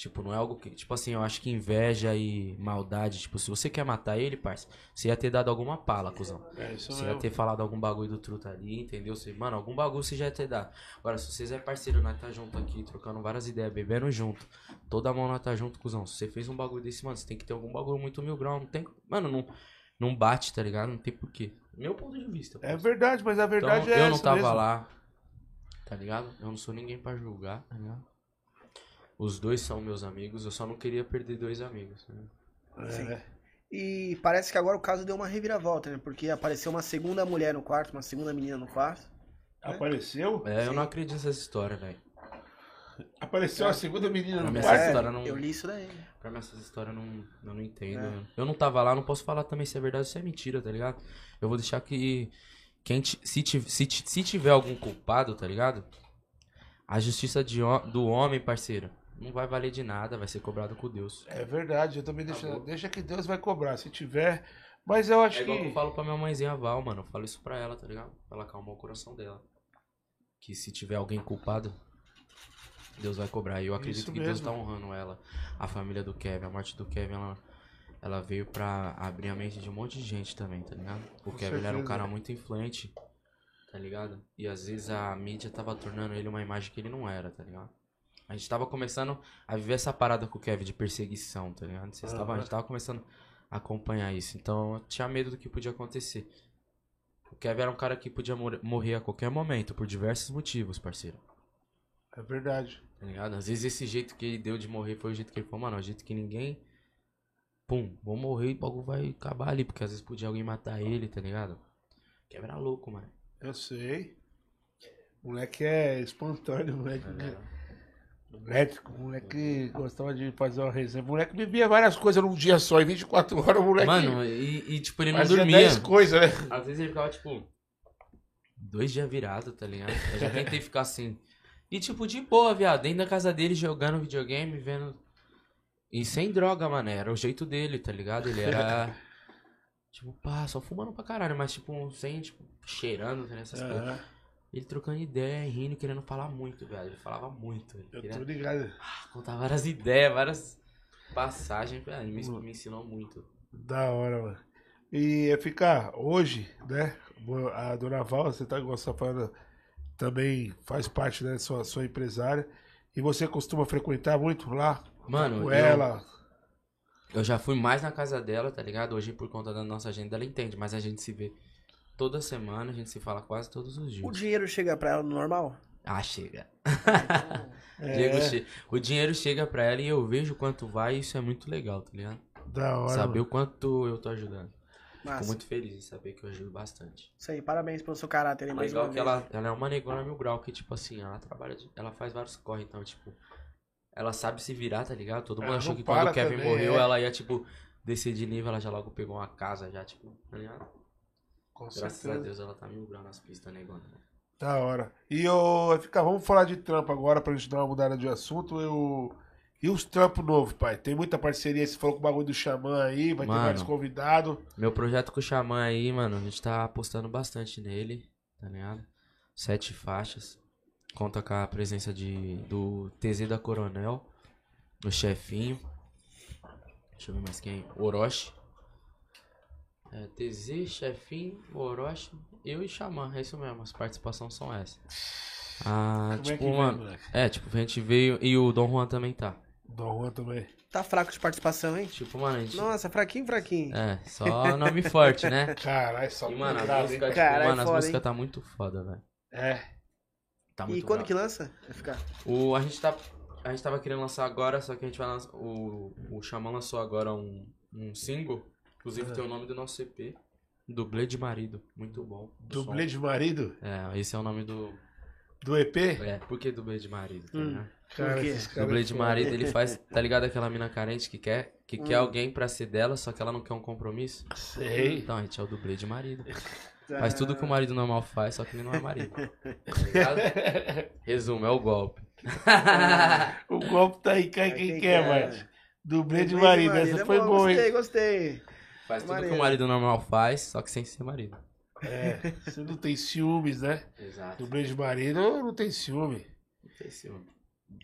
Speaker 3: Tipo, não é algo que. Tipo assim, eu acho que inveja e maldade, tipo, se você quer matar ele, parça, você ia ter dado alguma pala, cuzão.
Speaker 2: É isso
Speaker 3: Você ia
Speaker 2: mesmo.
Speaker 3: ter falado algum bagulho do truta ali, entendeu? Você, mano, algum bagulho você já ia ter dado. Agora, se vocês é parceiro, nós tá junto aqui, trocando várias ideias, bebendo junto. Toda mão nós tá junto, cuzão. Se você fez um bagulho desse, mano, você tem que ter algum bagulho muito mil grau. Não tem. Mano, não, não bate, tá ligado? Não tem porquê. Meu ponto de vista.
Speaker 2: É verdade, mas a
Speaker 3: Então,
Speaker 2: verdade é
Speaker 3: eu não
Speaker 2: essa
Speaker 3: tava
Speaker 2: mesmo.
Speaker 3: lá, tá ligado? Eu não sou ninguém pra julgar, tá ligado? Os dois são meus amigos, eu só não queria perder dois amigos. Né?
Speaker 2: É.
Speaker 1: E parece que agora o caso deu uma reviravolta, né? Porque apareceu uma segunda mulher no quarto, uma segunda menina no quarto.
Speaker 2: Apareceu?
Speaker 3: É, eu não acredito nessa história, velho.
Speaker 2: Apareceu a segunda menina
Speaker 3: Pra
Speaker 2: no quarto?
Speaker 1: É,
Speaker 3: história não-
Speaker 1: eu li isso daí.
Speaker 3: Pra mim essas histórias eu não, eu não entendo.
Speaker 1: É.
Speaker 3: Eu não tava lá, não posso falar também se é verdade ou se é mentira, tá ligado? Eu vou deixar que. Quem se, se, se tiver algum culpado, tá ligado? A justiça de, do homem, parceiro, não vai valer de nada, vai ser cobrado com Deus.
Speaker 2: É verdade, eu também deixo. Deixa que Deus vai cobrar, se tiver. Mas eu acho
Speaker 3: É que eu falo pra minha mãezinha Val, mano. Eu falo isso pra ela, tá ligado? Pra ela acalmar o coração dela. Que se tiver alguém culpado, Deus vai cobrar. E eu acredito
Speaker 2: Isso
Speaker 3: que Deus
Speaker 2: mesmo.
Speaker 3: tá honrando ela. A família do Kevin, a morte do Kevin, ela, ela veio pra abrir a mente de um monte de gente também, tá ligado? O
Speaker 2: Com
Speaker 3: Kevin era um cara muito influente, tá ligado? E às vezes a mídia tava tornando ele uma imagem que ele não era, tá ligado? A gente tava começando a viver essa parada com o Kevin de perseguição, tá ligado? Vocês tavam- a gente tava começando a acompanhar isso. Então eu tinha medo do que podia acontecer. O Kevin era um cara que podia mor- morrer a qualquer momento, por diversos motivos, parceiro.
Speaker 2: É verdade.
Speaker 3: Tá ligado? Às vezes esse jeito que ele deu de morrer foi o jeito que ele falou, mano, é o jeito que ninguém. Pum, vou morrer e o bagulho vai acabar ali, porque às vezes podia alguém matar ele, tá ligado? Kevin era louco, mano.
Speaker 2: Eu sei. Moleque é espontâneo, moleque. Médico, moleque gostava de fazer uma resenha. Moleque bebia várias coisas num dia só, em 24 horas, o moleque.
Speaker 3: Mano, e, e, tipo, ele não
Speaker 2: fazia
Speaker 3: dormia.
Speaker 2: 10 coisas, né?
Speaker 3: Às vezes ele ficava, tipo, dois dias virado, tá ligado? Eu já tentei ficar assim. E, tipo, de boa, viado, dentro da casa dele, jogando videogame, vendo. E sem droga, mano. Era o jeito dele, tá ligado? Ele era. [laughs] tipo, pá, só fumando pra caralho, mas, tipo, sem, tipo, cheirando, né, essas coisas. Ele trocando ideia, rindo, querendo falar muito, velho. Ele falava muito. Ele
Speaker 2: Eu
Speaker 3: queria
Speaker 2: tô ligado.
Speaker 3: contar várias ideias, várias passagens, velho. Ele me, me ensinou muito.
Speaker 2: Da hora, mano. E é ficar hoje, né? A dona Val, você tá igual tá falando, também faz parte, né? Sua, sua empresária. E você costuma frequentar muito lá
Speaker 3: Mano,
Speaker 2: com
Speaker 3: eu-
Speaker 2: ela?
Speaker 3: Eu já fui mais na casa dela, tá ligado? Hoje, por conta da nossa agenda, ela entende, mas a gente se vê toda semana, a gente se fala quase todos os
Speaker 1: O
Speaker 3: dias.
Speaker 1: dinheiro chega pra ela no normal?
Speaker 3: Ah, chega. [laughs]
Speaker 2: É,
Speaker 3: Diego, che- O dinheiro chega pra ela e eu vejo quanto vai, e isso é muito legal, tá ligado?
Speaker 2: da hora.
Speaker 3: Saber
Speaker 2: mano.
Speaker 3: o quanto eu tô ajudando. Fico
Speaker 1: Massa.
Speaker 3: muito feliz em saber que eu ajudo bastante.
Speaker 1: Isso aí, parabéns pelo seu caráter mais
Speaker 3: legal que
Speaker 1: vez.
Speaker 3: ela, ela é uma negona mil grau, que tipo assim, ela trabalha, de- ela faz vários corre, então tipo, ela sabe se virar, tá ligado? Todo mundo
Speaker 2: Ela
Speaker 3: achou
Speaker 2: não
Speaker 3: que quando
Speaker 2: para
Speaker 3: o Kevin
Speaker 2: também,
Speaker 3: morreu,
Speaker 2: é.
Speaker 3: ela ia, tipo, descer de nível, ela já logo pegou uma casa, já, tipo, tá ligado?
Speaker 2: Com
Speaker 3: Graças a
Speaker 2: certeza.
Speaker 3: Deus ela tá mil graus nas pistas, negona.
Speaker 2: Da hora. E o fica, vamos falar de trampo agora pra gente dar uma mudada de assunto. Eu... E os trampos novos, pai? Tem muita parceria. Você falou com o bagulho do Xamã aí, vai ter
Speaker 3: Mano.
Speaker 2: vários convidados.
Speaker 3: Meu projeto com o Xamã aí, mano, a gente tá apostando bastante nele, tá ligado? Sete faixas. Conta com a presença de, do TZ da Coronel, o chefinho. Deixa eu ver mais quem. Orochi. É, TZ, chefinho, Orochi, eu e Xamã. É isso mesmo, as participações são essas. Ah,
Speaker 2: Como é
Speaker 3: tipo,
Speaker 2: que vem,
Speaker 3: mano.
Speaker 2: moleque?
Speaker 3: É, tipo, a gente veio. E o Dom Juan também tá.
Speaker 2: Dom Juan também.
Speaker 1: Tá fraco de participação, hein?
Speaker 3: Tipo, mano, a gente.
Speaker 1: Nossa, fraquinho, fraquinho.
Speaker 3: É, só nome [laughs] forte, né?
Speaker 2: Caralho, só
Speaker 3: E, mano,
Speaker 2: hein?
Speaker 3: músicas, tipo,
Speaker 1: Caralho,
Speaker 3: mano, as músicas
Speaker 1: hein?
Speaker 3: tá muito foda, velho.
Speaker 2: É.
Speaker 3: Tá
Speaker 1: e
Speaker 3: muito
Speaker 1: quando
Speaker 3: brabo.
Speaker 1: que lança? Vai ficar.
Speaker 3: O, a gente tá. A gente tava querendo lançar agora, só que a gente vai lançar. O, o Xamã lançou agora um, um single. Inclusive
Speaker 2: É.
Speaker 3: tem o nome do nosso CP. Dublê de marido. Muito bom.
Speaker 2: Dublê
Speaker 3: som.
Speaker 2: de marido?
Speaker 3: É, esse é o nome do.
Speaker 2: Do EP?
Speaker 3: É, por que dublê de marido? Tá
Speaker 1: Hum.
Speaker 2: Cara,
Speaker 3: Dublê de marido, ele faz. [laughs] Tá ligado aquela mina carente que quer, que quer
Speaker 1: Hum.
Speaker 3: alguém pra ser dela, só que ela não quer um compromisso?
Speaker 2: Sei.
Speaker 3: Então, a gente é o dublê de marido.
Speaker 1: Tá.
Speaker 3: Faz tudo que o marido normal faz, só que ele não é marido. Tá [laughs] ligado? Resumo, é o golpe.
Speaker 2: o golpe tá aí, cai quem
Speaker 1: quem
Speaker 2: quer,
Speaker 1: quer.
Speaker 2: mas. Dublê de
Speaker 1: Dublê
Speaker 2: marido, essa
Speaker 1: é
Speaker 2: foi
Speaker 1: bom,
Speaker 2: boa, hein?
Speaker 1: Gostei, gostei.
Speaker 3: Faz tudo que o marido normal faz, só que sem ser marido.
Speaker 2: É, você não tem ciúmes, né?
Speaker 3: Exato.
Speaker 2: Dublê de marido não tem ciúme.
Speaker 1: E
Speaker 2: Se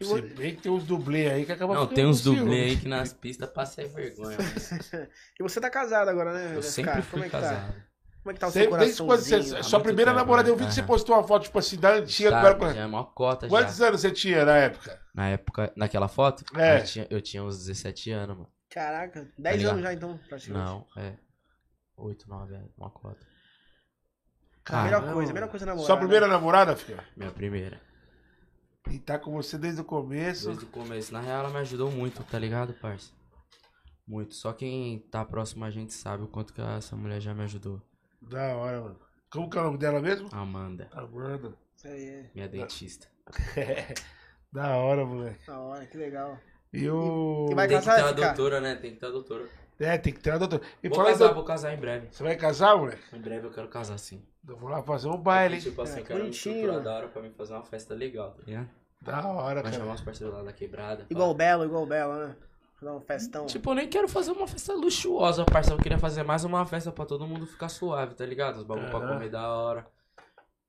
Speaker 1: vo-
Speaker 2: bem que tem uns dublê aí que acaba
Speaker 3: Não, tem uns
Speaker 2: ciúme.
Speaker 3: dublês aí que nas pistas passei vergonha. mas [laughs]
Speaker 1: E você tá casado agora, né?
Speaker 3: Eu sempre
Speaker 1: Como
Speaker 3: fui
Speaker 1: é que tá?
Speaker 3: casado.
Speaker 1: Como é que tá o seu
Speaker 2: Sempre, desde quando você,
Speaker 1: coraçãozinho?
Speaker 2: sua primeira
Speaker 3: tempo,
Speaker 2: namorada, eu vi
Speaker 3: né?
Speaker 2: que você
Speaker 3: Aham.
Speaker 2: postou uma foto, tipo assim, da antiga.
Speaker 3: Sabe,
Speaker 2: agora-
Speaker 3: já é mó cota
Speaker 2: Quantos
Speaker 3: já.
Speaker 2: anos você tinha na época?
Speaker 3: Na época, naquela foto,
Speaker 2: É.
Speaker 3: eu, tinha, eu tinha uns 17 anos, mano.
Speaker 1: Caraca, 10
Speaker 3: ligado?
Speaker 1: anos já então, praticamente.
Speaker 3: Não, é. 8, 9, é uma cota.
Speaker 1: A melhor coisa, a melhor coisa namorar.
Speaker 2: Sua primeira namorada, filho?
Speaker 3: Minha primeira.
Speaker 2: E tá com você desde o começo.
Speaker 3: Desde o começo. Na real, ela me ajudou muito, tá ligado, parça? Muito. Só quem tá próximo a gente sabe o quanto que essa mulher já me ajudou.
Speaker 2: Da hora, mano. Como que é o nome dela mesmo?
Speaker 3: Amanda,
Speaker 2: Amanda.
Speaker 1: Isso aí, é.
Speaker 3: minha dentista. [laughs]
Speaker 2: da hora, moleque.
Speaker 1: Da hora, que legal.
Speaker 2: E o.
Speaker 1: E vai
Speaker 3: Tem que ter
Speaker 1: vai
Speaker 3: a
Speaker 1: ficar?
Speaker 3: doutora, né? Tem que ter a doutora.
Speaker 2: É, tem que ter a doutora. E
Speaker 3: Vou casar,
Speaker 2: do-
Speaker 3: vou casar em breve.
Speaker 2: Você vai casar, moleque?
Speaker 3: Em breve eu quero casar sim.
Speaker 2: Eu vou lá fazer um baile, hein?
Speaker 3: Tipo assim,
Speaker 1: É,
Speaker 3: eu quero uma
Speaker 1: bonitinho.
Speaker 3: da hora pra mim fazer uma festa legal, tá ligado?
Speaker 2: Da hora,
Speaker 3: Vai chamar
Speaker 2: cara.
Speaker 3: uns parceiros lá da quebrada.
Speaker 1: Igual o. Belo, igual o Belo, né? Dar um festão.
Speaker 3: Tipo, eu nem quero fazer uma festa luxuosa, parça. Eu queria fazer mais uma festa pra todo mundo ficar suave, tá ligado? Os bagulho pra
Speaker 2: Aham.
Speaker 3: comer da hora.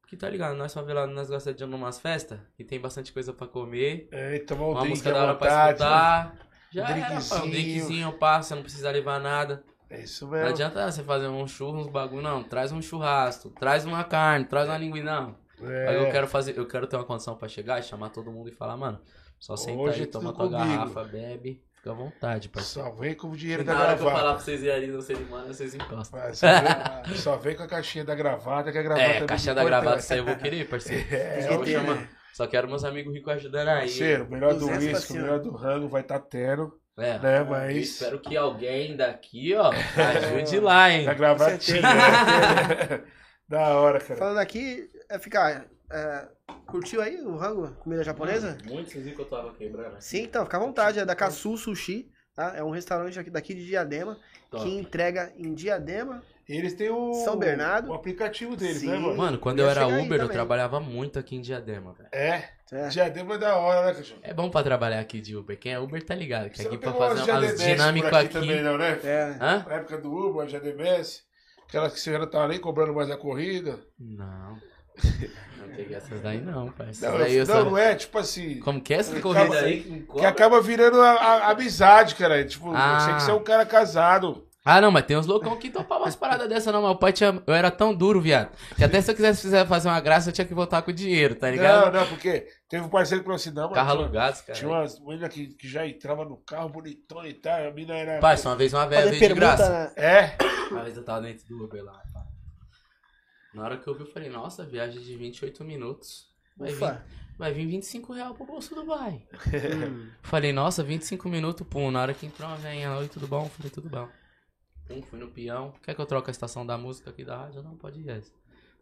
Speaker 3: Que tá ligado? Nós favelados, nós gostamos de ir numas festas que tem bastante coisa pra comer.
Speaker 2: É, e tomar um
Speaker 3: Uma música da hora pra
Speaker 2: vontade.
Speaker 3: escutar. Já
Speaker 2: Um
Speaker 3: era, pai. Um
Speaker 2: drinkzinho.
Speaker 3: pá, você não precisa levar nada.
Speaker 2: É isso
Speaker 3: Não
Speaker 2: mesmo.
Speaker 3: adianta você fazer um churro, uns bagulho, não. Traz um churrasco, traz uma carne, traz uma linguiça, não. Aí eu
Speaker 2: É.
Speaker 3: quero fazer, eu quero ter uma condição pra chegar e chamar todo mundo e falar, mano, só senta
Speaker 2: Hoje
Speaker 3: aí,
Speaker 2: é
Speaker 3: toma tua
Speaker 2: comigo.
Speaker 3: garrafa, bebe, fica à vontade, parceiro.
Speaker 2: Só vem com o dinheiro da
Speaker 3: na hora que eu falar
Speaker 2: gravata.
Speaker 3: pra vocês irem ali no cerimônia, vocês encostam.
Speaker 2: Ah, Só vem, só vem com a caixinha da gravata, que a gravata
Speaker 3: É,
Speaker 2: muito
Speaker 3: caixinha da gravata, isso aí eu vou querer, parceiro. [laughs]
Speaker 2: É,
Speaker 3: Só vou
Speaker 1: ter,
Speaker 3: chamar.
Speaker 1: né?
Speaker 3: Só quero meus amigos ricos ajudando aí.
Speaker 2: Parceiro, o melhor do
Speaker 1: 200 pra
Speaker 2: uísque, o melhor do rango vai estar tendo,
Speaker 3: É,
Speaker 2: né? Mas.
Speaker 3: espero que alguém daqui, ó, ajude lá, [laughs] hein.
Speaker 2: Da gravatinha. [laughs] né? da hora, cara.
Speaker 1: Falando aqui, é ficar. é, curtiu aí o rango? Comida japonesa?
Speaker 3: Muito, vocês viram que eu tava quebrando.
Speaker 1: Sim, então, fica à vontade. É da Kasu Sushi, tá? É um restaurante aqui, daqui de Diadema,
Speaker 3: Top.
Speaker 1: que entrega em Diadema.
Speaker 2: Eles têm o.
Speaker 1: São Bernardo.
Speaker 2: O aplicativo deles,
Speaker 1: Sim.
Speaker 2: né, mano?
Speaker 3: Mano, quando
Speaker 1: Eu
Speaker 3: eu era Uber, eu trabalhava muito aqui em Diadema, velho.
Speaker 2: É.
Speaker 1: É.
Speaker 2: Diadema é da hora, né, cachorro?
Speaker 3: É bom pra trabalhar aqui de Uber. Quem é Uber tá ligado. Que
Speaker 2: Você
Speaker 3: aqui pra fazer
Speaker 2: umas
Speaker 3: dinâmicas
Speaker 2: por
Speaker 3: aqui.
Speaker 2: também, não, né?
Speaker 1: É.
Speaker 3: Hã?
Speaker 2: Na época do Uber, a GDMS. Aquelas que você já não tava nem cobrando mais a corrida.
Speaker 3: Não. Não peguei essas daí não, parceiro.
Speaker 2: Não,
Speaker 3: eu
Speaker 2: não,
Speaker 3: só-
Speaker 2: não é, tipo assim.
Speaker 3: Como que é essa
Speaker 2: Que
Speaker 3: corrida
Speaker 2: acaba-
Speaker 3: aí? que
Speaker 2: Que acaba virando a, a- amizade, cara. Tipo,
Speaker 3: Ah.
Speaker 2: eu sei que você é um cara casado.
Speaker 3: Ah, não, mas tem uns loucão que topavam umas paradas dessa, não. Meu pai tinha. Eu era tão duro, viado. Que até se eu quisesse fizer- fazer uma graça, eu tinha que voltar com o dinheiro, tá
Speaker 2: Não,
Speaker 3: ligado?
Speaker 2: não, porque teve um parceiro que falou assim, não, mano.
Speaker 3: Carro alugado, cara.
Speaker 2: Tinha umas meninas que, que já entrava no carro bonitona e tal. A mina era.
Speaker 3: Pai, só uma vez uma velha veio de graça.
Speaker 1: né?
Speaker 2: É.
Speaker 3: Uma vez eu tava dentro do Uber lá. Na hora que eu vi, eu falei, nossa, viagem de 28 minutos. Vai vir,
Speaker 1: Ufa.
Speaker 3: vai vir 25 reais pro bolso do pai. [laughs]
Speaker 1: Hum.
Speaker 3: Falei, nossa, 25 minutos, pum. Na hora que entrou uma velhinha, oi, tudo bom? Falei, tudo bom. Pum, fui no peão. Quer que eu troque a estação da música aqui da rádio? Não, pode ir essa.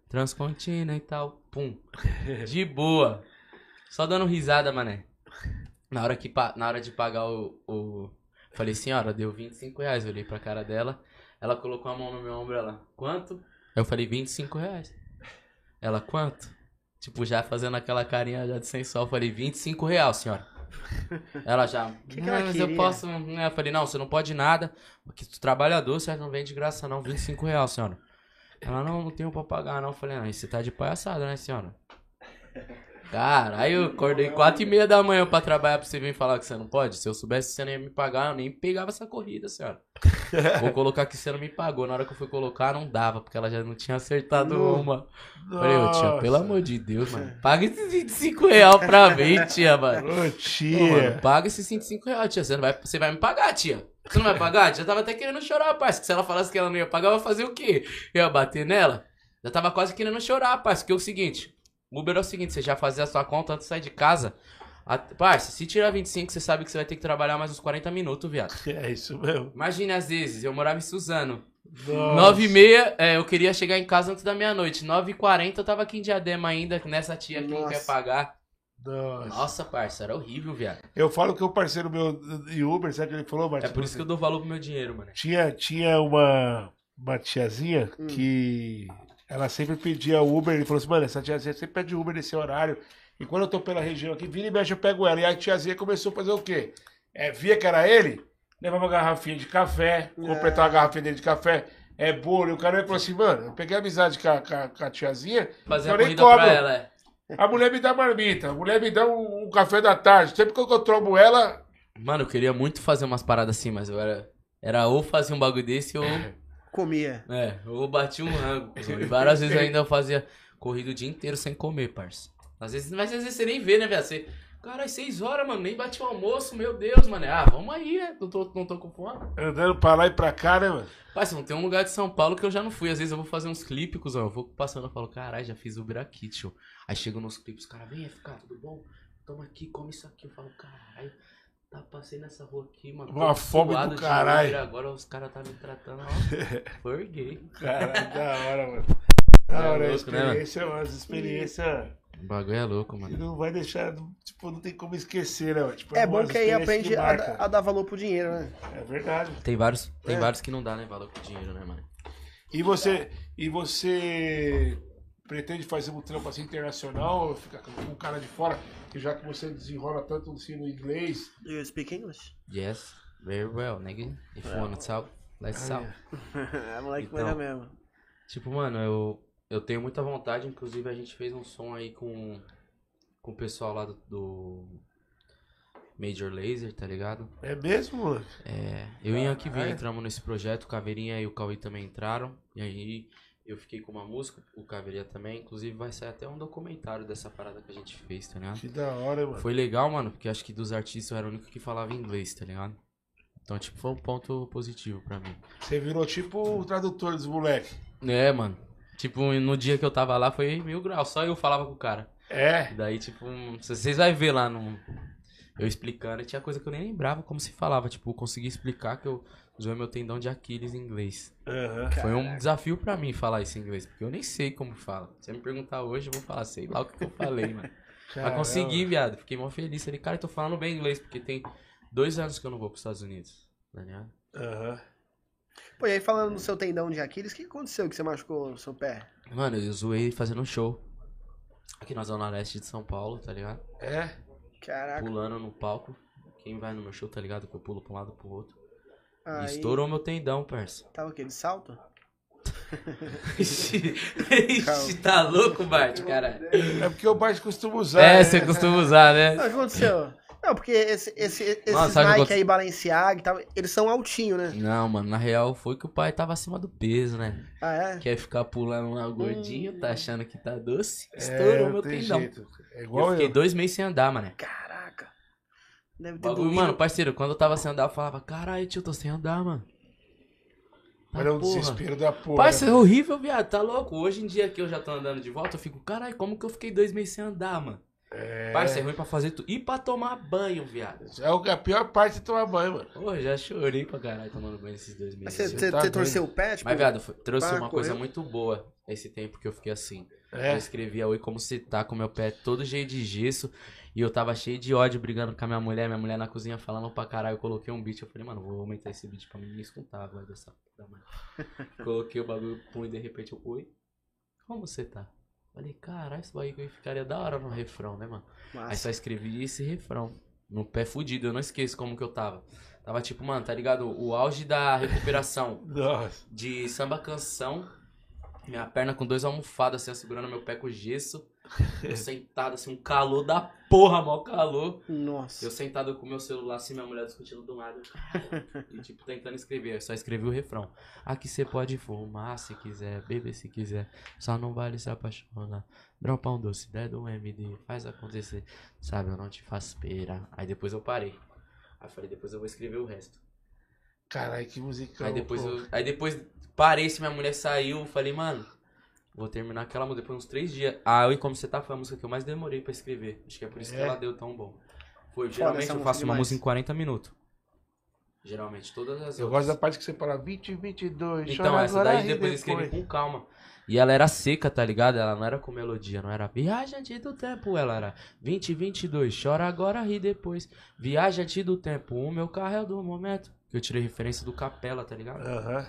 Speaker 3: Transcontina e tal. Pum. [laughs] De boa. Só dando risada, mané. Na hora, que, na hora de pagar o, o. Falei, senhora, deu 25 reais. Eu olhei pra cara dela. Ela colocou a mão no meu ombro, ela, quanto? Eu falei, 25 reais. Ela, quanto? Tipo, já fazendo aquela carinha já de sensual. Eu falei, 25 reais, senhora. [laughs] Ela já,
Speaker 1: Que que
Speaker 3: "Não,
Speaker 1: ela
Speaker 3: mas eu
Speaker 1: queria?
Speaker 3: posso. né?" Eu falei, não, você não pode nada. Porque tu trabalhador, você não vem de graça, não. 25 reais, senhora. Ela, não, não tenho pra pagar, não. Eu falei, não, você tá de palhaçada, né, senhora? Cara, aí eu acordei quatro e meia da manhã pra trabalhar pra você vir falar que você não pode. Se eu soubesse que você não ia me pagar, eu nem pegava essa corrida, senhora. [laughs] Vou colocar que você não me pagou. Na hora que eu fui colocar, não dava, porque ela já não tinha acertado
Speaker 2: Não.
Speaker 3: uma. Falei, ô tia, pelo
Speaker 2: Nossa.
Speaker 3: amor de Deus, mano. Paga esses 25 reais pra mim, tia, mano.
Speaker 2: Ô,
Speaker 3: Ô, mano,
Speaker 2: tia.
Speaker 3: paga esses 25 reais, tia. Você, não vai, você vai me pagar, tia. Você não vai pagar? Já tava até querendo chorar, parça. Que se ela falasse que ela não ia pagar, eu ia fazer o quê? Eu ia bater nela? Já tava quase querendo chorar, parça. Porque é o seguinte: Uber é o seguinte, você já fazia a sua conta antes de sair de casa. A, parça, se tirar 25, você sabe que você vai ter que trabalhar mais uns 40 minutos, viado. [laughs]
Speaker 2: É isso mesmo.
Speaker 3: Imagina, às vezes, eu morava em Suzano.
Speaker 2: Nossa.
Speaker 3: 9 e meia, é, eu queria chegar em casa antes da meia-noite. 9 e 40 eu tava aqui em Diadema ainda, nessa tia que não quer pagar.
Speaker 2: Nossa.
Speaker 3: Nossa, parça, era horrível, viado.
Speaker 2: Eu falo que o parceiro meu de Uber, sabe o que ele falou,
Speaker 3: É
Speaker 2: Martins?
Speaker 3: por isso que eu dou valor pro meu dinheiro, mano.
Speaker 2: Tinha, tinha uma, uma tiazinha
Speaker 1: Hum.
Speaker 2: que ela sempre pedia Uber. Ele falou assim, mano, essa tiazinha sempre pede Uber nesse horário. E quando eu tô pela região aqui, vira e mexe, eu pego ela. E a tiazinha começou a fazer o quê? É, via que era ele, levava uma garrafinha de café, completava uma garrafinha dele de café, é bolo. E o cara falou assim, mano, eu peguei amizade com a, com a- com a tiazinha,
Speaker 3: Fazer
Speaker 2: eu
Speaker 3: a
Speaker 2: nem
Speaker 3: corrida
Speaker 2: cobro.
Speaker 3: pra ela, é.
Speaker 2: A mulher me dá marmita, a mulher me dá um, um café da tarde. Sempre que eu trombo ela,
Speaker 3: Mano, eu queria muito fazer umas paradas assim, mas eu era. Era ou fazia um bagulho desse ou. [laughs]
Speaker 1: Comia.
Speaker 3: É, ou batia um rango. E várias vezes ainda eu fazia corrida o dia inteiro sem comer, parça. Às vezes, mas às vezes você nem vê, né, velho? Você. Caralho, seis horas, mano. Nem bati o almoço, meu Deus, mano. Ah, vamos aí, né? Não tô, não tô com fome.
Speaker 2: andando pra lá e pra cá, né, mano?
Speaker 3: Parça, não tem um lugar de São Paulo que eu já não fui. Às vezes eu vou fazer uns clipes, cuzão. Eu vou passando e falo, caralho, já fiz Uber aqui, tio. Aí chego nos clipes, os caras, vem, FK, tudo bom? Toma aqui, come isso aqui. Eu falo, caralho, tá, passei nessa rua aqui, mano.
Speaker 2: Uma fome do caralho.
Speaker 3: Agora os caras tá me tratando, ó. [laughs] Forguei.
Speaker 2: Caralho, da hora, mano. [laughs] Da
Speaker 3: É
Speaker 2: hora, a
Speaker 3: louco, né, mano?
Speaker 2: experiência? As experiências.
Speaker 3: O bagulho é louco,
Speaker 2: E
Speaker 3: mano.
Speaker 2: não vai deixar, tipo, não tem como esquecer, né? mano? Tipo,
Speaker 1: É bom que aí aprende
Speaker 2: que
Speaker 1: a, a dar valor pro dinheiro, né?
Speaker 2: É verdade.
Speaker 3: Tem vários, tem
Speaker 1: É.
Speaker 3: vários que não dá, né? Valor com dinheiro, né, mano?
Speaker 2: E você, e você pretende fazer um trampo assim internacional, ficar com um cara de fora, que já que você desenrola tanto assim no inglês,
Speaker 1: You speak English?
Speaker 3: Yes, very well, nigga. If you wanna talk, let's talk.
Speaker 1: é [laughs] moleque
Speaker 3: Então.
Speaker 1: mesmo.
Speaker 3: Tipo, mano, eu, eu tenho muita vontade. Inclusive, a gente fez um som aí com, com o pessoal lá do, do Major Laser, tá ligado?
Speaker 2: é mesmo, mano?
Speaker 3: É, eu e o Yankee
Speaker 2: Caralho.
Speaker 3: entramos nesse projeto, o Caveirinha e o Cauê também entraram. E aí eu fiquei com uma música, o Caveirinha também. Inclusive, vai sair até um documentário dessa parada que a gente fez, tá ligado?
Speaker 2: Que da hora, mano.
Speaker 3: Foi legal, mano, porque acho que dos artistas eu era o único que falava inglês, tá ligado? Então, tipo, foi um ponto positivo pra mim.
Speaker 2: Você virou tipo o tradutor dos moleques.
Speaker 3: É, mano. Tipo, no dia que eu tava lá foi mil graus, só eu falava com o cara.
Speaker 2: É.
Speaker 3: Daí, tipo, vocês vão ver lá no. Eu explicando, e tinha coisa que eu nem lembrava como se falava. Tipo, eu consegui explicar que eu zoei meu tendão de Aquiles em inglês.
Speaker 2: Aham.
Speaker 3: Foi um desafio pra mim falar isso em inglês, porque eu nem sei como fala. Se você me perguntar hoje, eu vou falar, sei lá o que, que eu falei, mano. Mas consegui, viado. Fiquei mó feliz. Falei, cara, eu tô falando bem inglês, porque tem dois anos que eu não vou pros Estados Unidos. Tá ligado?
Speaker 2: Aham.
Speaker 1: Pô, e aí falando do seu tendão de Aquiles, o que aconteceu que você machucou o seu pé?
Speaker 3: Mano, eu zoei fazendo um show. Aqui na Zona Leste de São Paulo, tá ligado?
Speaker 2: É.
Speaker 1: Caraca.
Speaker 3: Pulando no palco. Quem vai no meu show, tá ligado? Que eu pulo pra um lado pro outro.
Speaker 1: Aí,
Speaker 3: estourou meu tendão, parça.
Speaker 1: Tava o quê? De salto? [laughs]
Speaker 3: Ixi, ixi, tá louco, Bart, caralho.
Speaker 2: É porque o Bart costuma usar.
Speaker 3: É,
Speaker 2: né?
Speaker 3: você costuma usar, né?
Speaker 1: Não, o que aconteceu? Não, porque esse, esse, esses
Speaker 3: que
Speaker 1: Nike aí, Balenciaga e tal, eles são altinhos, né?
Speaker 3: Não, mano, na real foi que o pai tava acima do peso, né?
Speaker 1: Ah, é?
Speaker 3: Quer ficar pulando lá gordinho, tá achando que tá doce?
Speaker 2: É,
Speaker 3: Estourou
Speaker 2: não
Speaker 3: meu tendão.
Speaker 2: jeito. É
Speaker 3: Eu
Speaker 2: igual
Speaker 3: fiquei
Speaker 2: eu.
Speaker 3: dois meses sem andar, mano.
Speaker 1: Caraca. Deve ter
Speaker 3: Bagulho, mano, parceiro, quando eu tava sem andar, eu falava, caralho, tio, eu tô sem andar, mano.
Speaker 2: Mas é um
Speaker 3: porra.
Speaker 2: desespero da porra.
Speaker 3: Parça, é horrível, viado, tá louco? Hoje em dia que eu já tô andando de volta, eu fico, caralho, como que eu fiquei dois meses sem andar, mano?
Speaker 2: É.
Speaker 3: Parça, é ruim pra fazer tudo. E pra tomar banho, viado.
Speaker 2: É o- a pior parte de tomar banho, mano.
Speaker 3: Pô, já chorei pra caralho tomando banho esses dois
Speaker 1: Mas
Speaker 3: meses.
Speaker 1: você
Speaker 2: Você tá
Speaker 1: torceu o pé, tipo...
Speaker 3: Mas, viado, trouxe uma coisa
Speaker 1: correu.
Speaker 3: muito boa esse tempo que eu fiquei assim.
Speaker 2: É.
Speaker 3: Eu escrevia Oi, como você tá? Com meu pé todo cheio de gesso. E eu tava cheio de ódio brigando com a minha mulher. Minha mulher na cozinha falando pra caralho. Eu coloquei um beat. Eu falei, mano, vou aumentar esse beat pra mim me escutar agora dessa puta mãe. [laughs] Coloquei o bagulho, pum, e de repente eu, Oi, como você tá? Falei, caralho, esse bagulho ficaria da hora no refrão, né, mano? Aí
Speaker 1: Massa.
Speaker 3: só escrevi esse refrão. No pé fudido, eu não esqueço como que eu tava. Tava tipo, mano, tá ligado? O auge da recuperação [laughs] de samba canção. Minha perna com dois almofadas, assim, segurando meu pé com gesso. [laughs] Eu sentado, assim, um calor da porra, mal calor.
Speaker 1: Nossa.
Speaker 3: Eu sentado com meu celular, assim, minha mulher discutindo do lado. [laughs] E, tipo, tentando escrever. Eu só escrevi o refrão. Aqui você pode fumar se quiser, beber se quiser. Só não vale se apaixonar. Dropar um doce, der do MD, faz acontecer. Sabe, eu não te faço esperar. Aí depois eu parei. Aí falei, depois eu vou escrever o resto.
Speaker 2: Caralho, que musical.
Speaker 3: Aí depois
Speaker 2: pô.
Speaker 3: eu. Aí depois parei, se minha mulher saiu, falei, mano, vou terminar aquela música depois de uns três dias. Ah, e como você tá foi a música que eu mais demorei pra escrever. Acho que é por isso que
Speaker 2: É?
Speaker 3: ela deu tão bom. Foi, geralmente eu faço uma
Speaker 1: demais.
Speaker 3: música em 40 minutos. Geralmente, todas as
Speaker 2: Eu
Speaker 3: outras.
Speaker 2: gosto da parte que você fala 20, 22.
Speaker 3: Então, essa daí depois eu escrevi
Speaker 2: depois.
Speaker 3: com calma. E ela era seca, tá ligado? Ela não era com melodia, não era viajante do tempo. Ela era 20, 22, chora agora, ri depois. Viajante do tempo, o meu carro é o do momento. Que eu tirei referência do Capela, tá ligado?
Speaker 2: Aham.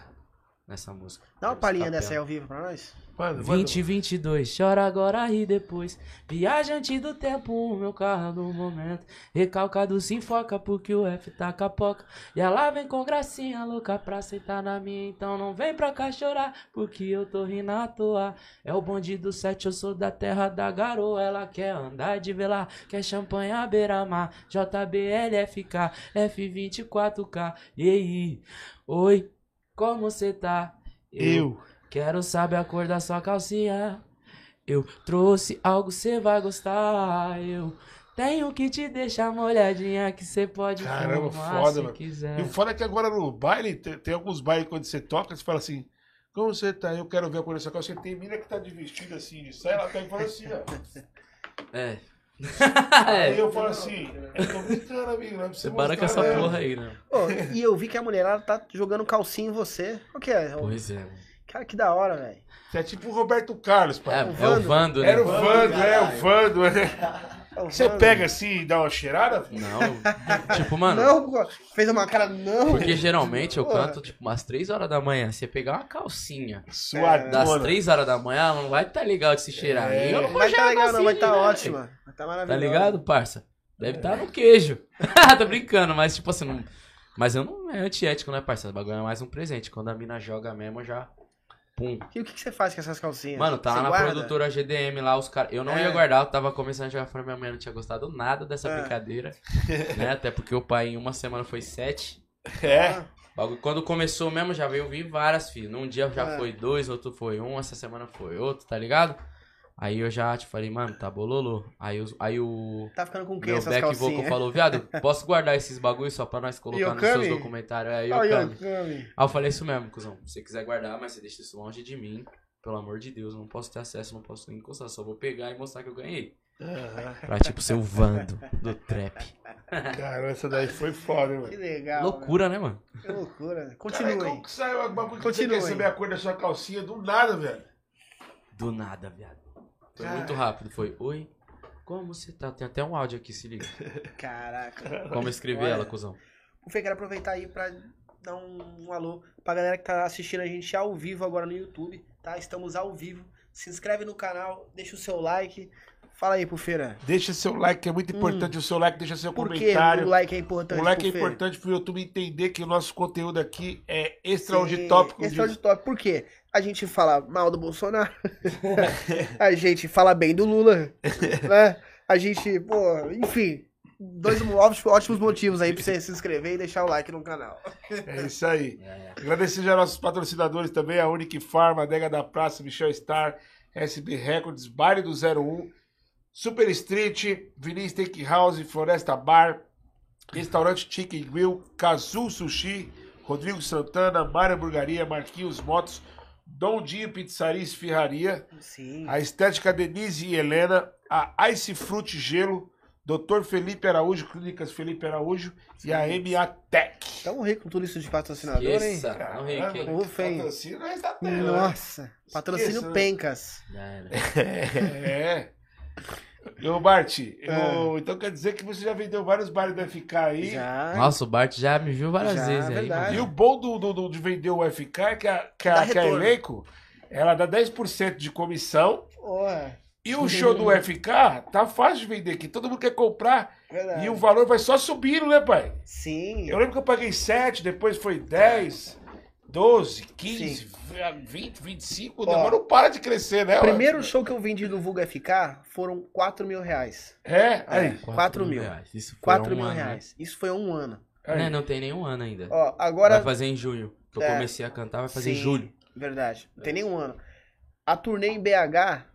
Speaker 3: Nessa música.
Speaker 1: Dá uma palhinha dessa aí ao vivo pra nós.
Speaker 2: Mano,
Speaker 3: 20 22, chora agora, ri depois. Viajante do tempo, o meu carro é do momento. Recalcado se enfoca porque o F tá capoca. E ela vem com gracinha louca pra sentar na minha. Então não vem pra cá chorar, porque eu tô rindo à toa. É o bonde do 7, eu sou da terra da garoa. Ela quer andar de velar, quer champanhe à beira-mar. JBLFK, F24K. E aí, oi, como cê tá?
Speaker 2: eu.
Speaker 3: Quero saber a cor da sua calcinha. Eu trouxe algo cê vai gostar. Eu tenho que te deixar molhadinha que cê pode
Speaker 2: Caramba,
Speaker 3: fumar
Speaker 2: foda,
Speaker 3: se
Speaker 2: mano.
Speaker 3: quiser.
Speaker 2: E o foda é que agora no baile, tem, tem alguns bailes quando você toca, você fala assim. Como você tá? Eu quero ver a cor dessa calça. Você tem mina que tá de vestido assim, de sai, ela tá e fala assim, ó.
Speaker 3: É. [laughs]
Speaker 2: Aí
Speaker 3: é.
Speaker 2: eu falo assim, eu tô brincando, amigo, não é pra você
Speaker 3: para com essa
Speaker 2: não.
Speaker 3: porra aí, né?
Speaker 1: Ô, e eu vi que a mulher ela tá jogando calcinha em você. O que é?
Speaker 3: Pois é. mano.
Speaker 1: Cara, que da hora, velho.
Speaker 2: Você é tipo o Roberto Carlos,
Speaker 3: É,
Speaker 2: pai.
Speaker 3: é o Vando, né?
Speaker 2: Era o Vando, é o Vando. é. [laughs]
Speaker 1: É o
Speaker 2: Você pega assim e dá uma cheirada? filho?
Speaker 3: Não. tipo, mano.
Speaker 1: Não, fez uma cara, não.
Speaker 3: Porque geralmente eu
Speaker 1: Porra.
Speaker 3: canto, tipo, umas 3 horas da manhã. Você pegar uma calcinha
Speaker 2: Suadona.
Speaker 3: das 3 horas da manhã, ela não vai tá legal de se cheirar.
Speaker 2: É.
Speaker 3: Eu não
Speaker 1: vai tá
Speaker 3: cheirar
Speaker 1: legal, não, vai tá
Speaker 3: né,
Speaker 1: ótima. Vai tá
Speaker 3: Tá
Speaker 1: maravilhoso.
Speaker 3: ligado, parça? Deve estar no queijo. [laughs] Tô brincando, mas tipo assim, não... Mas eu não é antiético, né, parça? O bagulho é mais um presente. Quando a mina joga mesmo, eu já. Pum.
Speaker 1: E o que, que você faz com essas calcinhas?
Speaker 3: Mano, tá
Speaker 1: Você
Speaker 3: lá na
Speaker 1: guarda?
Speaker 3: produtora GDM lá, os caras. Eu não
Speaker 1: É.
Speaker 3: ia guardar, eu tava começando a jogar fora, minha mãe não tinha gostado nada dessa
Speaker 1: É.
Speaker 3: brincadeira. [laughs] né? Até porque o pai em uma semana foi sete.
Speaker 2: É.
Speaker 3: Bagulho- Quando começou mesmo, já veio vir várias, filho. Num dia já
Speaker 1: É.
Speaker 3: foi dois, outro foi um, essa semana foi outro, tá ligado? Aí eu já te falei, mano, tá bololô. Aí, aí o.
Speaker 1: Tá ficando com quem
Speaker 3: Meu
Speaker 1: essas
Speaker 3: back vocal falou, viado, [laughs] posso guardar esses bagulhos só pra nós colocar nos seus documentários? Aí
Speaker 1: Ó,
Speaker 3: eu
Speaker 1: Yokami.
Speaker 3: Aí eu falei isso mesmo, cuzão. Se você quiser guardar, mas você deixa isso longe de mim. Pelo amor de Deus, eu não posso ter acesso, não posso encostar. Só vou pegar e mostrar que eu ganhei.
Speaker 2: Aham.
Speaker 3: Pra tipo ser o Vando do trap.
Speaker 2: Cara, essa daí foi foda, hein,
Speaker 1: Que
Speaker 2: mano.
Speaker 1: legal.
Speaker 3: Loucura, né, mano?
Speaker 1: Que loucura.
Speaker 2: Cara,
Speaker 1: Continue.
Speaker 2: como que saiu a bagulho que você saber a cor da sua calcinha do nada, velho?
Speaker 3: Do nada, viado. Foi
Speaker 2: Cara.
Speaker 3: muito rápido. Foi, oi, como você tá? Tem até um áudio aqui, se liga. [laughs]
Speaker 1: Caraca.
Speaker 3: Como eu escrevi
Speaker 1: Olha.
Speaker 3: ela, cuzão.
Speaker 1: O Fê, quero aproveitar aí pra dar um, um alô pra galera que tá assistindo a gente ao vivo agora no YouTube, tá? Estamos ao vivo. Se inscreve no canal, deixa o seu like. Fala aí pro Feira.
Speaker 2: Deixa seu like, que é muito importante o seu like, deixa seu
Speaker 1: Hum. Por que
Speaker 2: comentário.
Speaker 1: o like é importante
Speaker 2: O like é
Speaker 1: pro Fê?
Speaker 2: importante pro YouTube entender que o nosso conteúdo aqui é extra
Speaker 1: Sim,
Speaker 2: top.
Speaker 1: Extra de top. Por quê? A gente fala mal do Bolsonaro. [laughs] [laughs] a gente fala bem do Lula. [laughs] né? A gente, pô, enfim. Dois ótimos, motivos aí pra você se inscrever e deixar o like no canal.
Speaker 2: É isso aí.
Speaker 3: É.
Speaker 2: Agradecer já nossos patrocinadores também, a Unique Farma, Adega da Praça, Michel Star, SB Records, Baile do 01, Super Street, Vinícius Steakhouse, Floresta Bar, Restaurante Chicken Grill, Kazu Sushi, Rodrigo Santana, Mário Burgaria, Marquinhos Motos, Dom Dinho Pizzaria e Esfirraria,
Speaker 1: Sim.
Speaker 2: a Estética Denise e Helena, a Ice Fruit Gelo, Dr. Felipe Araújo, Clínicas Felipe Araújo e a MA Tech.
Speaker 1: Tamo rico com tudo isso de patrocinador, hein?
Speaker 3: Esqueça. Não, Rick, hein?
Speaker 1: Ufa, hein?
Speaker 2: Patrocínio nós tá tendo, né?
Speaker 1: Nossa, patrocínio
Speaker 2: Esqueça, né?
Speaker 1: Pencas.
Speaker 3: Já era. [laughs]
Speaker 2: É. [laughs] Ô, Bart, eu-
Speaker 1: É.
Speaker 2: então quer dizer que você já vendeu vários bares do FK aí.
Speaker 1: Já.
Speaker 3: Nossa, o Bart já me viu várias
Speaker 1: Já,
Speaker 3: vezes aí,
Speaker 1: verdade.
Speaker 2: E o bom do, do- do- de vender o FK é que a, que a, que a elenco, ela dá 10% de comissão.
Speaker 1: Ué,
Speaker 2: E o show do FK tá fácil de vender aqui. Todo mundo quer comprar.
Speaker 1: verdade.
Speaker 2: E o valor vai só subindo, né, pai?
Speaker 1: Sim.
Speaker 2: Eu lembro que eu paguei 7, depois foi 10, 12, 15, 20, 25. O
Speaker 1: Ó,
Speaker 2: negócio não para de crescer, né?
Speaker 1: O primeiro show que eu vendi do Vulga FK foram 4 mil reais.
Speaker 2: É, aí.
Speaker 1: Quatro mil.
Speaker 3: reais. Isso foi
Speaker 1: 4
Speaker 3: um
Speaker 1: mil
Speaker 3: ano, né?
Speaker 1: reais. Isso foi um ano.
Speaker 2: aí.
Speaker 3: Né, não tem nenhum ano ainda.
Speaker 1: Ó, agora.
Speaker 3: Vai fazer em julho. Que eu
Speaker 1: É.
Speaker 3: comecei a cantar, vai fazer em
Speaker 1: Sim,
Speaker 3: julho.
Speaker 1: Verdade. Não tem nenhum ano. A turnê em BH,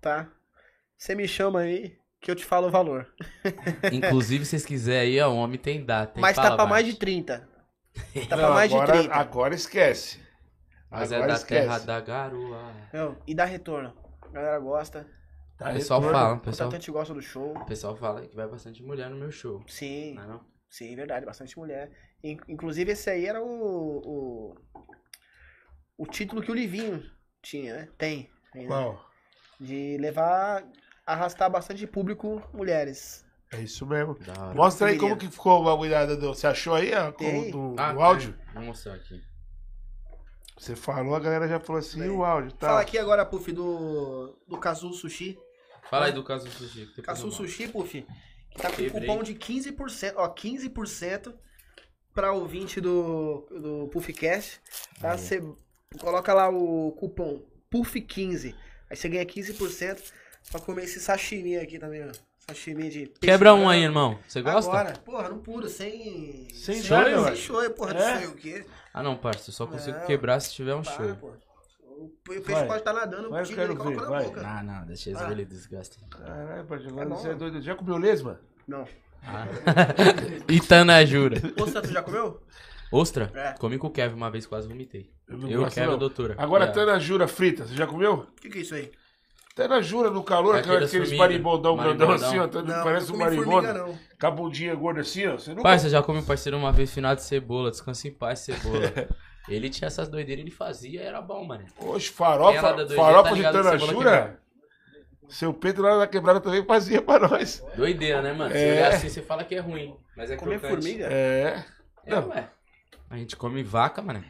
Speaker 1: tá? Você me chama aí que eu te falo o valor.
Speaker 3: Inclusive, se vocês quiserem aí, ó, o homem tem data.
Speaker 1: Mas tá pra mais de 30. Tá
Speaker 2: Não,
Speaker 1: pra mais
Speaker 2: agora,
Speaker 1: de 30.
Speaker 2: Agora esquece.
Speaker 3: Mas
Speaker 2: agora
Speaker 3: é da
Speaker 2: esquece.
Speaker 3: terra da garoa.
Speaker 1: Não, e dá retorno. A galera gosta.
Speaker 2: Tá
Speaker 3: O pessoal
Speaker 2: retorno.
Speaker 3: fala, o
Speaker 1: O
Speaker 3: pessoal,
Speaker 1: tratante gosta do show.
Speaker 3: o pessoal fala que vai bastante mulher no meu show.
Speaker 1: Sim,
Speaker 3: Não é não?
Speaker 1: sim, verdade. Bastante mulher. In- Inclusive, esse aí era o, o. O título que o Livinho tinha, né? Tem. ainda.
Speaker 2: Qual?
Speaker 1: De levar. Arrastar bastante público mulheres.
Speaker 2: É isso mesmo. Mostra aí como que ficou o bagulho da- do. Você achou aí
Speaker 1: Tem.
Speaker 2: com- do,
Speaker 3: Ah,
Speaker 2: áudio?
Speaker 3: Vou mostrar aqui.
Speaker 2: Você falou, a galera já falou assim, e o áudio, tá?
Speaker 1: Fala aqui agora, Puff, do. Do Kazu Sushi.
Speaker 3: Fala aí do caso do sushi. que depois
Speaker 1: Kazu
Speaker 3: eu mostro.
Speaker 1: Sushi, Puff. Que tá com
Speaker 3: Quebrei.
Speaker 1: cupom de 15%. Ó, 15% pra ouvinte do, do Puffcast. Tá?
Speaker 3: Aí.
Speaker 1: Você coloca lá o cupom PUF15. Aí você ganha 15% pra comer esse sashimi aqui também, ó. Sashimi de peixe
Speaker 3: Quebra um aí, irmão. Você gosta?
Speaker 1: Agora, porra, não puro, sem.
Speaker 2: Sem
Speaker 1: shoyu, Sem shoyu, porra,
Speaker 2: É?
Speaker 1: não sei o quê.
Speaker 3: Ah, não, parça. Eu só consigo
Speaker 1: Não.
Speaker 3: quebrar se tiver um
Speaker 1: Para,
Speaker 3: show.
Speaker 1: pô. O peixe
Speaker 2: Vai.
Speaker 1: pode estar nadando,
Speaker 2: Vai, eu
Speaker 1: ele
Speaker 2: quero
Speaker 1: coloca
Speaker 2: ver,
Speaker 1: na
Speaker 2: vai.
Speaker 1: boca.
Speaker 3: Ah, não, deixa eles
Speaker 1: Ah.
Speaker 3: verem desgastem.
Speaker 2: Caralho, pai, agora
Speaker 1: É
Speaker 2: você é doido. Já comeu lesma?
Speaker 1: Não.
Speaker 3: Ah. [laughs] Itanajura.
Speaker 1: Ostra, tu já comeu?
Speaker 3: Ostra?
Speaker 1: É.
Speaker 3: Comi com o Kevin uma vez, quase vomitei. Eu
Speaker 2: gosto,
Speaker 3: quero a doutora.
Speaker 2: Agora,
Speaker 3: É.
Speaker 2: Tanajura frita, você já comeu?
Speaker 1: O que, que é isso aí?
Speaker 2: Tanajura no calor,
Speaker 3: É
Speaker 2: aqueles
Speaker 3: formiga.
Speaker 2: marimbondão grandão
Speaker 3: Marimbondão.
Speaker 2: assim, ó. tá-
Speaker 1: Não,
Speaker 2: parece
Speaker 1: não
Speaker 2: um marimbondo.
Speaker 1: formiga, não.
Speaker 2: Com a bundinha gorda assim, ó. Você nunca...
Speaker 3: Parça, já comi um parceiro uma vez final de cebola, descansa em paz, cebola. [laughs] ele tinha essas doideiras, ele fazia, era bom, mano.
Speaker 2: Oxe,
Speaker 3: da
Speaker 2: farofa,
Speaker 3: doideira,
Speaker 2: farofa
Speaker 3: tá
Speaker 2: de Tanajura. Seu peito lá na quebrada também fazia pra nós.
Speaker 3: Doideira, né, mano? Se
Speaker 2: É.
Speaker 3: olhar assim, você fala que é ruim. Mas é
Speaker 1: Comer
Speaker 3: crocante.
Speaker 1: formiga?
Speaker 2: É.
Speaker 3: É,
Speaker 2: Não.
Speaker 3: ué. A gente come vaca, mano.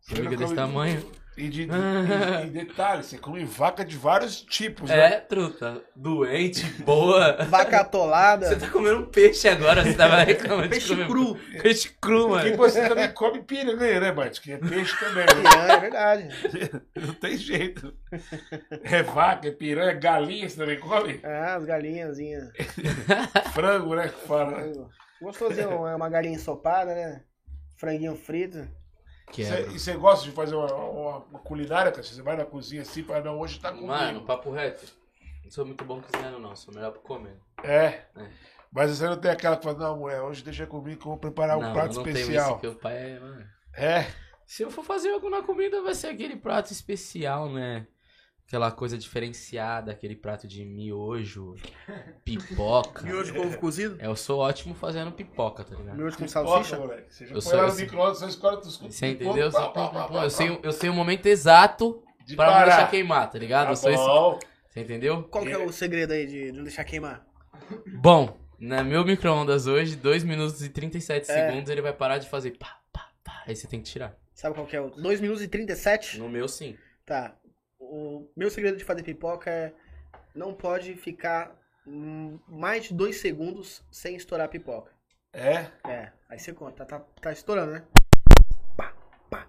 Speaker 2: Você
Speaker 3: Formiga desse tamanho.
Speaker 2: E, de, e, e [laughs] detalhe, você come vaca de vários tipos, né?
Speaker 3: É, truta. Doente, boa.
Speaker 1: Vaca atolada.
Speaker 3: Você tá comendo um peixe agora, você tava reclamando [laughs] de
Speaker 1: Peixe
Speaker 3: comer-
Speaker 1: cru. [laughs]
Speaker 3: Peixe cru,
Speaker 2: E
Speaker 3: mano.
Speaker 2: você também come piranha, né, Bart? Que é peixe também, né?
Speaker 1: Piranha, é verdade.
Speaker 2: Não tem jeito. É vaca, é piranha, galinha você também come?
Speaker 1: Ah, as galinhazinhas.
Speaker 2: Frango, né? Que fala. né?
Speaker 1: Gostosinho, é uma galinha ensopada, né? Franguinho frito.
Speaker 3: Quebra.
Speaker 2: E você gosta de fazer uma, uma- uma culinária, cara? Você vai na cozinha assim e fala, não, hoje tá comigo.
Speaker 3: Mano, papo reto. Não sou muito bom cozinhando, não. Sou melhor pra comer.
Speaker 2: É.
Speaker 3: É.
Speaker 2: Mas você não tem aquela que fala, não, mulher, hoje deixa comigo que eu vou preparar um
Speaker 3: não,
Speaker 2: prato
Speaker 3: eu não tenho
Speaker 2: especial.
Speaker 3: isso, que o pai é, mano.
Speaker 2: É.
Speaker 3: Se eu for fazer alguma comida, vai ser aquele prato especial, né? Aquela coisa diferenciada, aquele prato de miojo, pipoca. [laughs]
Speaker 1: Miojo de ovo cozido.
Speaker 3: É, eu sou ótimo fazendo pipoca, tá ligado?
Speaker 1: Miojo com salsicha.
Speaker 2: moleque. Você já
Speaker 3: Eu sou-
Speaker 2: lá no micro-ondas, você escolhe os
Speaker 3: Você entendeu? Só- Eu sei, eu sei o momento exato
Speaker 2: De
Speaker 3: pra não
Speaker 2: parar.
Speaker 3: deixar queimar, tá ligado?
Speaker 2: Tá
Speaker 3: eu sou esse-
Speaker 2: bom.
Speaker 3: Você entendeu?
Speaker 1: Qual que é o segredo aí de não deixar queimar?
Speaker 3: Bom, no meu micro-ondas hoje, 2 minutos e 37
Speaker 1: É.
Speaker 3: segundos, ele vai parar de fazer pá, pá, pá. Aí você tem que tirar.
Speaker 1: Sabe qual que é o? 2 minutos e 37?
Speaker 3: No meu, sim.
Speaker 1: Tá. O meu segredo de fazer pipoca é não pode ficar hum, mais de 2 segundos sem estourar a pipoca.
Speaker 2: É.
Speaker 1: É, aí você conta, tá, tá, tá estourando, né? Pá, pá.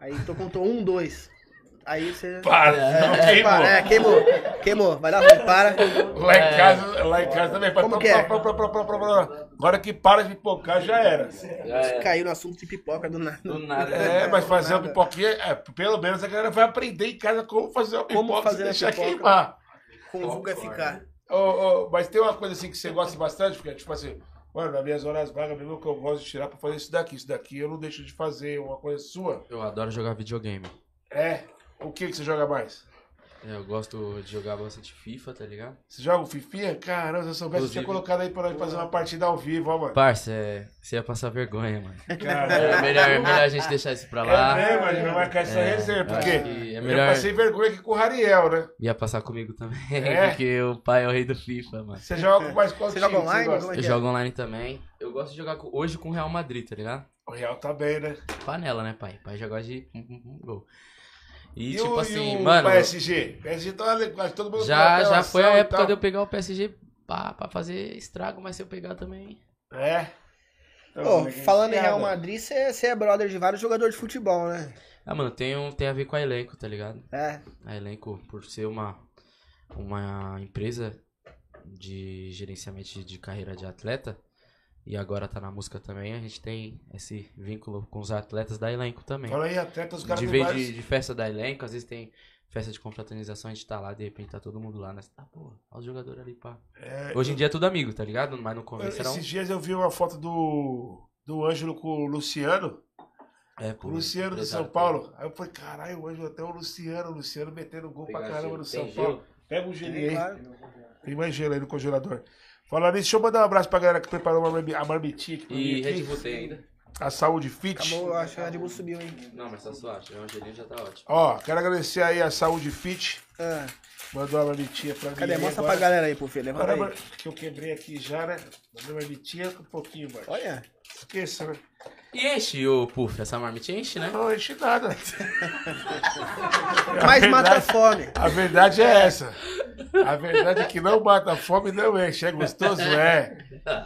Speaker 1: Aí tu contou um, dois. Aí você. [laughs]
Speaker 2: Para, não
Speaker 1: É,
Speaker 2: queimou.
Speaker 1: para, é, queimou. Queimou. Vai dar ruim, para.
Speaker 2: Lá em
Speaker 3: É.
Speaker 2: casa, lá em casa também.
Speaker 1: Como
Speaker 2: pá,
Speaker 1: que é?
Speaker 2: pá, pá. Agora que para de pipocar, já era.
Speaker 3: Já é.
Speaker 1: Caiu no assunto de pipoca do nada.
Speaker 3: Do nada.
Speaker 2: É, mas fazer uma pipoquinha, é, pelo menos a galera vai aprender em casa como fazer uma
Speaker 1: Como
Speaker 2: pipoca
Speaker 1: fazer
Speaker 2: sem
Speaker 1: a
Speaker 2: deixar
Speaker 1: pipoca.
Speaker 2: queimar.
Speaker 1: Com o vulga ficar.
Speaker 2: Ô, ô, mas tem uma coisa assim que você gosta bastante, porque tipo assim, mano, nas minhas horas vagas mesmo que eu gosto de tirar pra fazer isso daqui. Isso daqui eu não deixo de fazer, uma coisa sua.
Speaker 3: Eu adoro jogar videogame.
Speaker 2: É. O que, que você joga mais?
Speaker 3: É, Eu gosto de jogar bastante FIFA, tá ligado?
Speaker 2: Você joga o Fifinha? Caramba, se eu soubesse, eu tinha
Speaker 3: Inclusive-
Speaker 2: colocado aí pra nós fazer uma partida ao vivo, ó, mano.
Speaker 3: Parça, é, você ia passar vergonha, mano.
Speaker 2: Caramba.
Speaker 3: É melhor, melhor a gente deixar isso pra lá.
Speaker 2: É gente vai marcar essa
Speaker 3: É,
Speaker 2: reserva,
Speaker 3: eu
Speaker 2: porque
Speaker 3: é
Speaker 2: eu
Speaker 3: melhor-
Speaker 2: passei vergonha aqui com o Rariel, né?
Speaker 3: Ia passar comigo também,
Speaker 2: É? [laughs]
Speaker 3: porque o pai é o rei do FIFA, mano.
Speaker 2: Você joga com mais qual
Speaker 1: Você
Speaker 2: time
Speaker 1: joga
Speaker 2: que
Speaker 1: online?
Speaker 2: gosta?
Speaker 1: Como é
Speaker 3: Eu
Speaker 1: é?
Speaker 3: jogo online também. Eu gosto de jogar hoje com o Real Madrid, tá ligado?
Speaker 2: O Real tá bem, né?
Speaker 3: Panela, né, pai? Pai já gosta de gol. E,
Speaker 2: E,
Speaker 3: tipo
Speaker 2: o,
Speaker 3: assim,
Speaker 2: e o
Speaker 3: mano,
Speaker 2: PSG? PSG tá quase todo mundo
Speaker 3: já,
Speaker 2: com
Speaker 3: já foi a época de eu pegar o PSG pra, pra fazer estrago, mas se eu pegar também.
Speaker 2: É.
Speaker 1: Ô, falando em Real
Speaker 2: Madrid.
Speaker 1: Você é brother de vários jogadores de futebol, né?
Speaker 3: Ah, mano, tem, um, tem a ver com a elenco, tá ligado?
Speaker 1: É.
Speaker 3: A elenco, por ser uma, uma empresa de gerenciamento de carreira de atleta, e agora tá na música também, a gente tem esse vínculo com os atletas da elenco também.
Speaker 2: Fala aí, atleta, os caras
Speaker 3: de vez de, de festa da elenco, às vezes tem festa de confraternização, a gente tá lá, de repente tá todo mundo lá, né? Tá, pô, olha os jogadores ali, pá.
Speaker 2: É,
Speaker 3: Hoje em dia é tudo amigo, tá ligado? Mas no começo era um...
Speaker 2: Esses dias eu vi uma foto do, do Ângelo com o Luciano,
Speaker 3: É, pô,
Speaker 2: o Luciano do São Paulo. Aí eu falei, caralho, o Ângelo até o Luciano, o Luciano metendo gol pra
Speaker 3: Pegar
Speaker 2: caramba
Speaker 3: gelo.
Speaker 2: no
Speaker 3: Tem
Speaker 2: São
Speaker 3: gelo?
Speaker 2: Paulo. Pega um gelinho aí. Tem mais gelo aí no congelador. Falar nisso, deixa eu mandar um abraço pra galera que preparou uma marmi- a marmitinha aqui pra mim
Speaker 3: E
Speaker 2: aqui.
Speaker 3: Red Bull tem ainda?
Speaker 2: A Saúde Fit.
Speaker 1: Acabou, eu acho que a Red Bull subiu, hein?
Speaker 3: Não, mas tá suave, o Angelinho já tá ótimo.
Speaker 2: Ó, quero agradecer aí a Saúde Fit.
Speaker 1: Ah,
Speaker 2: Mandou a marmitinha pra mim.
Speaker 1: cadê? Mostra
Speaker 2: agora.
Speaker 1: pra galera aí, pô, filho. Levanta
Speaker 2: Agora
Speaker 1: aí.
Speaker 2: que eu quebrei aqui já, né? Mandou a marmitinha com um pouquinho mais.
Speaker 1: Olha.
Speaker 2: Esqueça, né?
Speaker 3: E enche, ô Puff, essa marmitinha enche, né?
Speaker 2: Não enche nada. [laughs]
Speaker 1: Mas
Speaker 2: A
Speaker 1: mata a
Speaker 2: verdade-
Speaker 1: fome.
Speaker 2: A verdade é essa. A verdade é que não mata a fome, não enche. É gostoso? É.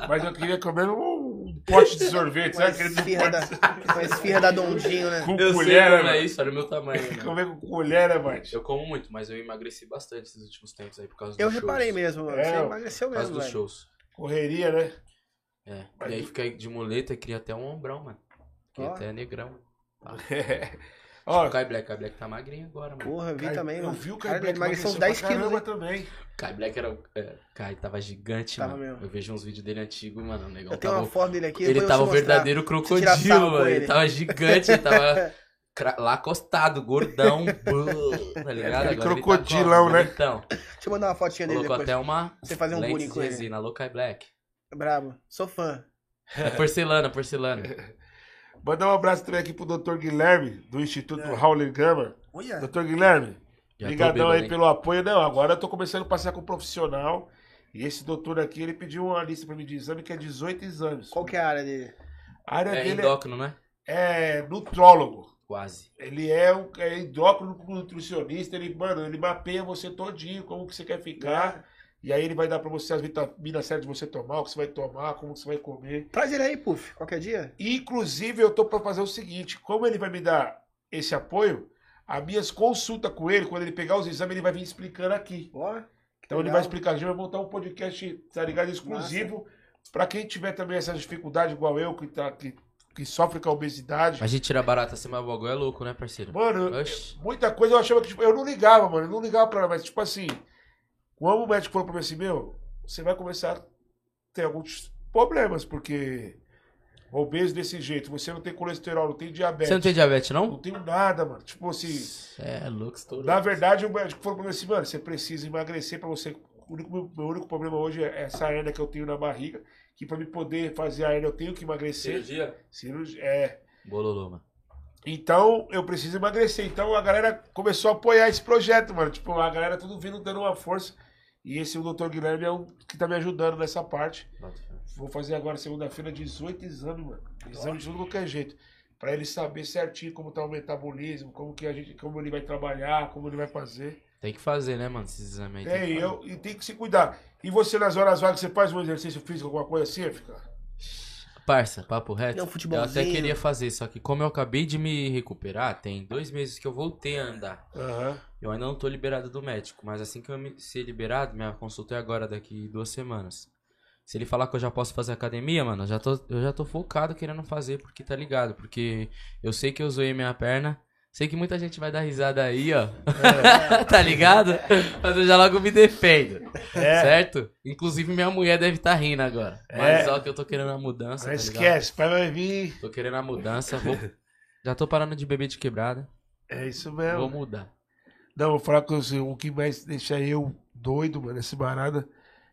Speaker 2: Mas eu queria comer um pote de sorvete,
Speaker 1: Com
Speaker 2: sabe? Aquele
Speaker 1: esfirra da,
Speaker 2: pote-
Speaker 1: com a esfirra da Dondinho, né?
Speaker 2: com
Speaker 3: Eu
Speaker 2: colher,
Speaker 3: sei
Speaker 2: né,
Speaker 3: como é
Speaker 2: mano?
Speaker 3: isso, olha o meu tamanho. né?
Speaker 2: Comer com colher, né, mano?
Speaker 3: Eu como muito, mas eu emagreci bastante esses últimos tempos aí por causa dos
Speaker 1: Eu
Speaker 3: shows.
Speaker 1: reparei mesmo, mano.
Speaker 2: É,
Speaker 1: Você emagreceu
Speaker 3: Por causa
Speaker 1: mesmo,
Speaker 3: dos
Speaker 1: velho.
Speaker 3: shows.
Speaker 2: Correria, né?
Speaker 3: É. E aí fica de muleta e cria até um ombrão, mano. Cria até negrão. [laughs]
Speaker 2: Ó,
Speaker 3: O Kai Black, Kai Black tá magrinho agora, mano.
Speaker 1: Porra, eu vi
Speaker 2: Kai-
Speaker 1: também,
Speaker 2: eu
Speaker 1: mano.
Speaker 2: vi o Kai
Speaker 1: ele
Speaker 2: Black
Speaker 1: emagreceu uns
Speaker 2: emagreceu
Speaker 1: 10
Speaker 2: pra
Speaker 1: quilos,
Speaker 2: também.
Speaker 3: Kai Black era. É, Kai tava gigante,
Speaker 1: Tava
Speaker 3: mano.
Speaker 1: mesmo.
Speaker 3: Eu vejo uns vídeos dele antigos, mano. O negão
Speaker 1: Eu tenho
Speaker 3: tava.
Speaker 1: uma foto dele aqui.
Speaker 3: Ele
Speaker 1: eu
Speaker 3: tava
Speaker 1: mostrar.
Speaker 3: verdadeiro crocodilo, mano. Ele
Speaker 1: ele.
Speaker 3: tava gigante, ele tava [laughs] lá acostado, gordão. tá ligado?
Speaker 2: Aquele
Speaker 3: Agora ele
Speaker 2: crocodilão,
Speaker 3: tá
Speaker 2: né?
Speaker 3: Então,
Speaker 1: Deixa eu mandar uma fotinha dele
Speaker 3: colocou
Speaker 1: depois.
Speaker 3: até uma
Speaker 1: Você fazer um bullying com ele.
Speaker 3: resina, alô Kai Black.
Speaker 1: Brabo. Sou fã.
Speaker 3: É porcelana, porcelana. [laughs]
Speaker 2: Mandar um abraço também aqui pro Dr. Guilherme, do Instituto Howler Gama.
Speaker 1: Olha.
Speaker 2: Dr. Guilherme, Obrigadão aí
Speaker 3: hein?
Speaker 2: pelo apoio. Não, agora eu tô começando a passar com um profissional. E esse doutor aqui, ele pediu uma lista pra mim de exame que é 18 exames.
Speaker 1: Qual que é a área dele?
Speaker 2: A área
Speaker 3: É
Speaker 2: dele
Speaker 3: endócrino, né?
Speaker 2: é, é nutrólogo.
Speaker 3: Quase.
Speaker 2: Ele é um é endócrino nutricionista. Ele, mano, ele mapeia você todinho, como que você quer ficar. E aí ele vai dar pra você as vitaminas certas de você tomar, o que você vai tomar, como você vai comer.
Speaker 1: Traz ele aí, Puff, qualquer dia.
Speaker 2: Inclusive, eu tô pra fazer o seguinte: como ele vai me dar esse apoio, as minhas consultas com ele, quando ele pegar os exames, ele vai vir explicando aqui.
Speaker 1: Ó.
Speaker 2: Então ele
Speaker 1: legal.
Speaker 2: vai explicar, a gente vai montar um podcast, tá ligado? Exclusivo pra quem tiver também essa dificuldade, igual eu, que, tá, que, que sofre com a obesidade.
Speaker 3: A gente tira barata sem mais bagulho é louco, né, parceiro?
Speaker 2: Mano,
Speaker 3: Oxi.
Speaker 2: muita coisa eu achava que, tipo, eu não ligava, mano, eu não ligava pra ela, mas tipo assim, quando o médico falou pra mim assim, meu, você vai começar a ter alguns problemas, porque obeso desse jeito, você não tem colesterol, não tem diabetes.
Speaker 3: Você não tem diabetes,
Speaker 2: Não
Speaker 3: não?
Speaker 2: tenho nada, mano. Tipo assim,
Speaker 3: é louco, estourou.
Speaker 2: na verdade, o médico falou pra mim assim, mano, você precisa emagrecer pra você. O único, meu único problema hoje é essa hernia que eu tenho na barriga, que pra me poder fazer a hernia eu tenho que emagrecer.
Speaker 3: Cirurgia?
Speaker 2: Cirurgia. É.
Speaker 3: Bololô, mano.
Speaker 2: Então, eu preciso emagrecer. Então, a galera começou a apoiar esse projeto, mano. Tipo, a galera tudo vindo dando uma força. E esse, o Dr. Guilherme, é o que tá me ajudando nessa parte. Vou fazer agora, segunda-feira, 18 exames, mano. Exame de tudo qualquer jeito. Pra ele saber certinho como tá o metabolismo, como que a gente, como ele vai trabalhar, como ele vai fazer.
Speaker 3: Tem que fazer, né, mano? Esses exames aí.
Speaker 2: É,
Speaker 3: tem
Speaker 2: e,
Speaker 3: que
Speaker 2: eu, e tem que se cuidar. E você, nas horas vagas, você faz um exercício físico, alguma coisa assim, fica?
Speaker 3: Parça, papo reto.
Speaker 1: Não,
Speaker 3: eu
Speaker 1: futebolzinho.
Speaker 3: até queria fazer, só que como eu acabei de me recuperar, tem dois meses que eu voltei a andar.
Speaker 2: Aham.
Speaker 3: Eu ainda não tô liberado do médico, mas assim que eu me- ser liberado, minha consulta é agora, daqui duas semanas. Se ele falar que eu já posso fazer academia, mano, eu já tô, eu já tô focado querendo fazer, porque tá ligado? Porque eu sei que eu zoei minha perna. Sei que muita gente vai dar risada aí, ó. [laughs] tá ligado? Mas eu já logo me defendo.
Speaker 2: É.
Speaker 3: Certo? Inclusive minha mulher deve estar rindo agora. Mas ó, que eu tô querendo a mudança.
Speaker 2: Não
Speaker 3: tá
Speaker 2: esquece, pai vai vir.
Speaker 3: Tô querendo a mudança. Vou... Já tô parando de beber de quebrada.
Speaker 2: É isso
Speaker 3: Vou
Speaker 2: mesmo.
Speaker 3: mudar.
Speaker 2: Não, vou falar com você, o que mais deixa eu doido, mano, essa barada,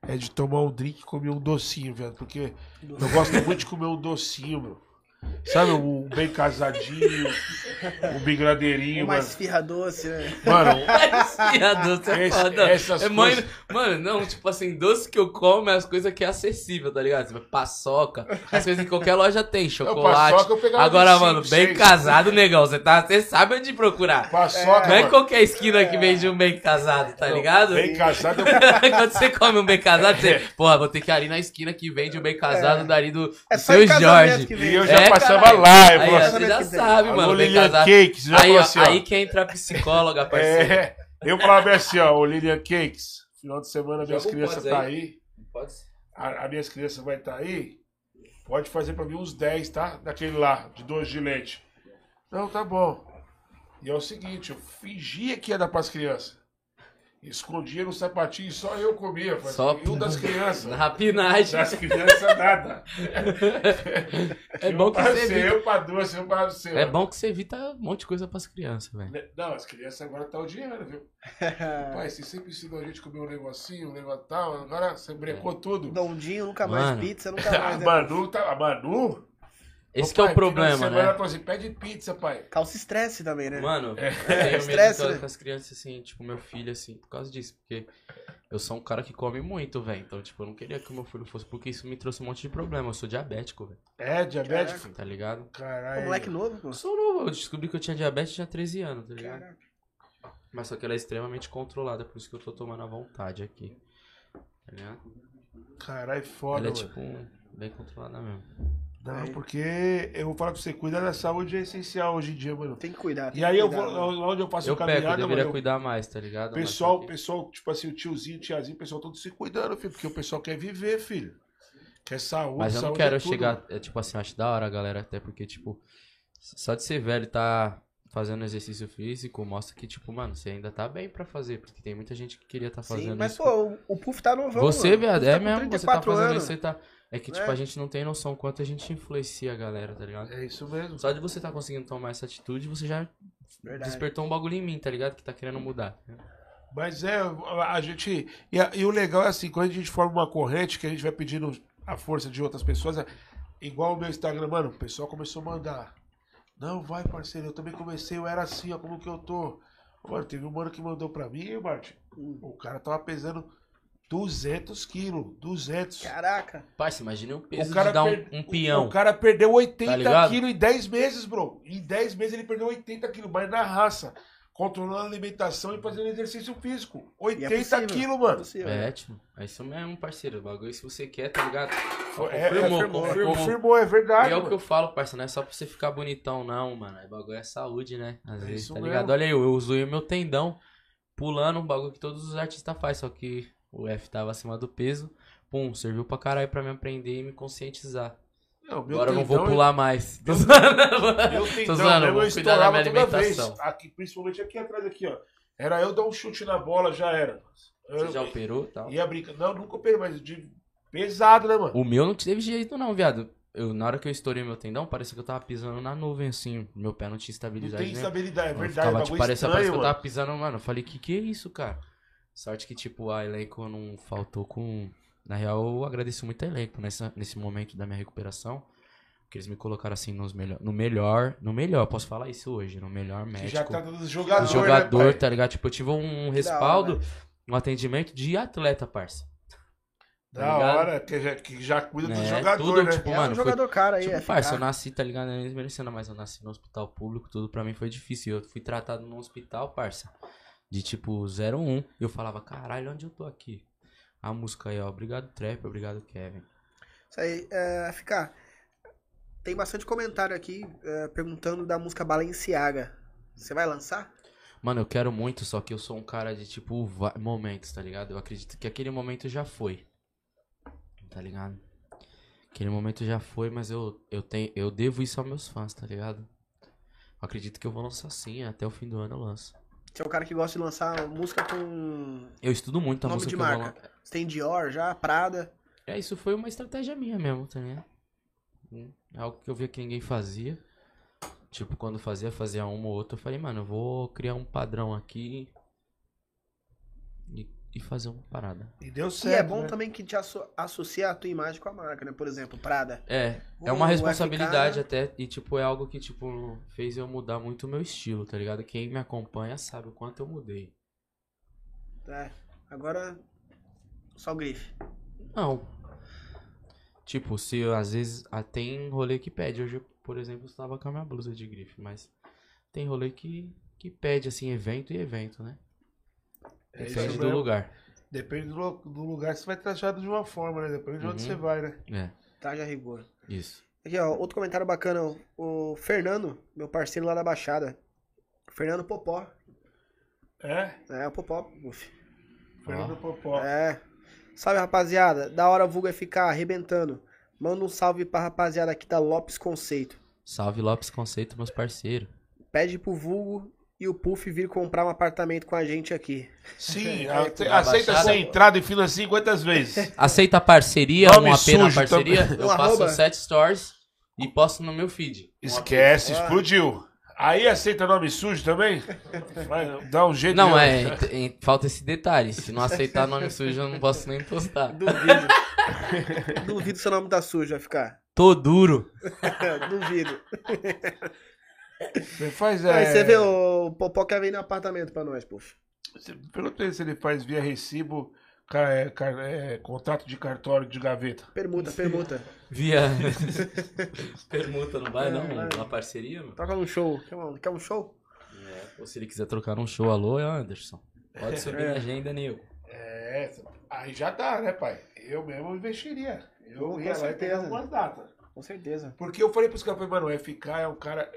Speaker 2: é de tomar um drink e comer um docinho, velho. Porque eu gosto muito de comer um docinho, meu. Sabe, um bem casadinho, um bigradeirinho,
Speaker 1: Uma
Speaker 2: mano.
Speaker 1: esfirra doce, né?
Speaker 2: Mano, [laughs]
Speaker 3: doce é
Speaker 2: Esse-
Speaker 3: foda.
Speaker 2: essas
Speaker 3: é mãe,
Speaker 2: coisas-
Speaker 3: Mano, não, tipo assim, doce que eu como é as coisas que é acessível, tá ligado? Tipo, paçoca, as coisas que qualquer loja tem, chocolate.
Speaker 2: paçoca eu pegava
Speaker 3: Agora,
Speaker 2: cinco,
Speaker 3: mano, bem
Speaker 2: seis.
Speaker 3: casado, negão, você tá, você sabe onde procurar.
Speaker 2: paçoca,
Speaker 3: Não é
Speaker 2: mano.
Speaker 3: qualquer esquina que vende um bem casado, tá ligado?
Speaker 2: Bem casado, eu [laughs]
Speaker 3: Quando você come um bem casado, você, porra, vou ter que ir ali na esquina que vende um bem casado dali do, do
Speaker 1: É só
Speaker 3: seu Jorge.
Speaker 1: que
Speaker 2: E
Speaker 1: vem.
Speaker 2: eu
Speaker 3: É,
Speaker 2: já passava
Speaker 3: caralho.
Speaker 2: lá, eu
Speaker 3: Aí,
Speaker 2: falava
Speaker 3: você já sabe, mano,
Speaker 2: Lilian. Cakes, já
Speaker 3: Aí,
Speaker 2: falou
Speaker 3: ó,
Speaker 2: assim, ó.
Speaker 3: aí que entra a psicóloga, parceiro.
Speaker 2: É, eu falava assim, ó, ô Lilian Cakes, final de semana minhas
Speaker 3: Joga um
Speaker 2: crianças tá
Speaker 3: aí.
Speaker 2: aí,
Speaker 3: Pode ser.
Speaker 2: a, a minhas crianças vai estar aí, pode fazer pra mim uns 10, tá? Daquele lá, de dois de leite. Não, tá bom. E é o seguinte, eu fingia que ia dar pras crianças. Escondia no sapatinho, só eu comia. Só...
Speaker 3: Só-
Speaker 2: E um das [laughs] crianças.
Speaker 3: Na rapinagem.
Speaker 2: Das crianças, nada. [laughs]
Speaker 3: É bom que você evita.
Speaker 2: Eu doce, eu você.
Speaker 3: É bom que você evita um monte de coisa pras crianças, velho.
Speaker 2: Não, as crianças agora estão odiando, viu? [laughs] Pai, você sempre ensinou a gente a comer um negocinho, um negócio tal, agora você brecou tudo.
Speaker 1: Dondinho, nunca mais
Speaker 3: Mano.
Speaker 1: pizza, nunca
Speaker 2: A
Speaker 1: mais. Né?
Speaker 2: Manu, tá, a Manu?
Speaker 3: Esse
Speaker 2: Ô,
Speaker 3: que é
Speaker 2: pai,
Speaker 3: o problema, né?
Speaker 2: falou assim, pede pizza, pai.
Speaker 1: Calça estresse também, né?
Speaker 3: Mano,
Speaker 2: É.
Speaker 3: eu tenho medo [laughs]
Speaker 1: Estresse,
Speaker 3: com,
Speaker 1: né?
Speaker 3: com as crianças, assim, tipo, meu filho, assim, por causa disso. Porque eu sou um cara que come muito, velho. Então, tipo, eu não queria que o meu filho fosse, porque isso me trouxe um monte de problema. Eu sou diabético, velho.
Speaker 2: É, diabético?
Speaker 3: Tá ligado?
Speaker 2: Caralho.
Speaker 1: moleque novo, pô.
Speaker 3: Eu sou novo, eu descobri que eu tinha diabetes tinha 13 anos, tá ligado?
Speaker 1: Caraca.
Speaker 3: Mas só que ela é extremamente controlada, por isso que eu tô tomando à vontade aqui. Tá ligado?
Speaker 2: Caralho, foda,
Speaker 3: ela é
Speaker 2: mano.
Speaker 3: tipo um- bem controlada mesmo.
Speaker 2: Não,
Speaker 1: Aí.
Speaker 2: porque eu vou falar pra você, cuidar da saúde é essencial hoje em dia, mano.
Speaker 1: Tem que cuidar. tem
Speaker 2: E aí
Speaker 1: que
Speaker 2: eu
Speaker 1: cuidar,
Speaker 2: vou,
Speaker 1: mano.
Speaker 2: onde eu faço
Speaker 3: Eu peco, eu
Speaker 2: caminhada,
Speaker 3: deveria
Speaker 2: mano, eu-
Speaker 3: cuidar mais, tá ligado? Mas
Speaker 2: Pessoal,
Speaker 3: que-
Speaker 2: pessoal, tipo assim, o tiozinho, tiazinho, o pessoal todo se cuidando, filho, porque o pessoal quer viver, filho. Quer saúde,
Speaker 3: Mas eu não
Speaker 2: saúde
Speaker 3: quero
Speaker 2: é
Speaker 3: chegar, é, tipo assim, acho da hora, galera, até porque, tipo, só de ser velho e tá fazendo exercício físico, mostra que, tipo, mano, você ainda tá bem pra fazer, porque tem muita gente que queria tá fazendo
Speaker 1: Sim, mas
Speaker 3: isso.
Speaker 1: pô, o, o Puff tá novão.
Speaker 3: você.
Speaker 1: O
Speaker 3: viado,
Speaker 1: Puff
Speaker 3: é
Speaker 1: tá
Speaker 3: mesmo, você tá
Speaker 1: 34
Speaker 3: fazendo
Speaker 1: anos.
Speaker 3: isso, você tá... É que, tipo,
Speaker 1: É.
Speaker 3: a gente não tem noção o quanto a gente influencia a galera, tá ligado?
Speaker 2: É isso mesmo.
Speaker 3: Só de você tá conseguindo tomar essa atitude, você já
Speaker 1: Verdade.
Speaker 3: despertou um bagulho em mim, tá ligado? Que tá querendo mudar.
Speaker 2: Mas é, a, gente. E, a- e o legal é assim, quando a gente forma uma corrente, que a gente vai pedindo a força de outras pessoas, é igual o meu Instagram, mano, o pessoal começou a mandar. Não, vai, parceiro, eu também comecei, eu era assim, ó, como que eu tô. Mano, teve um mano que mandou pra mim, Martin. O cara tava pesando 200 quilos, 200.
Speaker 1: Caraca.
Speaker 3: Parça, imagina o peso
Speaker 2: O cara
Speaker 3: de dar um,
Speaker 2: per-
Speaker 3: um peão.
Speaker 2: O cara perdeu
Speaker 3: Tá
Speaker 2: 80
Speaker 3: ligado?
Speaker 2: quilos em 10 meses, bro. Em 10 meses ele perdeu 80 quilos, mas na raça. Controlando a alimentação e fazendo exercício físico.
Speaker 1: E é
Speaker 2: 80
Speaker 1: possível,
Speaker 2: quilos,
Speaker 1: é
Speaker 2: mano.
Speaker 1: possível.
Speaker 3: É, tio. É isso mesmo, parceiro. O bagulho, se você quer, tá ligado?
Speaker 2: É,
Speaker 3: Confirmou,
Speaker 2: é,
Speaker 3: confirmou.
Speaker 2: confirmou, é
Speaker 3: E
Speaker 2: verdade.
Speaker 3: é o que eu falo, parça, não é só pra você ficar bonitão, não, mano. É bagulho é saúde, né? Às
Speaker 2: É
Speaker 3: vezes,
Speaker 2: isso
Speaker 3: tá
Speaker 2: mesmo.
Speaker 3: ligado? Olha aí, eu, eu usei meu tendão pulando um bagulho que todos os artistas fazem, só que o F tava acima do peso. Pum, serviu pra caralho pra me aprender e me conscientizar.
Speaker 2: Não, meu
Speaker 3: Agora eu não vou
Speaker 2: tendão-
Speaker 3: pular mais. [laughs] Tô
Speaker 2: Meu
Speaker 3: zoando,
Speaker 2: tendão
Speaker 3: zoando,
Speaker 2: mesmo,
Speaker 3: vou
Speaker 2: eu
Speaker 3: cuidar da minha
Speaker 2: estourava toda vez.
Speaker 3: alimentação.
Speaker 2: Aqui, principalmente aqui atrás, aqui, ó. Era eu dar um chute na bola, já era. Eu,
Speaker 3: Você já operou e tal?
Speaker 2: Ia brincar. Não, nunca operei, mas de pesado, né, mano?
Speaker 3: O meu não teve jeito não, viado. Eu, na hora que eu estourei meu tendão, parecia que eu tava pisando na nuvem, assim. Meu pé não tinha
Speaker 2: Não
Speaker 3: estabilidade
Speaker 2: tem
Speaker 3: nenhuma.
Speaker 2: estabilidade, é verdade. bagulho
Speaker 3: tipo, parecia,
Speaker 2: estranho,
Speaker 3: parecia que eu tava pisando, mano. Eu falei, que que é isso, cara? Sorte que, tipo, a elenco não faltou com. Na real, eu agradeço muito a elenco nessa, nesse momento da minha recuperação. Porque eles me colocaram assim nos melhor, no melhor. No melhor, posso falar isso hoje, no melhor
Speaker 2: Que
Speaker 3: médico.
Speaker 2: já tá dos
Speaker 3: do
Speaker 2: jogadores,
Speaker 3: jogador,
Speaker 2: né, pai?
Speaker 3: tá ligado? Tipo, eu tive um respaldo,
Speaker 1: né?
Speaker 3: um atendimento de atleta, parça. Tá
Speaker 2: Da
Speaker 3: ligado?
Speaker 2: hora, que já, que já cuida do
Speaker 3: É,
Speaker 2: jogador,
Speaker 3: tudo,
Speaker 2: né?
Speaker 3: tipo,
Speaker 1: É
Speaker 3: mano,
Speaker 1: um
Speaker 3: foi-
Speaker 1: jogador cara aí,
Speaker 3: Tipo,
Speaker 1: é
Speaker 3: parça, eu nasci, tá ligado? Nem desmerecendo, mas eu nasci no hospital público, tudo pra mim foi difícil. Eu fui tratado num hospital, parça, de tipo 01. E eu falava, caralho, onde eu tô aqui? A música aí, ó. Obrigado, Trap, obrigado, Kevin.
Speaker 1: Isso aí, é, ficar. Tem bastante comentário aqui é, perguntando da música Balenciaga. Você vai lançar?
Speaker 3: Mano, eu quero muito, só que eu sou um cara de tipo momentos, tá ligado? Eu acredito que aquele momento já foi. Tá ligado? Aquele momento já foi, mas eu, eu, tenho, eu devo isso aos meus fãs, tá ligado? Eu acredito que eu vou lançar sim, até o fim do ano eu lanço.
Speaker 1: Você é o cara que gosta de lançar música com
Speaker 3: Eu estudo muito a
Speaker 1: nome
Speaker 3: música
Speaker 1: de
Speaker 3: que eu vou
Speaker 1: marca.
Speaker 3: lan-
Speaker 1: Você tem Dior já, Prada.
Speaker 3: É, isso foi uma estratégia minha mesmo, tá ligado? É algo que eu via que ninguém fazia. Tipo, quando fazia, fazia uma ou outra, eu falei, mano, eu vou criar um padrão aqui e, e fazer uma parada.
Speaker 2: E deu
Speaker 1: E
Speaker 2: certo.
Speaker 1: é bom
Speaker 2: né?
Speaker 1: também que te asso- associa a tua imagem com a marca, né? Por exemplo, Prada.
Speaker 3: É, é uma
Speaker 1: FK,
Speaker 3: responsabilidade até, e tipo, é algo que, tipo, fez eu mudar muito o meu estilo, tá ligado? Quem me acompanha sabe o quanto eu mudei.
Speaker 1: É. Agora, só o grife.
Speaker 3: Não. Tipo, se eu, às vezes ah, tem rolê que pede. Hoje, eu, por exemplo, estava com a minha blusa de grife, mas tem rolê que, que pede, assim, evento e evento, né?
Speaker 2: É
Speaker 3: Depende do
Speaker 2: mesmo.
Speaker 3: lugar.
Speaker 2: Depende do, do lugar que você vai trajado de uma forma, né? Depende de onde
Speaker 3: Uhum.
Speaker 2: você vai, né?
Speaker 3: É,
Speaker 1: Tá, já rigor.
Speaker 3: isso.
Speaker 1: Aqui, ó, outro comentário bacana. O Fernando, meu parceiro lá da Baixada. Fernando Popó.
Speaker 2: É?
Speaker 1: É, o Popó. uf.
Speaker 2: Fernando Popó.
Speaker 1: É. Salve, rapaziada. Da hora o Vulgo ficar arrebentando. Manda um salve pra rapaziada aqui da Lopes Conceito.
Speaker 3: Salve Lopes Conceito, meus parceiros.
Speaker 1: Pede pro Vulgo e o Puff vir comprar um apartamento com a gente aqui.
Speaker 2: Sim, [laughs]
Speaker 1: É,
Speaker 2: aceita
Speaker 3: Baixada-
Speaker 2: ser entrada e financia quantas vezes? [laughs]
Speaker 3: Aceita parceria,
Speaker 2: Nome
Speaker 3: um AP na parceria.
Speaker 2: também. [laughs]
Speaker 3: Eu
Speaker 1: Um
Speaker 3: faço
Speaker 1: arroba.
Speaker 3: sete stories e posto no meu feed.
Speaker 2: Esquece,
Speaker 1: Ah.
Speaker 2: explodiu. Aí aceita nome sujo também? Vai, dá um jeito.
Speaker 3: Não,
Speaker 2: de-
Speaker 3: é, t- falta esse detalhe. Se não aceitar nome sujo, eu não posso nem postar.
Speaker 1: Duvido. Duvido seu nome tá sujo, vai ficar.
Speaker 3: Tô duro.
Speaker 1: Duvido.
Speaker 2: Você faz, é...
Speaker 1: Aí você vê o Popó quer vender um apartamento pra nós.
Speaker 2: Você pergunta se ele faz via recibo, é, car- é, contrato de cartório de gaveta.
Speaker 1: Permuta, permuta.
Speaker 3: Via. [laughs] Permuta, não vai, não?
Speaker 1: É, vai.
Speaker 3: Uma parceria, mano?
Speaker 1: Toca num show. Quer um, quer um show?
Speaker 3: É, ou se ele quiser trocar um show, alô, é Anderson. Pode subir
Speaker 1: É.
Speaker 3: na agenda, nego.
Speaker 2: É, aí já dá, né, pai? Eu mesmo investiria. Eu
Speaker 1: Com
Speaker 2: ia lá e
Speaker 1: certeza.
Speaker 2: algumas datas.
Speaker 1: Com certeza.
Speaker 2: Porque eu falei pros caras, falei, mano, o FK é um cara.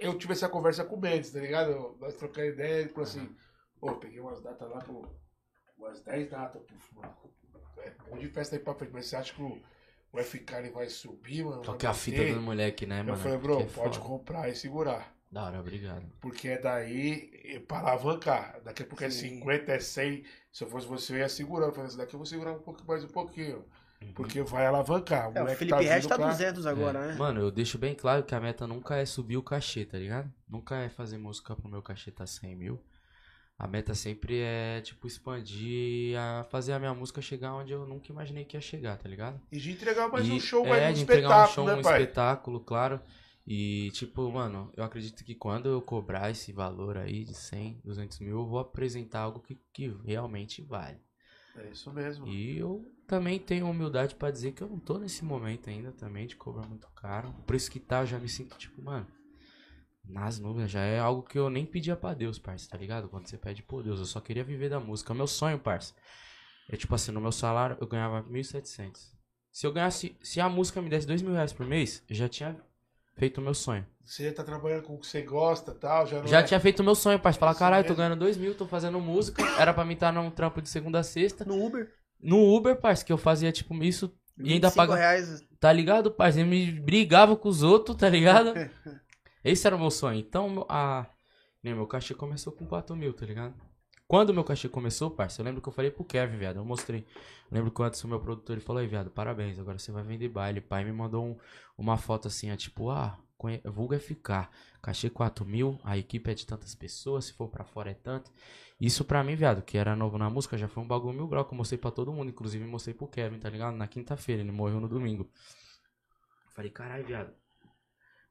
Speaker 2: Eu tive essa conversa com o Mendes, tá ligado? Nós trocamos ideia, ele falou assim, ô, peguei umas datas lá, pô, umas 10 datas, puf, mano. É bom de festa aí pra frente, mas você acha que o, o FK ele vai subir, mano? Vai
Speaker 3: que é a fita
Speaker 2: bater?
Speaker 3: do moleque, né,
Speaker 2: Eu
Speaker 3: mano?
Speaker 2: falei, bro,
Speaker 3: Porque é
Speaker 2: pode comprar e segurar.
Speaker 3: Da hora, obrigado.
Speaker 2: Porque é daí é pra alavancar. Daqui a pouco é
Speaker 1: Sim.
Speaker 2: 50, é 100. Se eu fosse você, eu ia segurando. Eu falei, daqui eu vou segurar um pouco mais um pouquinho.
Speaker 3: Uhum.
Speaker 2: Porque vai alavancar.
Speaker 1: É, o Felipe
Speaker 2: vindo
Speaker 1: tá
Speaker 2: pra-
Speaker 1: 200 agora,
Speaker 3: É.
Speaker 1: né?
Speaker 3: Mano, eu deixo bem claro que a meta nunca é subir o cachê, tá ligado? Nunca é fazer música pro meu cachê tá 100 mil. A meta sempre é, tipo, expandir, a fazer a minha música chegar onde eu nunca imaginei que ia chegar, tá ligado?
Speaker 2: E de entregar mais
Speaker 3: E-
Speaker 2: um show, mais
Speaker 3: é,
Speaker 2: um
Speaker 3: de entregar um show,
Speaker 2: espetáculo,
Speaker 3: um
Speaker 2: né, pai?
Speaker 3: espetáculo, claro. E, tipo, mano, eu acredito que quando eu cobrar esse valor aí de 100, 200 mil, eu vou apresentar algo que, que realmente vale.
Speaker 2: É isso mesmo.
Speaker 3: E eu também tenho humildade pra dizer que eu não tô nesse momento ainda também de cobrar muito caro. Por isso que tá, eu já me sinto tipo, mano, nas nuvens. Já é algo que eu nem pedia pra Deus, parça, tá ligado? Quando você pede por Deus, eu só queria viver da música. É meu sonho, parça. É tipo assim, no meu salário eu ganhava 1.700. Se eu ganhasse, se a música me desse 2 mil reais por mês, eu já tinha feito o meu sonho.
Speaker 2: Você tá trabalhando com o que você gosta e tal, já não
Speaker 3: Já
Speaker 2: é...
Speaker 3: tinha feito o meu sonho, parça. Falar, caralho, tô
Speaker 2: mesmo.
Speaker 3: ganhando 2 mil, tô fazendo música. Era pra mim estar num trampo de segunda a sexta.
Speaker 1: No Uber,
Speaker 3: No Uber, parça, que eu fazia tipo isso e ainda
Speaker 1: 25
Speaker 3: paga.
Speaker 1: reais.
Speaker 3: Tá ligado, parceiro? Eu me brigava com os outros, tá ligado? [laughs] Esse era o meu sonho. Então, a... meu cachê começou com 4 mil, tá ligado? Quando o meu cachê começou, parceiro, eu lembro que eu falei pro Kevin, viado. Eu mostrei. Eu lembro que o meu produtor ele falou: aí, viado, parabéns, agora você vai vender baile. Pai me mandou um- uma foto assim, tipo, ah, vulga ficar. Cachê 4 mil, a equipe é de tantas pessoas, se for pra fora é tanto. Isso pra mim, viado, que era novo na música, já foi um bagulho mil grau que eu mostrei pra todo mundo. Inclusive, mostrei pro Kevin, tá ligado? Na quinta-feira, ele morreu no domingo. Falei, caralho, viado.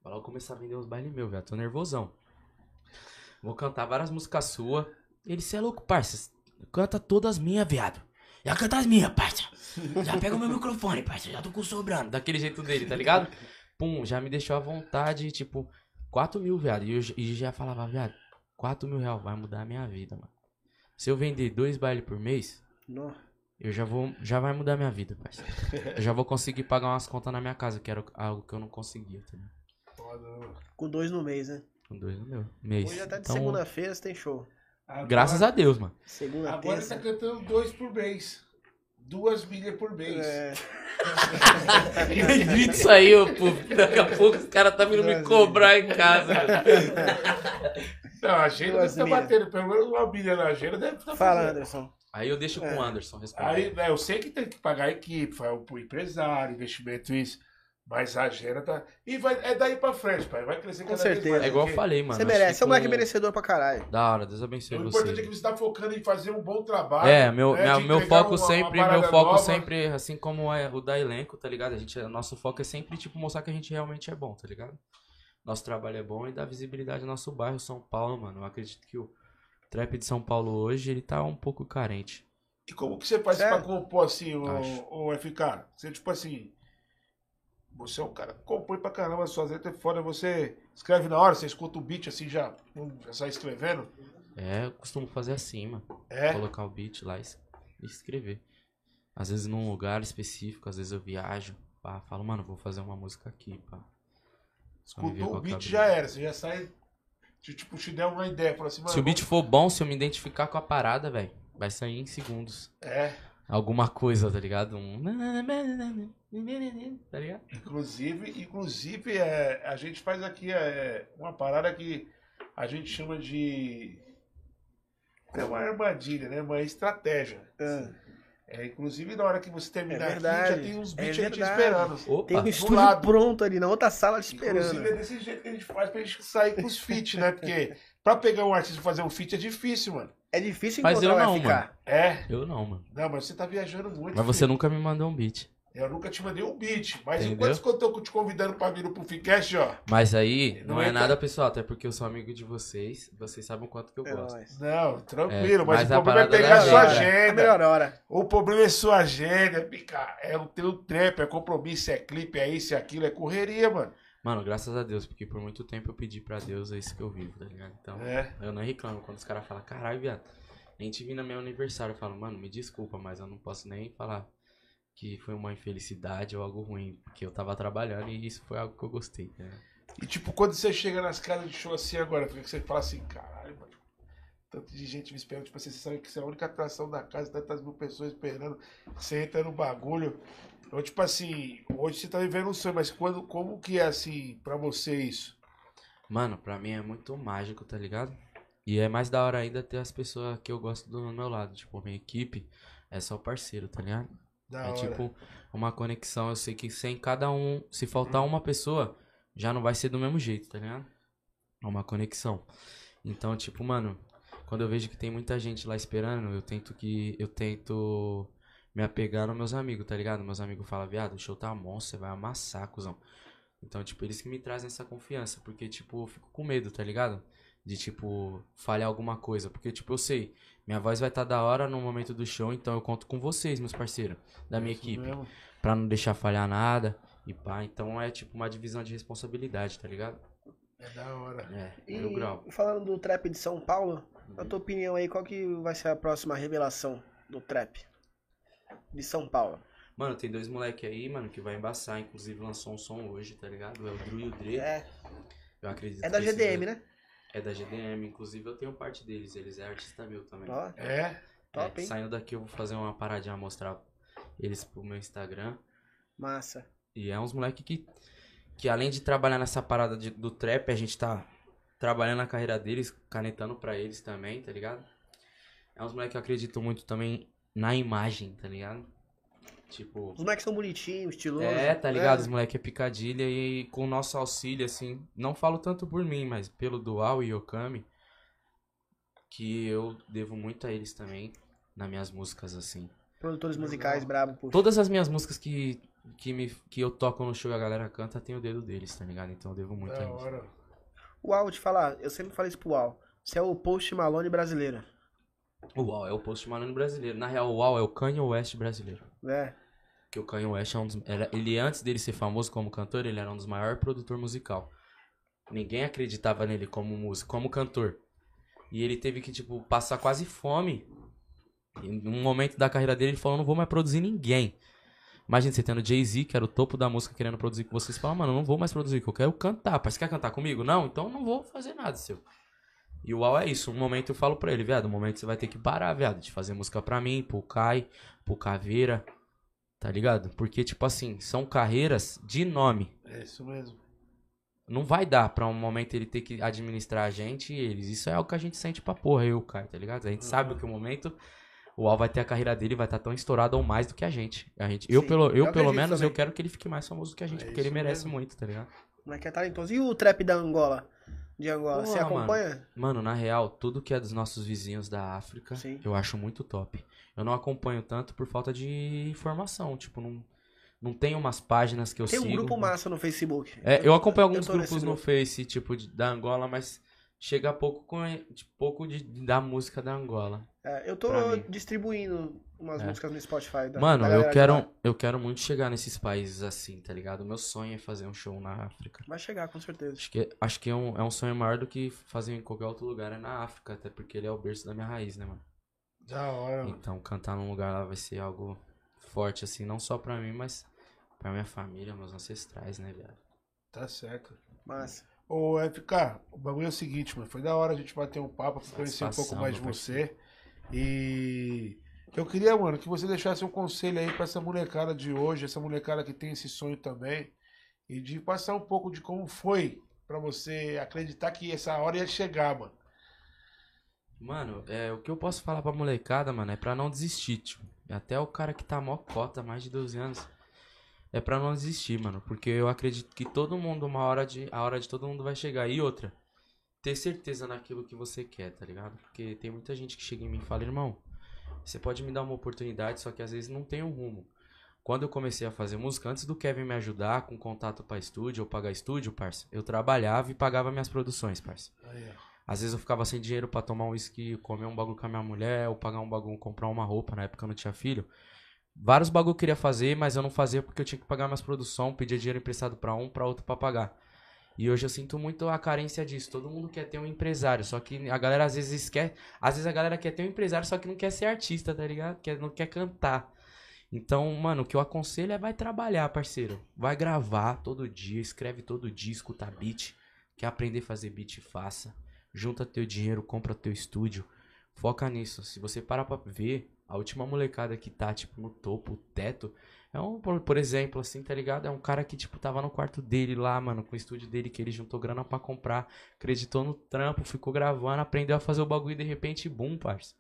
Speaker 3: Vai logo começar a vender uns bailes meus, viado. Tô nervosão. Vou cantar várias músicas suas. Ele, cê é louco, parça. Canta todas minhas, viado. Já canta as minhas, parça. Já pega o meu microfone, parça. Já tô com sobrando. Daquele jeito dele, tá ligado? Pum, já me deixou à vontade, tipo, 4 mil, viado. E eu e já falava, viado, 4 mil reais vai mudar a minha vida, mano. Se eu vender dois bailes por mês,
Speaker 1: Não.
Speaker 3: eu já vou. Já vai mudar a minha vida, parceiro. Eu já vou conseguir pagar umas contas na minha casa, que era algo que eu não conseguia, tá ligado?
Speaker 2: Né?
Speaker 1: Com dois no mês, né?
Speaker 3: Com dois no meu mês.
Speaker 1: Hoje até de
Speaker 3: Então,
Speaker 1: segunda-feira você tem show.
Speaker 2: Agora-
Speaker 3: graças a Deus, mano.
Speaker 1: Segunda,
Speaker 2: Agora ele tá
Speaker 1: terça.
Speaker 2: cantando dois por mês. Duas milhas por mês.
Speaker 1: É,
Speaker 3: O vídeo saiu, pô. Daqui a pouco os caras tá vindo me
Speaker 1: Duas
Speaker 3: cobrar em casa. [laughs]
Speaker 2: Não, a agenda
Speaker 1: Duas
Speaker 2: deve estar
Speaker 1: milhas.
Speaker 2: batendo. Pelo menos uma milha na agenda deve estar
Speaker 1: Fala,
Speaker 2: fazendo.
Speaker 1: Anderson.
Speaker 3: Aí eu deixo com o
Speaker 1: É.
Speaker 3: Anderson responder.
Speaker 2: Aí, né, eu sei que tem que pagar a equipe, o empresário, investimento isso. Mas a agenda tá. E vai, é daí pra frente, pai. Vai crescer
Speaker 1: Com
Speaker 2: cada vez
Speaker 1: certeza.
Speaker 2: mais,
Speaker 3: É igual eu falei, mano.
Speaker 1: Você merece. Você é um moleque merecedor pra caralho.
Speaker 3: Da hora, Deus abençoe
Speaker 2: O
Speaker 3: você.
Speaker 2: importante é que você tá focando em fazer um bom trabalho.
Speaker 3: É, meu,
Speaker 2: né,
Speaker 3: minha- meu foco
Speaker 2: uma- uma
Speaker 3: sempre, meu
Speaker 2: parada
Speaker 3: foco
Speaker 2: nova.
Speaker 3: sempre, assim como é o da elenco, tá ligado? A gente, nosso foco é sempre, tipo, mostrar que a gente realmente é bom, tá ligado? Nosso trabalho é bom e dá visibilidade ao nosso bairro, São Paulo, mano. Eu acredito que o trap de São Paulo hoje, ele tá um pouco carente.
Speaker 2: E como que você faz
Speaker 1: Sério?
Speaker 2: pra compor assim, o,
Speaker 3: Acho.
Speaker 2: o FK? Você, tipo assim. Você é um cara que compõe pra caramba, suas letras é foda. Você escreve na hora, você escuta o beat assim, já, hum, já sai escrevendo.
Speaker 3: É, eu costumo fazer assim, mano.
Speaker 2: É.
Speaker 3: Colocar o beat lá e es- escrever. Às vezes num lugar específico, às vezes eu viajo, pá, falo, mano, vou fazer uma música aqui, pá.
Speaker 2: Escutou o
Speaker 3: a
Speaker 2: beat já era. Você já sai. Tipo, te der uma ideia. Fala assim, mano.
Speaker 3: Se o beat for bom, se eu me identificar com a parada, velho, vai sair em segundos.
Speaker 2: É.
Speaker 3: Alguma coisa, tá ligado? Um. Tá ligado?
Speaker 2: Inclusive, inclusive é, a gente faz aqui é, uma parada que a gente chama de. É uma armadilha, né? Uma estratégia.
Speaker 1: Ah,
Speaker 2: É, inclusive, na hora que você terminar
Speaker 1: É
Speaker 2: aqui, já tem uns
Speaker 1: é
Speaker 2: beats aí te
Speaker 1: verdade.
Speaker 2: esperando.
Speaker 3: Opa!
Speaker 1: Tem um estúdio
Speaker 2: lado.
Speaker 1: pronto ali na outra sala te esperando.
Speaker 2: Inclusive, é desse jeito que a gente faz pra gente sair com os feats, né? Porque pra pegar um artista e fazer um feat é difícil, mano.
Speaker 1: É difícil
Speaker 3: Mas
Speaker 1: encontrar
Speaker 3: eu
Speaker 1: o
Speaker 3: não,
Speaker 1: FK.
Speaker 3: mano.
Speaker 2: É.
Speaker 3: Eu não, mano.
Speaker 2: Não, mas você tá viajando muito.
Speaker 3: Mas você
Speaker 2: filho.
Speaker 3: nunca me mandou um beat.
Speaker 2: Eu nunca te mandei um beat. Mas
Speaker 3: Entendeu?
Speaker 2: enquanto que eu tô te convidando pra vir no Puffcast, ó.
Speaker 3: Mas aí,
Speaker 2: Não
Speaker 3: não,
Speaker 2: é
Speaker 3: é nada pessoal, até porque eu sou amigo de vocês. Vocês sabem o quanto que eu
Speaker 1: É
Speaker 3: gosto.
Speaker 1: nóis.
Speaker 2: Não, tranquilo,
Speaker 3: É,
Speaker 2: mas,
Speaker 3: mas
Speaker 2: o
Speaker 3: a
Speaker 2: problema é
Speaker 3: parada
Speaker 2: pegar
Speaker 3: da
Speaker 2: a sua
Speaker 3: agenda.
Speaker 1: É a melhor hora.
Speaker 2: O problema é sua agenda, pica. É o teu trap, é compromisso, é clipe, é isso, é aquilo, é correria, mano.
Speaker 3: Mano, graças a Deus, porque por muito tempo eu pedi pra Deus, é isso que eu vivo, tá ligado? Então,
Speaker 2: É.
Speaker 3: eu não reclamo quando os caras falam, caralho, viado, a gente vindo no meu aniversário, eu falo, mano, me desculpa, mas eu não posso nem falar que foi uma infelicidade ou algo ruim, porque eu tava trabalhando e isso foi algo que eu gostei, né?
Speaker 2: E tipo, quando você chega nas casas de show assim agora, porque você fala assim, caralho, mano. Tanto de gente me esperando, tipo assim, você sabe que você é a única atração da casa, tantas mil pessoas esperando, você entra no bagulho. Então, tipo assim, hoje você tá vivendo um sonho, mas quando, como que é assim pra você isso?
Speaker 3: Mano, pra mim é muito mágico, tá ligado? E é mais da hora ainda ter as pessoas que eu gosto do meu lado, tipo, minha equipe é só parceiro, tá ligado?
Speaker 2: Da
Speaker 3: É
Speaker 2: hora.
Speaker 3: tipo uma conexão. Eu sei que sem cada um, se faltar uma pessoa, já não vai ser do mesmo jeito, tá ligado? É uma conexão. Então, tipo, mano, quando eu vejo que tem muita gente lá esperando, eu tento que. Eu tento me apegar nos meus amigos, tá ligado? Meus amigos falam, viado, o show tá monstro, você vai amassar, cuzão. Então, tipo, eles que me trazem essa confiança. Porque, tipo, eu fico com medo, tá ligado? De, tipo, falhar alguma coisa. Porque, tipo, eu sei, minha voz vai estar da hora no momento do show, então eu conto com vocês, meus parceiros, da minha
Speaker 2: Isso
Speaker 3: equipe.
Speaker 2: mesmo.
Speaker 3: Pra não deixar falhar nada e pá. Então é tipo uma divisão de responsabilidade, tá ligado?
Speaker 2: É da hora.
Speaker 3: É,
Speaker 1: E
Speaker 3: mil grau.
Speaker 1: falando do trap de São Paulo, na tua opinião aí, qual que vai ser a próxima revelação do trap de São Paulo?
Speaker 3: Mano, tem dois moleque aí, mano, que vai embaçar. Inclusive lançou um som hoje, tá ligado? É o Drew e o Dre.
Speaker 1: É,
Speaker 3: Eu acredito
Speaker 1: é da GDM, né?
Speaker 3: É da GDM, inclusive eu tenho parte deles. Eles é artista meu também.
Speaker 1: Ó,
Speaker 2: É.
Speaker 1: top,
Speaker 3: É,
Speaker 1: hein?
Speaker 3: saindo daqui eu vou fazer uma paradinha mostrar eles pro meu Instagram.
Speaker 1: Massa.
Speaker 3: E é uns moleque que, que além de trabalhar nessa parada de- do trap, a gente tá trabalhando a carreira deles, canetando pra eles também, tá ligado? É uns moleque que acreditam muito também na imagem, tá ligado? Tipo.
Speaker 1: Os moleques são bonitinhos, estilosos.
Speaker 3: É, tá ligado?
Speaker 1: É.
Speaker 3: Os moleque é picadilha e com o nosso auxílio, assim, não falo tanto por mim, mas pelo Dual e Okami, que eu devo muito a eles também, nas minhas músicas, assim.
Speaker 1: Produtores musicais brabo, pô.
Speaker 3: Todas as minhas músicas que, que, me, que eu toco no show e a galera canta, tem o dedo deles, tá ligado? Então eu devo muito a
Speaker 2: Da
Speaker 3: eles.
Speaker 2: hora.
Speaker 1: Uau, vou te falar, eu sempre falei isso pro Uau. Você é o Post Malone brasileiro,
Speaker 3: O UAU é o Post Malone brasileiro. Na real, o UAU é o Kanye West brasileiro.
Speaker 1: né?
Speaker 3: Porque o Kanye West é um dos. era- ele, antes dele ser famoso como cantor, ele era um dos maiores produtores musical. Ninguém acreditava nele como músico, como cantor. E ele teve que, tipo, passar quase fome. Em um momento da carreira dele, ele falou: não vou mais produzir ninguém. Imagina você tendo Jay-Z, que era o topo da música, querendo produzir com vocês. Fala, mano, eu não vou mais produzir, que eu quero cantar. Pai, você quer cantar comigo? Não, então não vou fazer nada, seu. E o UAU é isso. Um momento eu falo pra ele, viado, um momento você vai ter que parar, viado, de fazer música pra mim, pro Kai, pro Caveira, tá ligado? Porque, tipo assim, são carreiras de nome.
Speaker 2: É isso mesmo.
Speaker 3: Não vai dar pra um momento ele ter que administrar a gente e eles. Isso é algo que a gente sente pra porra, eu e o Kai, tá ligado? A gente sabe que o momento o Al vai ter a carreira dele vai estar tão estourada ou mais do que a gente. A gente eu
Speaker 1: Sim,
Speaker 3: pelo, eu,
Speaker 1: eu
Speaker 3: pelo menos, eu
Speaker 1: também.
Speaker 3: quero que ele fique mais famoso que a gente,
Speaker 2: É
Speaker 3: porque ele merece
Speaker 2: mesmo.
Speaker 3: muito, tá ligado?
Speaker 1: Como é que é talentoso. E o trap da Angola? De Angola, você
Speaker 3: Porra,
Speaker 1: acompanha?
Speaker 3: Mano, na real, tudo que é dos nossos vizinhos da África,
Speaker 1: Sim.
Speaker 3: eu acho muito top. Eu não acompanho tanto por falta de informação, tipo, não, não tem umas páginas que eu
Speaker 1: Tem um
Speaker 3: sigo.
Speaker 1: grupo massa no Facebook.
Speaker 3: É, eu acompanho alguns
Speaker 1: nesse
Speaker 3: grupos no
Speaker 1: grupo.
Speaker 3: Face, tipo, de- da Angola, mas chega pouco com tipo, pouco de, da música da Angola.
Speaker 1: É, eu tô distribuindo umas
Speaker 3: É.
Speaker 1: músicas no Spotify. Da,
Speaker 3: Mano,
Speaker 1: da
Speaker 3: eu quero, eu quero muito chegar nesses países assim, tá ligado? Meu sonho é fazer um show na África.
Speaker 1: Vai chegar, com certeza.
Speaker 3: Acho que, acho que é, um, é um sonho maior do que fazer em qualquer outro lugar, é na África, até porque ele é o berço da minha raiz, né, mano?
Speaker 2: Da hora, mano.
Speaker 3: Então, cantar num lugar lá vai ser algo forte, assim, não só pra mim, mas pra minha família, meus ancestrais, né, viado?
Speaker 2: Tá certo.
Speaker 1: Massa.
Speaker 2: Ô, FK, o bagulho é o seguinte, mano. Foi da hora a gente bater um papo, conhecer um pouco mais de você. E eu queria, mano, que você deixasse um conselho aí pra essa molecada de hoje, essa molecada que tem esse sonho também. E de passar um pouco de como foi pra você acreditar que essa hora ia chegar, mano.
Speaker 3: Mano, é, o que eu posso falar pra molecada, mano, é pra não desistir, tio. E Até o cara que tá mó cota, mais de 12 anos, é pra não desistir, mano. Porque eu acredito que todo mundo, uma hora de. A hora de todo mundo vai chegar. E outra, ter certeza naquilo que você quer, tá ligado? Porque tem muita gente que chega em mim e fala, irmão, você pode me dar uma oportunidade, só que às vezes não tem um rumo. Quando eu comecei a fazer música, antes do Kevin me ajudar com contato pra estúdio ou pagar estúdio, parça, eu trabalhava e pagava minhas produções, parça. Às vezes eu ficava sem dinheiro pra tomar um whisky, comer um bagulho com a minha mulher, ou pagar um bagulho, comprar uma roupa, na época eu não tinha filho. Vários bagulho eu queria fazer, mas eu não fazia porque eu tinha que pagar minhas produções, pedia dinheiro emprestado pra um, pra outro pra pagar. E hoje eu sinto muito a carência disso. Todo mundo quer ter um empresário, só que a galera às vezes quer, às vezes a galera quer ter um empresário, só que não quer ser artista, tá ligado? Quer, não quer cantar. Então, mano, o que eu aconselho é vai trabalhar, parceiro. Vai gravar todo dia, escreve todo dia, escuta beat. Quer aprender a fazer beat, faça. Junta teu dinheiro, compra teu estúdio. Foca nisso. Se você parar pra ver, a última molecada que tá, tipo, no topo, o teto, é um, por, por exemplo, assim, tá ligado? É um cara que, tipo, tava no quarto dele lá, mano, com o estúdio dele, que ele juntou grana pra comprar, acreditou no trampo, ficou gravando, aprendeu a fazer o bagulho e de repente, boom, parça.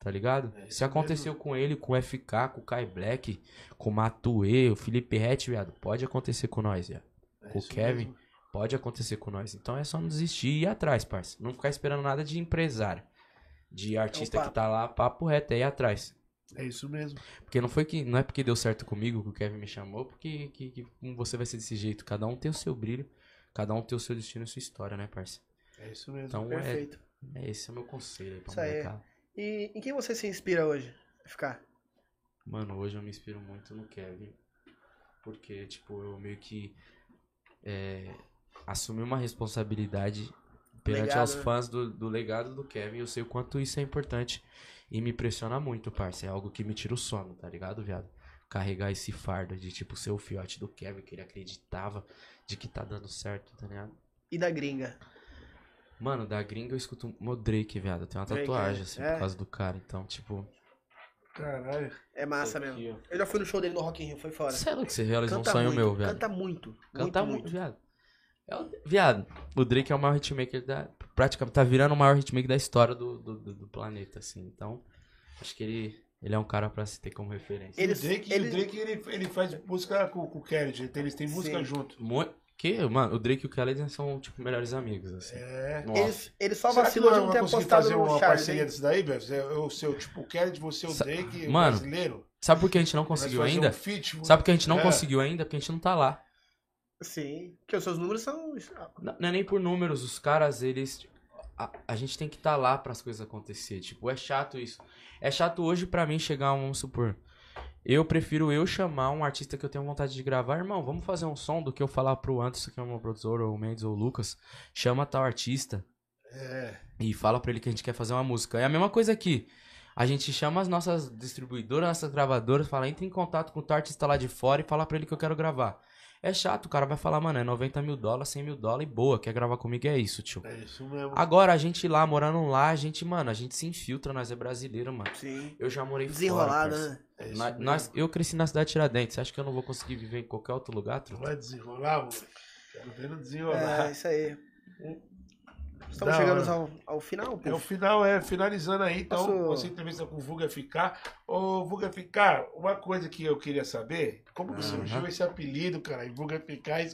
Speaker 3: Tá ligado?
Speaker 2: É isso
Speaker 3: Se aconteceu com ele, com o FK, com o Kai Black, com o Matue, o Felipe Rett, viado, pode acontecer com nós, viado.
Speaker 2: É
Speaker 3: Com o Kevin.
Speaker 2: mesmo.
Speaker 3: Pode acontecer com nós. Então é só não desistir e ir atrás, parça. Não ficar esperando nada de empresário. De artista
Speaker 1: papo.
Speaker 3: que tá lá, papo reto, é ir atrás.
Speaker 2: É isso mesmo.
Speaker 3: Porque não foi que. Não é porque deu certo comigo que o Kevin me chamou, porque que, que você vai ser desse jeito. Cada um tem o seu brilho, cada um tem o seu destino e sua história, né, parça?
Speaker 2: É isso mesmo.
Speaker 3: Então é,
Speaker 1: Perfeito.
Speaker 3: é esse é o meu conselho aí pra
Speaker 1: Isso aí.
Speaker 3: molecada.
Speaker 1: E em quem você se inspira hoje? Ficar.
Speaker 3: Mano, hoje eu me inspiro muito no Kevin. Porque, tipo, eu meio que é, assumi uma responsabilidade perante
Speaker 1: Legado,
Speaker 3: aos
Speaker 1: né?
Speaker 3: fãs do, do legado do Kevin. Eu sei o quanto isso é importante. E me impressiona muito, parça. É algo que me tira o sono, tá ligado, viado? Carregar esse fardo de, tipo, ser o fiote do Kevin, que ele acreditava de que tá dando certo, tá ligado?
Speaker 1: E da gringa?
Speaker 3: Mano, da gringa eu escuto o Drake, viado. Eu tenho uma
Speaker 1: Drake,
Speaker 3: tatuagem, assim,
Speaker 1: É.
Speaker 3: por causa do cara. Então, tipo.
Speaker 2: Caralho.
Speaker 1: É massa
Speaker 3: aqui,
Speaker 1: mesmo. Eu já fui no show dele no Rock in Rio, foi fora.
Speaker 3: É louco, você realizou um
Speaker 1: Canta
Speaker 3: sonho
Speaker 1: muito,
Speaker 3: meu, viado.
Speaker 1: Canta muito.
Speaker 3: Canta
Speaker 1: muito,
Speaker 3: muito, viado. É o, viado, o Drake é o maior hitmaker da. Praticamente tá virando o maior hitmaker da história do, do, do- do planeta, assim. Então, acho que ele, ele é um cara pra se ter como referência.
Speaker 1: Ele-
Speaker 2: o Drake,
Speaker 1: ele-
Speaker 2: o Drake ele, ele faz música com, com o Kennedy. Eles têm música
Speaker 1: Sim.
Speaker 2: junto.
Speaker 3: Mu- Que, mano, o Drake e o Kelly são, tipo, melhores amigos, assim.
Speaker 2: É.
Speaker 3: Nossa.
Speaker 1: Ele, só vacilou de
Speaker 2: não
Speaker 1: ter
Speaker 2: conseguir
Speaker 1: apostado
Speaker 2: fazer
Speaker 1: no
Speaker 2: uma
Speaker 1: Charles.
Speaker 2: parceria
Speaker 1: hein?
Speaker 2: disso daí, velho? Você- O seu, tipo, o Kennedy, você, o
Speaker 3: Sa-
Speaker 2: Drake,
Speaker 3: Mano,
Speaker 2: o brasileiro.
Speaker 3: Sabe por que a gente não conseguiu ainda?
Speaker 2: Um feat,
Speaker 3: Sabe por que a gente não
Speaker 2: É.
Speaker 3: conseguiu ainda? Porque a gente não tá lá.
Speaker 1: Sim. Porque os seus números são.
Speaker 3: Não, não é nem por números, os caras, eles. A, a gente tem que estar tá lá para as coisas acontecer. Tipo, é chato isso. É chato hoje pra mim chegar, vamos supor. Eu prefiro eu chamar um artista que eu tenho vontade de gravar, irmão, vamos fazer um som do que eu falar pro Anderson, que é o meu produtor, ou o Mendes ou o Lucas, chama tal artista
Speaker 2: É.
Speaker 3: e fala pra ele que a gente quer fazer uma música. É a mesma coisa aqui. A gente chama as nossas distribuidoras, nossas gravadoras, fala, entra em contato com o artista lá de fora e fala pra ele que eu quero gravar. É chato, o cara vai falar, mano, é 90 mil dólares, 100 mil dólares e boa, quer gravar comigo, é isso, tio.
Speaker 2: É isso mesmo.
Speaker 3: Agora, a gente lá, morando lá, a gente, mano, a gente se infiltra, nós é brasileiro, mano.
Speaker 1: Sim.
Speaker 3: Eu já morei
Speaker 1: Desenrolado,
Speaker 3: fora,
Speaker 1: né?
Speaker 2: É isso
Speaker 3: Na-
Speaker 2: mesmo.
Speaker 3: nós, eu cresci na cidade de Tiradentes, você acha que eu não vou conseguir viver em qualquer outro lugar, truta?
Speaker 2: Vai desenrolar, mano. Quero ver no desenrolar.
Speaker 1: É, isso aí. Estamos
Speaker 2: Da
Speaker 1: chegando ao, ao final, pô.
Speaker 2: É o final, é, finalizando aí, então,
Speaker 1: Posso-
Speaker 2: você entrevista com o Vulga Ficar. Ô, Vulga Ficar, uma coisa que eu queria saber, como que surgiu esse apelido, cara? E Vulga Ficar, eu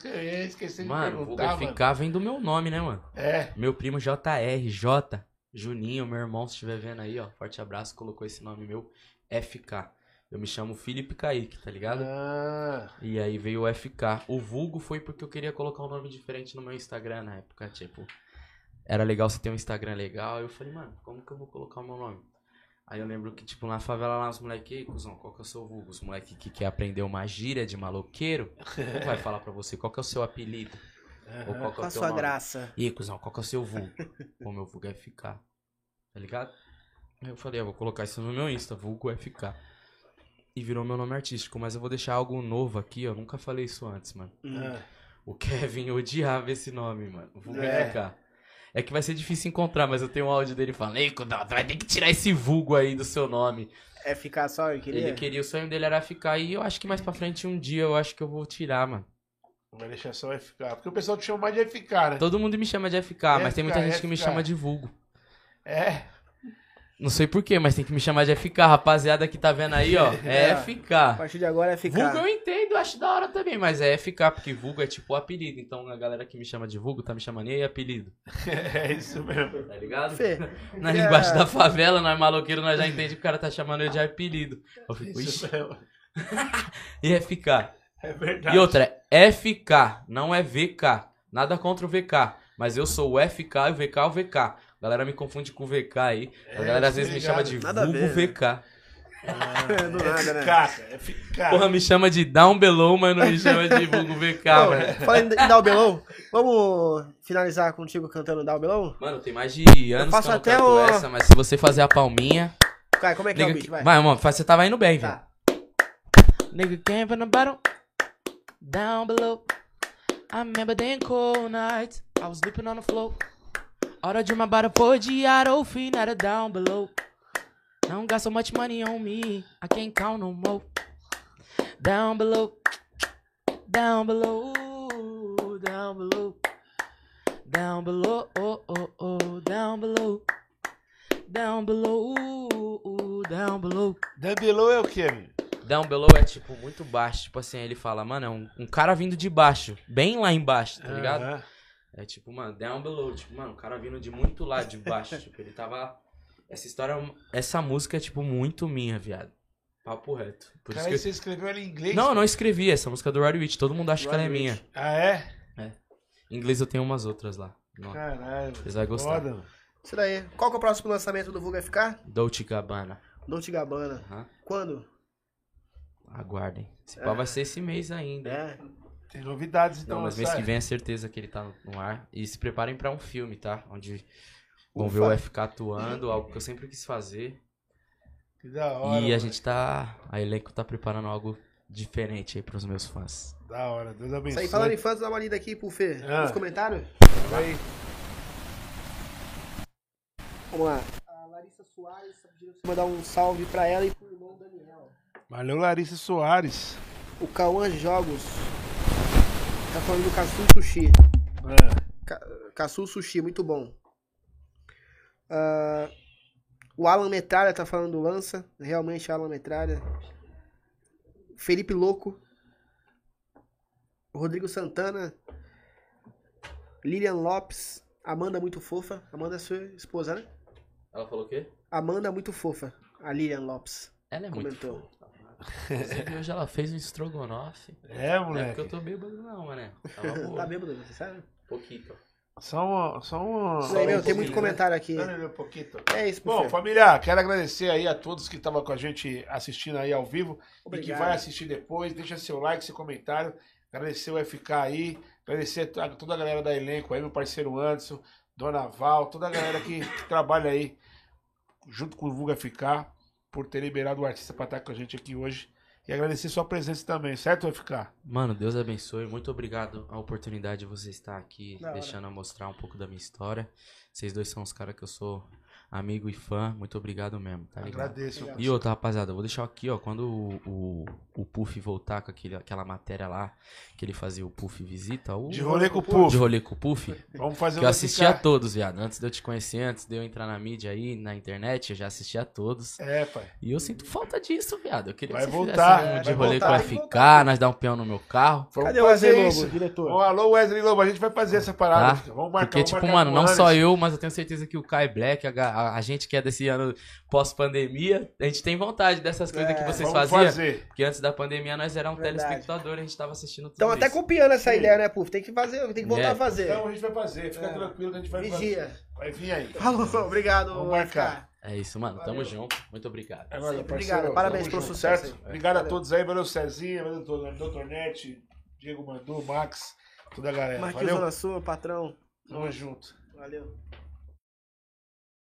Speaker 2: esqueci de
Speaker 3: Mano,
Speaker 2: perguntar, mano.
Speaker 3: Vulgar vem do meu nome, né, mano?
Speaker 2: É,
Speaker 3: Meu primo JR, J, Juninho, meu irmão, se estiver vendo aí, ó, forte abraço, colocou esse nome meu, FK. Eu me chamo Felipe Kaique, tá ligado?
Speaker 2: ah,
Speaker 3: E aí veio o FK. O vulgo foi porque eu queria colocar um nome diferente no meu Instagram na época, tipo. Era legal você ter um Instagram legal. Aí eu falei, mano, como que eu vou colocar o meu nome? Aí eu lembro que, tipo, na favela lá, os moleques, ei, cuzão, qual que é o seu vulgo? Os moleques que quer aprender uma gíria de maloqueiro, não [laughs] vai falar pra você qual que é o seu apelido. Ou qual que é
Speaker 1: Com
Speaker 3: o
Speaker 1: a
Speaker 3: teu
Speaker 1: sua
Speaker 3: nome.
Speaker 1: graça.
Speaker 3: E aí, cuzão, qual que é o seu vulgo? Pô, meu vulgo é FK. Tá ligado? Aí eu falei, eu vou colocar isso no meu Insta, vulgo FK. E virou meu nome artístico, mas eu vou deixar algo novo aqui, eu nunca falei isso antes, mano.
Speaker 2: ah,
Speaker 3: O Kevin odiava esse nome, mano. Vulgo
Speaker 2: É.
Speaker 3: FK. É que vai ser difícil encontrar, mas eu tenho um áudio dele falando, ei, vai ter que tirar esse vulgo aí do seu nome.
Speaker 1: É ficar só, eu queria.
Speaker 3: Ele queria, o sonho dele era ficar, e eu acho que mais pra frente um dia eu acho que eu vou tirar, mano.
Speaker 2: vai deixar só FK. Porque o pessoal te chama mais de FK, né?
Speaker 3: Todo mundo me chama de FK, mas tem muita
Speaker 2: FK,
Speaker 3: gente que me
Speaker 2: FK.
Speaker 3: chama de vulgo.
Speaker 2: É,
Speaker 3: Não sei porquê, mas tem que me chamar de FK. Rapaziada que tá vendo aí, ó. [laughs] É
Speaker 1: A
Speaker 3: FK.
Speaker 1: partir de agora é ficar.
Speaker 3: Vulgo eu entendo, acho da hora também, mas é FK, porque vulgo é tipo apelido. Então a galera que me chama de vulgo tá me chamando e aí apelido. [laughs]
Speaker 2: é isso mesmo.
Speaker 3: Tá ligado?
Speaker 1: Fê,
Speaker 3: Na linguagem da favela, nós maloqueiros, nós já entendemos que o cara tá chamando eu de apelido. Eu fico,
Speaker 2: Isso mesmo. [laughs]
Speaker 3: e FK.
Speaker 2: É verdade.
Speaker 3: E outra, é FK, não é VK. Nada contra o VK. Mas eu sou o FK e o VK é o VK. A galera me confunde com o VK aí. A
Speaker 2: É,
Speaker 3: galera às vezes me chama de
Speaker 1: Nada a
Speaker 3: vulgo
Speaker 1: ver, né?
Speaker 3: VK.
Speaker 1: do nada, né?
Speaker 2: Cara, FK.
Speaker 3: Porra, me chama de Down Below, mas não me chama de vulgo VK,
Speaker 1: Pô,
Speaker 3: mano.
Speaker 1: falando em Down Below, vamos finalizar contigo cantando Down Below?
Speaker 3: Mano, tem mais de anos
Speaker 1: faço
Speaker 3: que eu não
Speaker 1: até
Speaker 3: canto
Speaker 1: o-
Speaker 3: essa, mas se você fazer a palminha...
Speaker 1: Cara, como é que é o beat? Vai.
Speaker 3: vai, mano, você tava indo bem, velho.
Speaker 1: Tá.
Speaker 3: Nigga came from the bottom, down below. I remember them cold nights, I was sleeping on the floor. All I dream about a 4G auto fiend at a down below. Don't got so much money on me, I can't count no more. Down below, down below, down below. Down below, oh, oh, oh, down below. Down below, down below.
Speaker 2: Dan Below é o quê, amigo?
Speaker 3: Down below é tipo muito baixo. Tipo assim, ele fala, mano, é um, um cara vindo de baixo. Bem lá embaixo, tá ligado?
Speaker 2: Aham.
Speaker 3: É tipo, mano, down below. Tipo, mano, o cara vindo de muito lá de baixo. tipo, ele tava. Essa história, essa música é, tipo, muito minha, viado. Papo reto. Por isso
Speaker 2: Cara,
Speaker 3: que
Speaker 2: você escreveu ela em inglês?
Speaker 3: eu... Não, eu não escrevi essa música do Roddy Rich. Todo mundo acha que ela é minha.
Speaker 2: Ah, é?
Speaker 3: Em inglês eu tenho umas outras lá. Não.
Speaker 2: Caralho.
Speaker 3: Vocês vão gostar.
Speaker 2: Foda.
Speaker 1: Isso daí. Qual que é o próximo lançamento do Vulga FK?
Speaker 3: Dolce Gabbana.
Speaker 1: Dolce Gabbana.
Speaker 3: Aham.
Speaker 1: Quando?
Speaker 3: Aguardem. Esse pau vai ser esse mês ainda.
Speaker 1: É.
Speaker 2: Tem novidades, então.
Speaker 3: Não, mas mês que vem é certeza que ele tá no- ar. E se preparem pra um filme, tá? Onde vão
Speaker 1: Ufa.
Speaker 3: ver o FK atuando, algo que eu sempre quis fazer.
Speaker 2: Que da hora.
Speaker 3: e a
Speaker 2: mano.
Speaker 3: gente tá. A elenco tá preparando algo diferente aí pros meus fãs.
Speaker 2: Da hora. Deus
Speaker 1: Isso
Speaker 2: abençoe.
Speaker 1: aí, falando em fãs, dá uma lida aqui pro Fê.
Speaker 2: Ah.
Speaker 1: Nos comentários.
Speaker 2: Vai.
Speaker 1: Vamos lá. A Larissa Soares tá pedindo pra você mandar um salve pra ela e pro irmão Daniel.
Speaker 2: Valeu, Larissa Soares.
Speaker 1: O Cauã Jogos tá falando do Caçu Sushi. Caçu Sushi, muito bom. Ah, o Alan Metralha tá falando do Lança. Realmente, Alan Metralha. Felipe Louco. Rodrigo Santana. Lilian Lopes. Amanda muito fofa. Amanda é sua esposa, né?
Speaker 3: Ela falou o quê?
Speaker 1: Amanda muito fofa. A Lilian Lopes.
Speaker 3: Ela é muito
Speaker 1: Comentou.
Speaker 3: fofa. Inclusive, hoje ela fez um estrogonofe.
Speaker 2: é,
Speaker 3: Não é
Speaker 2: moleque.
Speaker 3: porque eu tô bêbado, não, mané. Tava boa.
Speaker 1: Tá bêbado, você sabe?
Speaker 3: Pouquinho.
Speaker 2: Só uma. Só uma.
Speaker 1: Isso aí, meu,
Speaker 3: um
Speaker 1: tem muito comentário aqui.
Speaker 2: Não, não, não, um pouquinho.
Speaker 1: É isso,
Speaker 2: Bom,
Speaker 1: Bom,
Speaker 2: família, quero agradecer aí a todos que estavam com a gente assistindo aí ao vivo e que
Speaker 1: Obrigado.
Speaker 2: vai assistir depois. Deixa seu like, seu comentário. Agradecer o FK aí. Agradecer a toda a galera da elenco aí, meu parceiro Anderson, Dona Val, toda a galera que, que [laughs] trabalha aí junto com o Vulga FK por ter liberado o artista para estar com a gente aqui hoje. E agradecer sua presença também, certo, FK?
Speaker 3: Mano, Deus abençoe. Muito obrigado a oportunidade de você estar aqui,
Speaker 1: Da hora.
Speaker 3: deixando eu mostrar um pouco da minha história. Vocês dois são os caras que eu sou amigo e fã, muito obrigado mesmo, tá ligado?
Speaker 2: Agradeço.
Speaker 3: E outra, rapaziada, eu vou deixar aqui, ó, quando o, o, o Puff voltar com aquele, aquela matéria lá, que ele fazia o Puff Visita, o...
Speaker 2: De rolê com o
Speaker 3: De
Speaker 2: Puff.
Speaker 3: rolê com o Puff,
Speaker 2: Vamos fazer
Speaker 3: que eu assistia a todos, viado. Antes de eu te conhecer, antes de eu entrar na mídia aí, na internet, eu já assistia a todos.
Speaker 2: É, pai.
Speaker 3: E eu sinto falta disso, viado. Eu queria
Speaker 2: Vai
Speaker 3: que você
Speaker 2: voltar,
Speaker 3: um
Speaker 2: vai
Speaker 3: de rolê
Speaker 1: voltar,
Speaker 3: com o FK, nós dar um peão no meu carro.
Speaker 2: Vamos
Speaker 1: Cadê o
Speaker 2: fazer
Speaker 1: Wesley
Speaker 2: isso.
Speaker 1: Lobo, diretor?
Speaker 2: Ó, alô, Wesley Lobo, a gente vai fazer essa parada.
Speaker 3: Tá?
Speaker 2: Vamos marcar.
Speaker 3: Porque,
Speaker 2: vamos
Speaker 3: tipo,
Speaker 2: marcar
Speaker 3: mano, não só eu, mas eu tenho certeza que o Kai Black, a, a, a gente que é desse ano pós-pandemia, a gente tem vontade dessas coisas
Speaker 1: É,
Speaker 3: que vocês
Speaker 2: Vamos
Speaker 3: faziam.
Speaker 2: fazer.
Speaker 3: Porque antes da pandemia nós éramos um
Speaker 1: Verdade.
Speaker 3: telespectador, a gente tava assistindo tudo
Speaker 1: Estamos até copiando essa
Speaker 2: Sim.
Speaker 1: ideia, né, Puf? Tem que fazer, tem que voltar
Speaker 3: É.
Speaker 1: a fazer.
Speaker 2: Então a gente vai fazer. Fica
Speaker 1: É.
Speaker 2: tranquilo que a gente vai fazer.
Speaker 1: Vigia.
Speaker 2: Vai vir aí.
Speaker 1: Falou, [laughs] obrigado.
Speaker 2: Vamos marcar.
Speaker 3: É isso, mano. Tamo junto. Muito obrigado.
Speaker 2: É parceiro.
Speaker 1: obrigado. Parabéns pelo sucesso.
Speaker 2: Obrigado a
Speaker 1: Valeu.
Speaker 2: todos aí. Valeu, Cezinha. Valeu, Doutor Doutor Net. Diego Mandu, Max. Toda a galera.
Speaker 1: Marquinhos
Speaker 2: Valeu.
Speaker 1: Zona Sul, patrão.
Speaker 2: Tamo junto.
Speaker 1: Valeu.